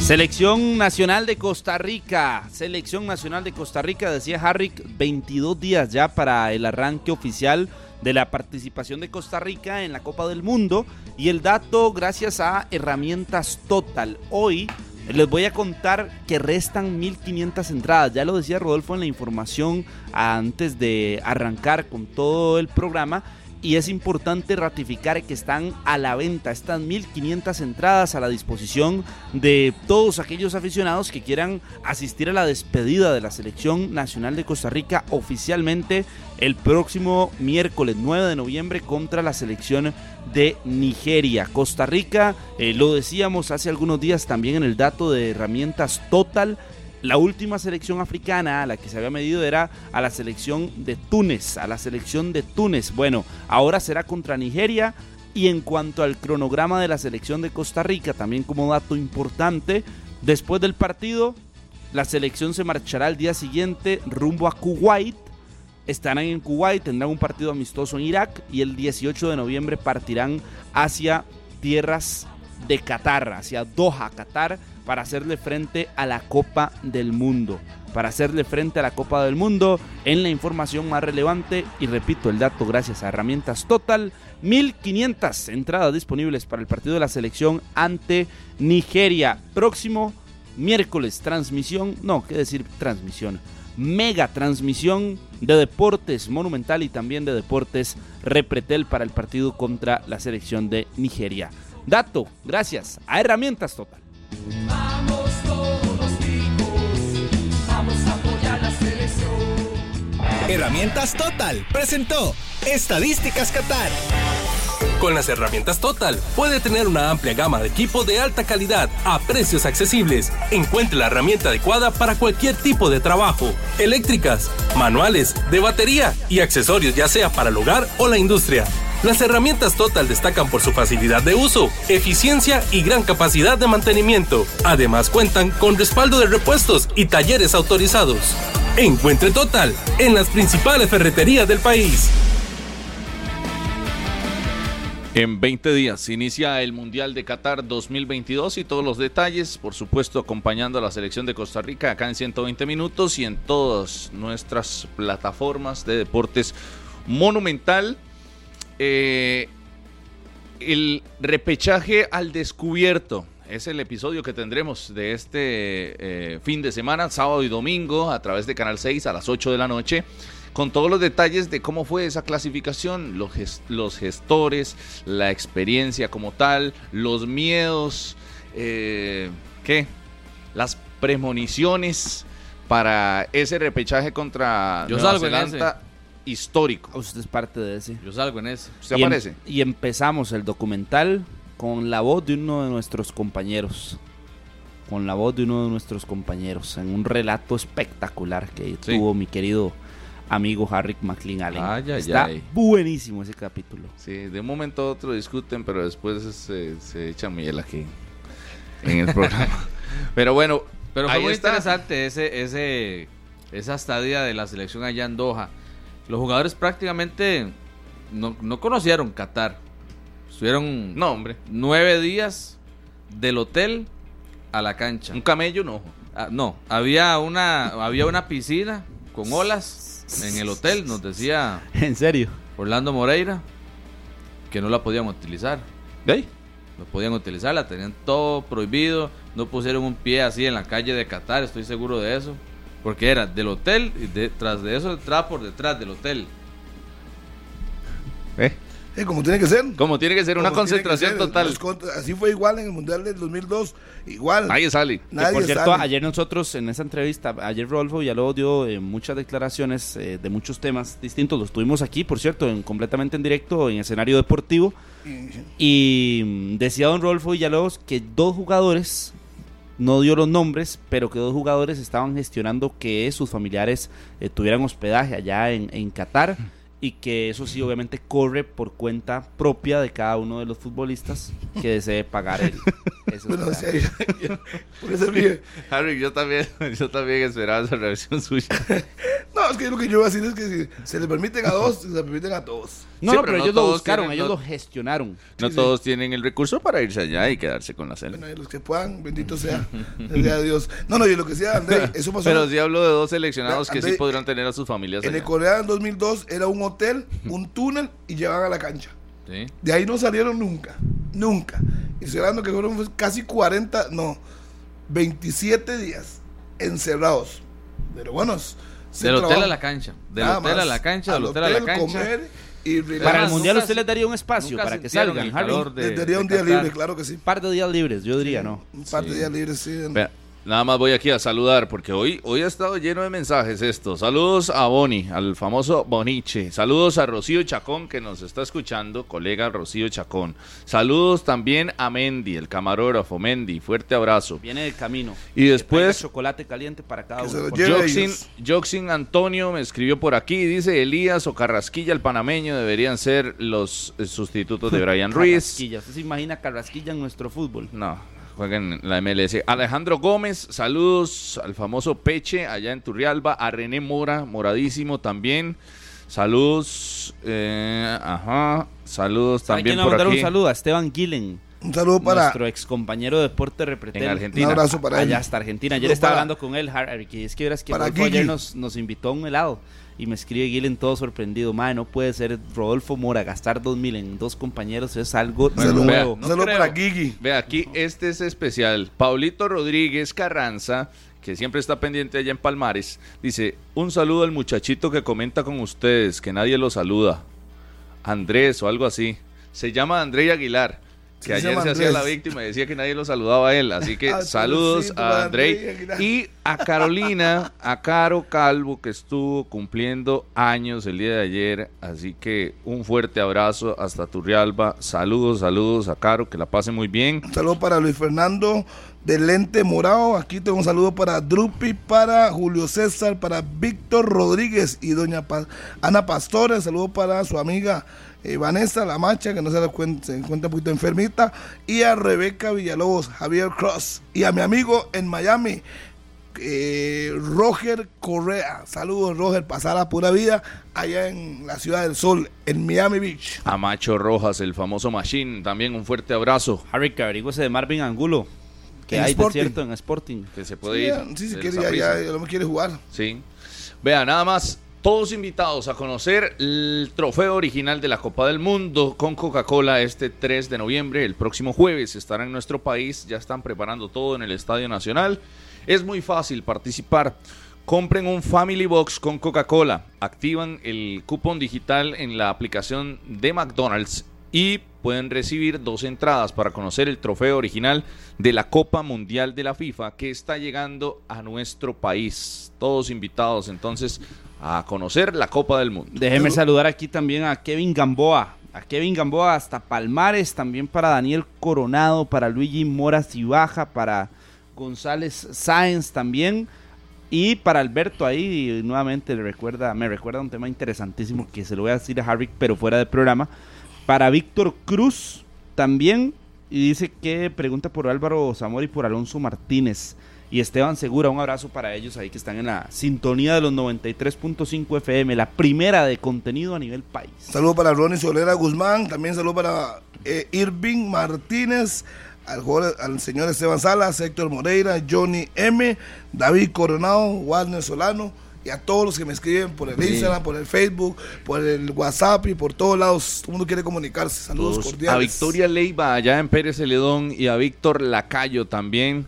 Selección Nacional de Costa Rica. Selección Nacional de Costa Rica, decía Harrick, 22 días ya para el arranque oficial de la participación de Costa Rica en la Copa del Mundo. Y el dato gracias a Herramientas Total. Hoy les voy a contar que restan 1500 entradas. Ya lo decía Rodolfo en la información antes de arrancar con todo el programa. Y es importante ratificar que están a la venta. Están 1500 entradas a la disposición de todos aquellos aficionados que quieran asistir a la despedida de la Selección Nacional de Costa Rica oficialmente el próximo miércoles 9 de noviembre contra la selección de Nigeria. Costa Rica, eh, lo decíamos hace algunos días también en el dato de herramientas Total. La última selección africana a la que se había medido era a la selección de Túnez, a la selección de Túnez. Bueno, ahora será contra Nigeria. Y en cuanto al cronograma de la selección de Costa Rica, también como dato importante, después del partido, la selección se marchará al día siguiente rumbo a Kuwait. Estarán en Kuwait, tendrán un partido amistoso en Irak y el 18 de noviembre partirán hacia tierras de Qatar, hacia Doha, Qatar, para hacerle frente a la Copa del Mundo. Para hacerle frente a la Copa del Mundo en la información más relevante. Y repito el dato gracias a Herramientas Total. 1500 entradas disponibles para el partido de la selección ante Nigeria. Próximo miércoles, transmisión, no, qué decir transmisión. Mega transmisión de deportes monumental y también de deportes repretel para el partido contra la selección de Nigeria. Dato, gracias a Herramientas Total. Herramientas Total presentó Estadísticas Qatar. Con las herramientas Total puede tener una amplia gama de equipo de alta calidad a precios accesibles. Encuentre la herramienta adecuada para cualquier tipo de trabajo. Eléctricas, manuales, de batería y accesorios ya sea para el hogar o la industria. Las herramientas Total destacan por su facilidad de uso, eficiencia y gran capacidad de mantenimiento. Además cuentan con respaldo de repuestos y talleres autorizados. Encuentre Total en las principales ferreterías del país. En 20 días inicia el Mundial de Qatar 2022 y todos los detalles, por supuesto, acompañando a la selección de Costa Rica acá en 120 minutos y en todas nuestras plataformas de deportes monumental. Eh, el repechaje al descubierto. Es el episodio que tendremos de este eh, fin de semana, sábado y domingo, a través de Canal 6 a las 8 de la noche con todos los detalles de cómo fue esa clasificación, los, gest los gestores, la experiencia como tal, los miedos, eh, ¿qué? Las premoniciones para ese repechaje contra Yo Nueva Zelanda histórico. Usted es parte de ese. Yo salgo en ese. ¿Usted y, em- aparece? y empezamos el documental con la voz de uno de nuestros compañeros. Con la voz de uno de nuestros compañeros. En un relato espectacular que Sí. tuvo mi querido amigo Harry McLean Allen. Ay, ay, Está ay. buenísimo ese capítulo. Sí, de un momento a otro discuten, pero después se, se echa miel aquí en el programa. *laughs* pero bueno, Pero fue ahí muy está. interesante ese, ese, esa estadía de la selección allá en Doha. Los jugadores prácticamente no, no conocieron Qatar. Estuvieron No, hombre. nueve días del hotel a la cancha. Un camello no. Ah, no, había una, había una piscina con olas en el hotel, nos decía *laughs* En serio. Orlando Moreira, que no la podían utilizar. ¿Ve? No podían utilizarla, tenían todo prohibido, no pusieron un pie así en la calle de Qatar, estoy seguro de eso. Porque era del hotel y detrás de eso entraba por detrás del hotel. ¿Ve? Eh, como tiene que ser. Como tiene que ser una Como concentración ser. total. Así fue igual en el Mundial del 2002. Igual. Nadie sale. Que por cierto, sale. ayer nosotros en esa entrevista, ayer Rodolfo Villalobos dio eh, muchas declaraciones eh, de muchos temas distintos. Los tuvimos aquí, por cierto, en, completamente en directo, en escenario deportivo. Y mm, decía don Rodolfo Villalobos que dos jugadores no dio los nombres, pero que dos jugadores estaban gestionando que sus familiares eh, tuvieran hospedaje allá en, en Qatar y que eso sí obviamente corre por cuenta propia de cada uno de los futbolistas que desee pagar el *laughs* Bueno, o sea, yo- por eso *laughs* Harry, yo también, *laughs* yo también esperaba esa reacción suya. no, es que lo que yo voy a decir es que si se le permiten a dos, se le permiten a todos. No, Sí, no, pero pero no ellos lo buscaron, tienen- ellos no- lo gestionaron. No todos tienen el recurso para irse allá y quedarse con la cena. Bueno, y los que puedan, bendito sea, sea Dios. No, no, y lo que decía André, eso pasó Pero sí hablo de dos seleccionados que sí André, podrán tener a sus familias en allá. el Corea en 2002 era un hotel, un túnel y llevaban a la cancha. Sí. De ahí no salieron nunca, nunca. Y estoy hablando que fueron casi 40, no, 27 días encerrados. Pero bueno, se Del hotel trabaja. a la cancha. Del Nada hotel a la cancha, del hotel a la cancha. comer y Para el mundial nunca usted les daría un espacio para que salgan, el Harry. calor de- Les daría un día libre, claro que sí. Un par de días libres, yo diría, ¿no? Un par de días libres, sí. Vea, nada más voy aquí a saludar porque hoy, hoy ha estado lleno de mensajes esto. Saludos a Boni, al famoso Boniche. Saludos a Rocío Chacón que nos está escuchando, colega Rocío Chacón. Saludos también a Mendy, el camarógrafo Mendy. Fuerte abrazo. Viene de camino. Y después- chocolate caliente para cada uno. Joxin. Joxin Antonio me escribió por aquí, dice Elías o Carrasquilla, el panameño, deberían ser los eh, sustitutos de *laughs* Brian Ruiz. Carrasquilla. ¿Usted se imagina Carrasquilla en nuestro fútbol? No, jueguen en la MLS. Alejandro Gómez, saludos al famoso Peche allá en Turrialba. A René Mora, moradísimo también. Saludos, eh, ajá, saludos ¿Sabe también por mandar aquí. un saludo? A Esteban Gillen, Un saludo para nuestro ex compañero de Deporte Repretel. En Argentina. Un abrazo para él. Allá hasta Argentina. Ayer estaba para- hablando con él, Harry, que es que verás que ayer nos, nos invitó a un helado. Y me escribe Gillen todo sorprendido. Madre, no puede ser Rodolfo Mora gastar dos mil en dos compañeros. Es algo Bueno, Saludo. vea, nuevo. un no para Gigi. Ve aquí, este es especial. Paulito Rodríguez Carranza, que siempre está pendiente allá en Palmares, dice, un saludo al muchachito que comenta con ustedes, que nadie lo saluda. Andrés o algo así. Se llama André Aguilar. Que se ayer se hacía la víctima y decía que nadie lo saludaba a él. Así que *laughs* Ah, saludos a Aguilar. y a Carolina, a Caro Calvo, que estuvo cumpliendo años el día de ayer. Así que un fuerte abrazo hasta Turrialba. Saludos, saludos a Caro, que la pase muy bien. Un saludo para Luis Fernando de Lente Morado. Aquí tengo un saludo para Drupi, para Julio César, para Víctor Rodríguez y doña Pa- Ana Pastores. Saludo para su amiga eh, Vanessa La Macha, que no se, da cuenta, se encuentra un poquito enfermita. Y a Rebeca Villalobos, Javier Cross. Y a mi amigo en Miami, eh, Roger Correa. Saludos, Roger. Pasar la pura vida allá en la Ciudad del Sol, en Miami Beach. A Macho Rojas, el famoso Machine, también un fuerte abrazo. Harry, que averigüese de Marvin Angulo. Que En hay Sporting. de cierto en Sporting. Que se puede Sí, ir. sí, si quiere, ya, ya, ya no me quiere jugar. Sí. Vea, nada más, todos invitados a conocer el trofeo original de la Copa del Mundo con Coca-Cola este 3 de noviembre. El próximo jueves estará en nuestro país. Ya están preparando todo en el Estadio Nacional. Es muy fácil participar. Compren un Family Box con Coca-Cola. Activan el cupón digital en la aplicación de McDonald's y pueden recibir dos entradas para conocer el trofeo original de la Copa Mundial de la FIFA que está llegando a nuestro país. Todos invitados entonces a conocer la Copa del Mundo. Déjeme saludar aquí también a Kevin Gamboa. A Kevin Gamboa hasta Palmares, también para Daniel Coronado, para Luigi Mora Cibaja, para González Sáenz también. Y para Alberto ahí nuevamente le recuerda, me recuerda un tema interesantísimo que se lo voy a decir a Harry, pero fuera del programa. Para Víctor Cruz también. Y dice que pregunta por Álvaro Zamora y por Alonso Martínez. Y Esteban Segura, un abrazo para ellos ahí que están en la sintonía de los 93.5 FM, la primera de contenido a nivel país. Saludo para Ronnie Solera Guzmán, también saludo para eh, Irving Martínez, al, jugador- al señor Esteban Salas, Héctor Moreira, Johnny M, David Coronado, Warner Solano y a todos los que me escriben por el Instagram, por el Facebook, por el WhatsApp y por todos lados. Todo el mundo quiere comunicarse. Saludos Todos. cordiales. A Victoria Leiva allá en Pérez Celedón y a Víctor Lacayo también.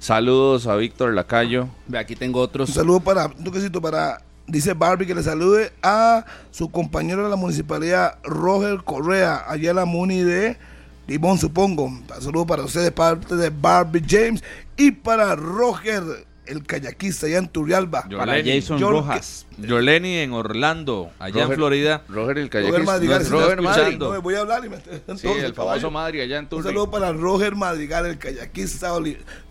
Saludos a Víctor Lacayo. Ve, aquí tengo Un otros. saludo para, un toquecito para, dice Barbie que le salude a su compañero de la municipalidad, Roger Correa, allá en la Muni de Limón, supongo. Un saludo para ustedes, parte de Barbie James y para Roger el kayakista allá en Turrialba. Para Jason Rojas. Joleni en Orlando, allá en Florida. Roger el Roger kayakista. Madrigal, Roger Madrigal. voy a hablar y me *laughs* Sí, entonces, el famoso. Madrid allá en Un Turri. saludo para Roger Madrigal, el kayakista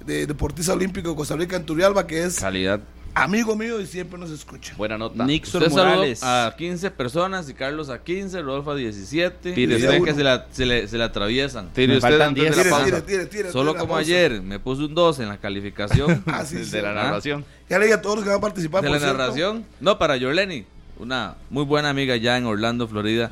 de deportista olímpico de Costa Rica en Turrialba, que es Calidad, amigo mío y siempre nos escucha. buena nota. Nixon Usted Morales. a 15 personas y Carlos a 15, Rodolfo a 17. Tire, usted que se, la- se le, se le atraviesan. Tire Me usted faltan antes de 10. la Tire, pausa. tire, tire, tire, Solo como pausa. ayer me puse un 2 en la calificación *laughs* Ah, sí, El sí. de la ¿Ah? narración. Ya le dije a todos los que van a participar. de por la cierto. narración. No, para Jorleni, una muy buena amiga ya en Orlando, Florida,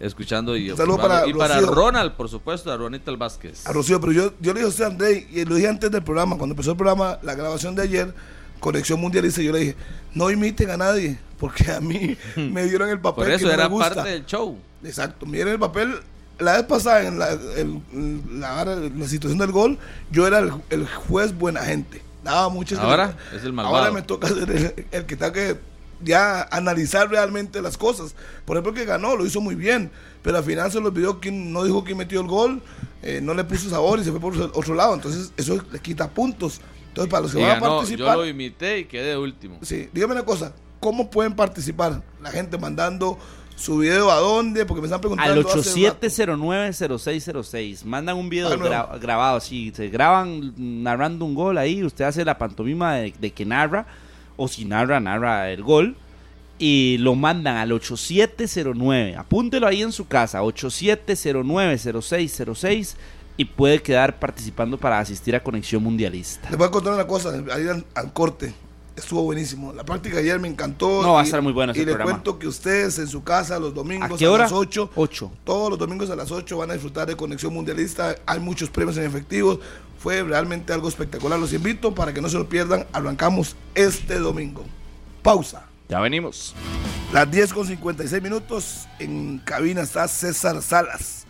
escuchando y Un saludo para Y para Rocío. Ronald, por supuesto, a Ronita el Vázquez. A Rocío, pero yo, yo le dije a usted, André, y lo dije antes del programa, cuando empezó el programa, la grabación de ayer, Conexión Mundialista, yo le dije, no imiten a nadie, porque a mí *laughs* me dieron el papel Por eso que no era me gusta. parte del show. Exacto, miren el papel. La vez pasada, en la, el- la, la situación del gol, yo era el, el juez buena gente. Daba muchas Ahora es el malvado. Ahora me toca ser el, el que tenga que ya analizar realmente las cosas. Por ejemplo, que ganó, lo hizo muy bien, pero al final se lo olvidó quién no dijo quién metió el gol, eh, no le puso sabor y se fue por otro lado. Entonces, eso le quita puntos. Entonces, para los que Y van a ganó, yo participar. lo imité y quedé último. Sí, dígame una cosa, ¿cómo pueden participar? La gente mandando su video a dónde, porque me están preguntando. Al hace rato. 8709-0606. Mandan un video Ah, gra- grabado así. Se graban narrando un gol ahí. Usted hace la pantomima de, de que narra. O si narra, narra el gol. Y lo mandan al 8709. Apúntelo ahí en su casa. 8709-0606. Y puede quedar participando para asistir a Conexión Mundialista. Les voy a contar una cosa, ahí al, al corte. Estuvo buenísimo. La práctica ayer me encantó. No, va a estar muy bueno ese Y le programa. cuento que ustedes en su casa los domingos ¿A qué hora? las 8, 8. todos los domingos a las 8 van a disfrutar de Conexión Mundialista. Hay muchos premios en efectivo. Fue realmente algo espectacular. Los invito para que no se lo pierdan. Arrancamos este domingo. Pausa. Ya venimos. Las 10 con 56 minutos. En cabina está César Salas.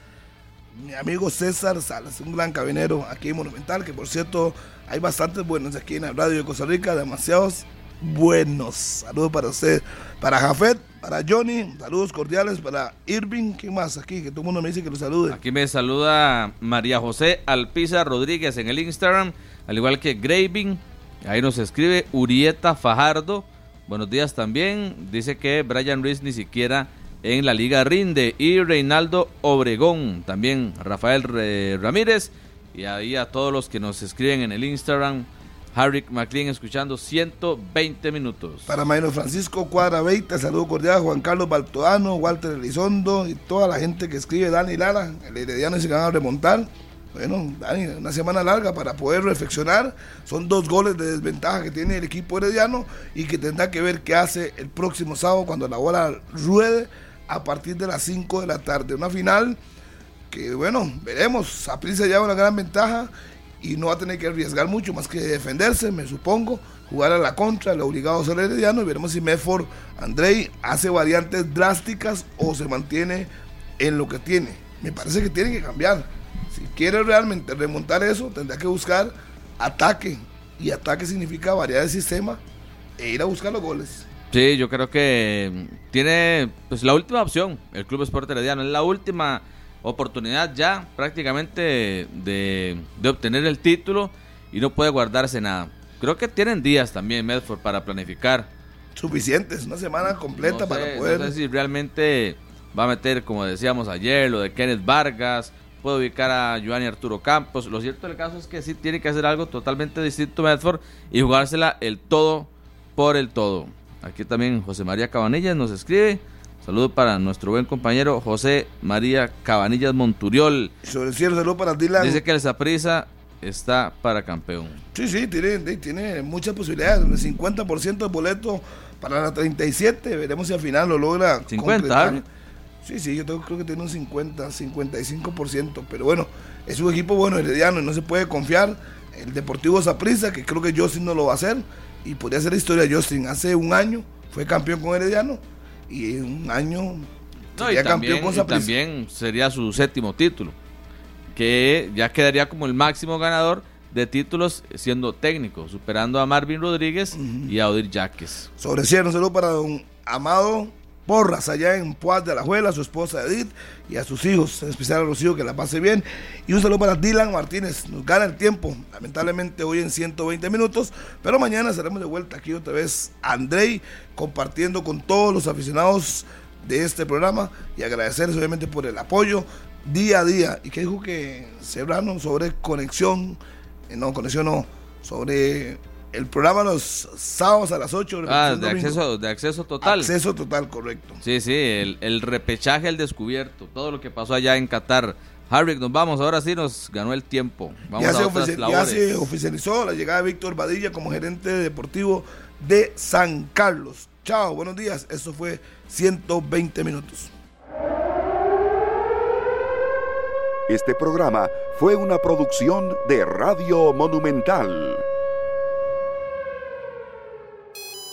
Mi amigo César Salas, un gran cabinero aquí en Monumental, que por cierto hay bastantes buenos aquí en la radio de Costa Rica, demasiados buenos. Saludos para usted, para Jafet, para Johnny, saludos cordiales para Irving, ¿quién más aquí? Que todo el mundo me dice que lo salude. Aquí me saluda María José Alpiza Rodríguez en el Instagram, al igual que Graving. Ahí nos escribe Urieta Fajardo. Buenos días también. Dice que Brian Ruiz ni siquiera en la liga rinde. Y Reinaldo Obregón. También Rafael eh, Ramírez. Y ahí a todos los que nos escriben en el Instagram. Harry McLean escuchando 120 minutos. Para Maino Francisco Cuadra 20, saludo cordial, Juan Carlos Baltoano, Walter Elizondo y toda la gente que escribe, Dani Lara, el Herediano se van a remontar. Bueno, Dani, una semana larga para poder reflexionar. Son dos goles de desventaja que tiene el equipo herediano y que tendrá que ver qué hace el próximo sábado cuando la bola ruede a partir de las 5 de la tarde. Una final que, bueno, veremos. Saprissa lleva una gran ventaja y no va a tener que arriesgar mucho más que defenderse, me supongo, jugar a la contra, el obligado a ser herediano y veremos si Medford Andrei hace variantes drásticas o se mantiene en lo que tiene. Me parece que tiene que cambiar. Si quiere realmente remontar eso, tendrá que buscar ataque. Y ataque significa variar el sistema e ir a buscar los goles. Sí, yo creo que mm, tiene pues la última opción, el Club Sport Herediano, es la última oportunidad ya prácticamente de, de obtener el título y no puede guardarse nada. Creo que tienen días también Medford para planificar. Suficientes, una semana completa No para sé, poder... no sé si realmente va a meter, como decíamos ayer, lo de Kenneth Vargas, puede ubicar a Giovanni Arturo Campos. Lo cierto del caso es que sí tiene que hacer algo totalmente distinto Medford y jugársela el todo por el todo. Aquí también José María Cabanillas nos escribe. Saludo para nuestro buen compañero José María Cabanillas Monturiol. Sobre el cielo, saludo para Dylan. Dice que el Saprisa está para campeón. Sí, sí, tiene, tiene muchas posibilidades. El 50% de boleto para la 37. Veremos si al final lo logra. 50, concretar. ¿eh? Sí, sí, yo tengo- creo que tiene un 50, 55%. Pero bueno, es un equipo bueno, herediano, y no se puede confiar. El Deportivo Saprissa, que creo que Justin no lo va a hacer. Y podría ser la historia de Justin. Hace un año fue campeón con Herediano. Y en un año No, y sería también, campeón con y también sería su séptimo título, que ya quedaría como el máximo ganador de títulos siendo técnico, superando a Marvin Rodríguez y a Odir Yaques. Sobre cierre, un saludo para don Amado porras allá en Puaz de la Juela, a su esposa Edith y a sus hijos, en especial a los hijos, que la pase bien. Y un saludo para Dylan Martínez, nos gana el tiempo, lamentablemente hoy en 120 minutos, pero mañana estaremos de vuelta aquí otra vez, Andrei, compartiendo con todos los aficionados de este programa y agradecerles obviamente por el apoyo día a día. Y que dijo que Sebrano sobre conexión, eh, no, conexión no, sobre el programa los sábados a las 8. Ah, de acceso, de acceso total. Acceso total, correcto. Sí, sí, el, el repechaje, el descubierto, todo lo que pasó allá en Qatar. Harry, nos vamos, ahora sí nos ganó el tiempo. Vamos ya, a se otras ya se oficializó la llegada de Víctor Badilla como gerente deportivo de San Carlos. Chao, buenos días. Eso fue 120 minutos. Este programa fue una producción de Radio Monumental.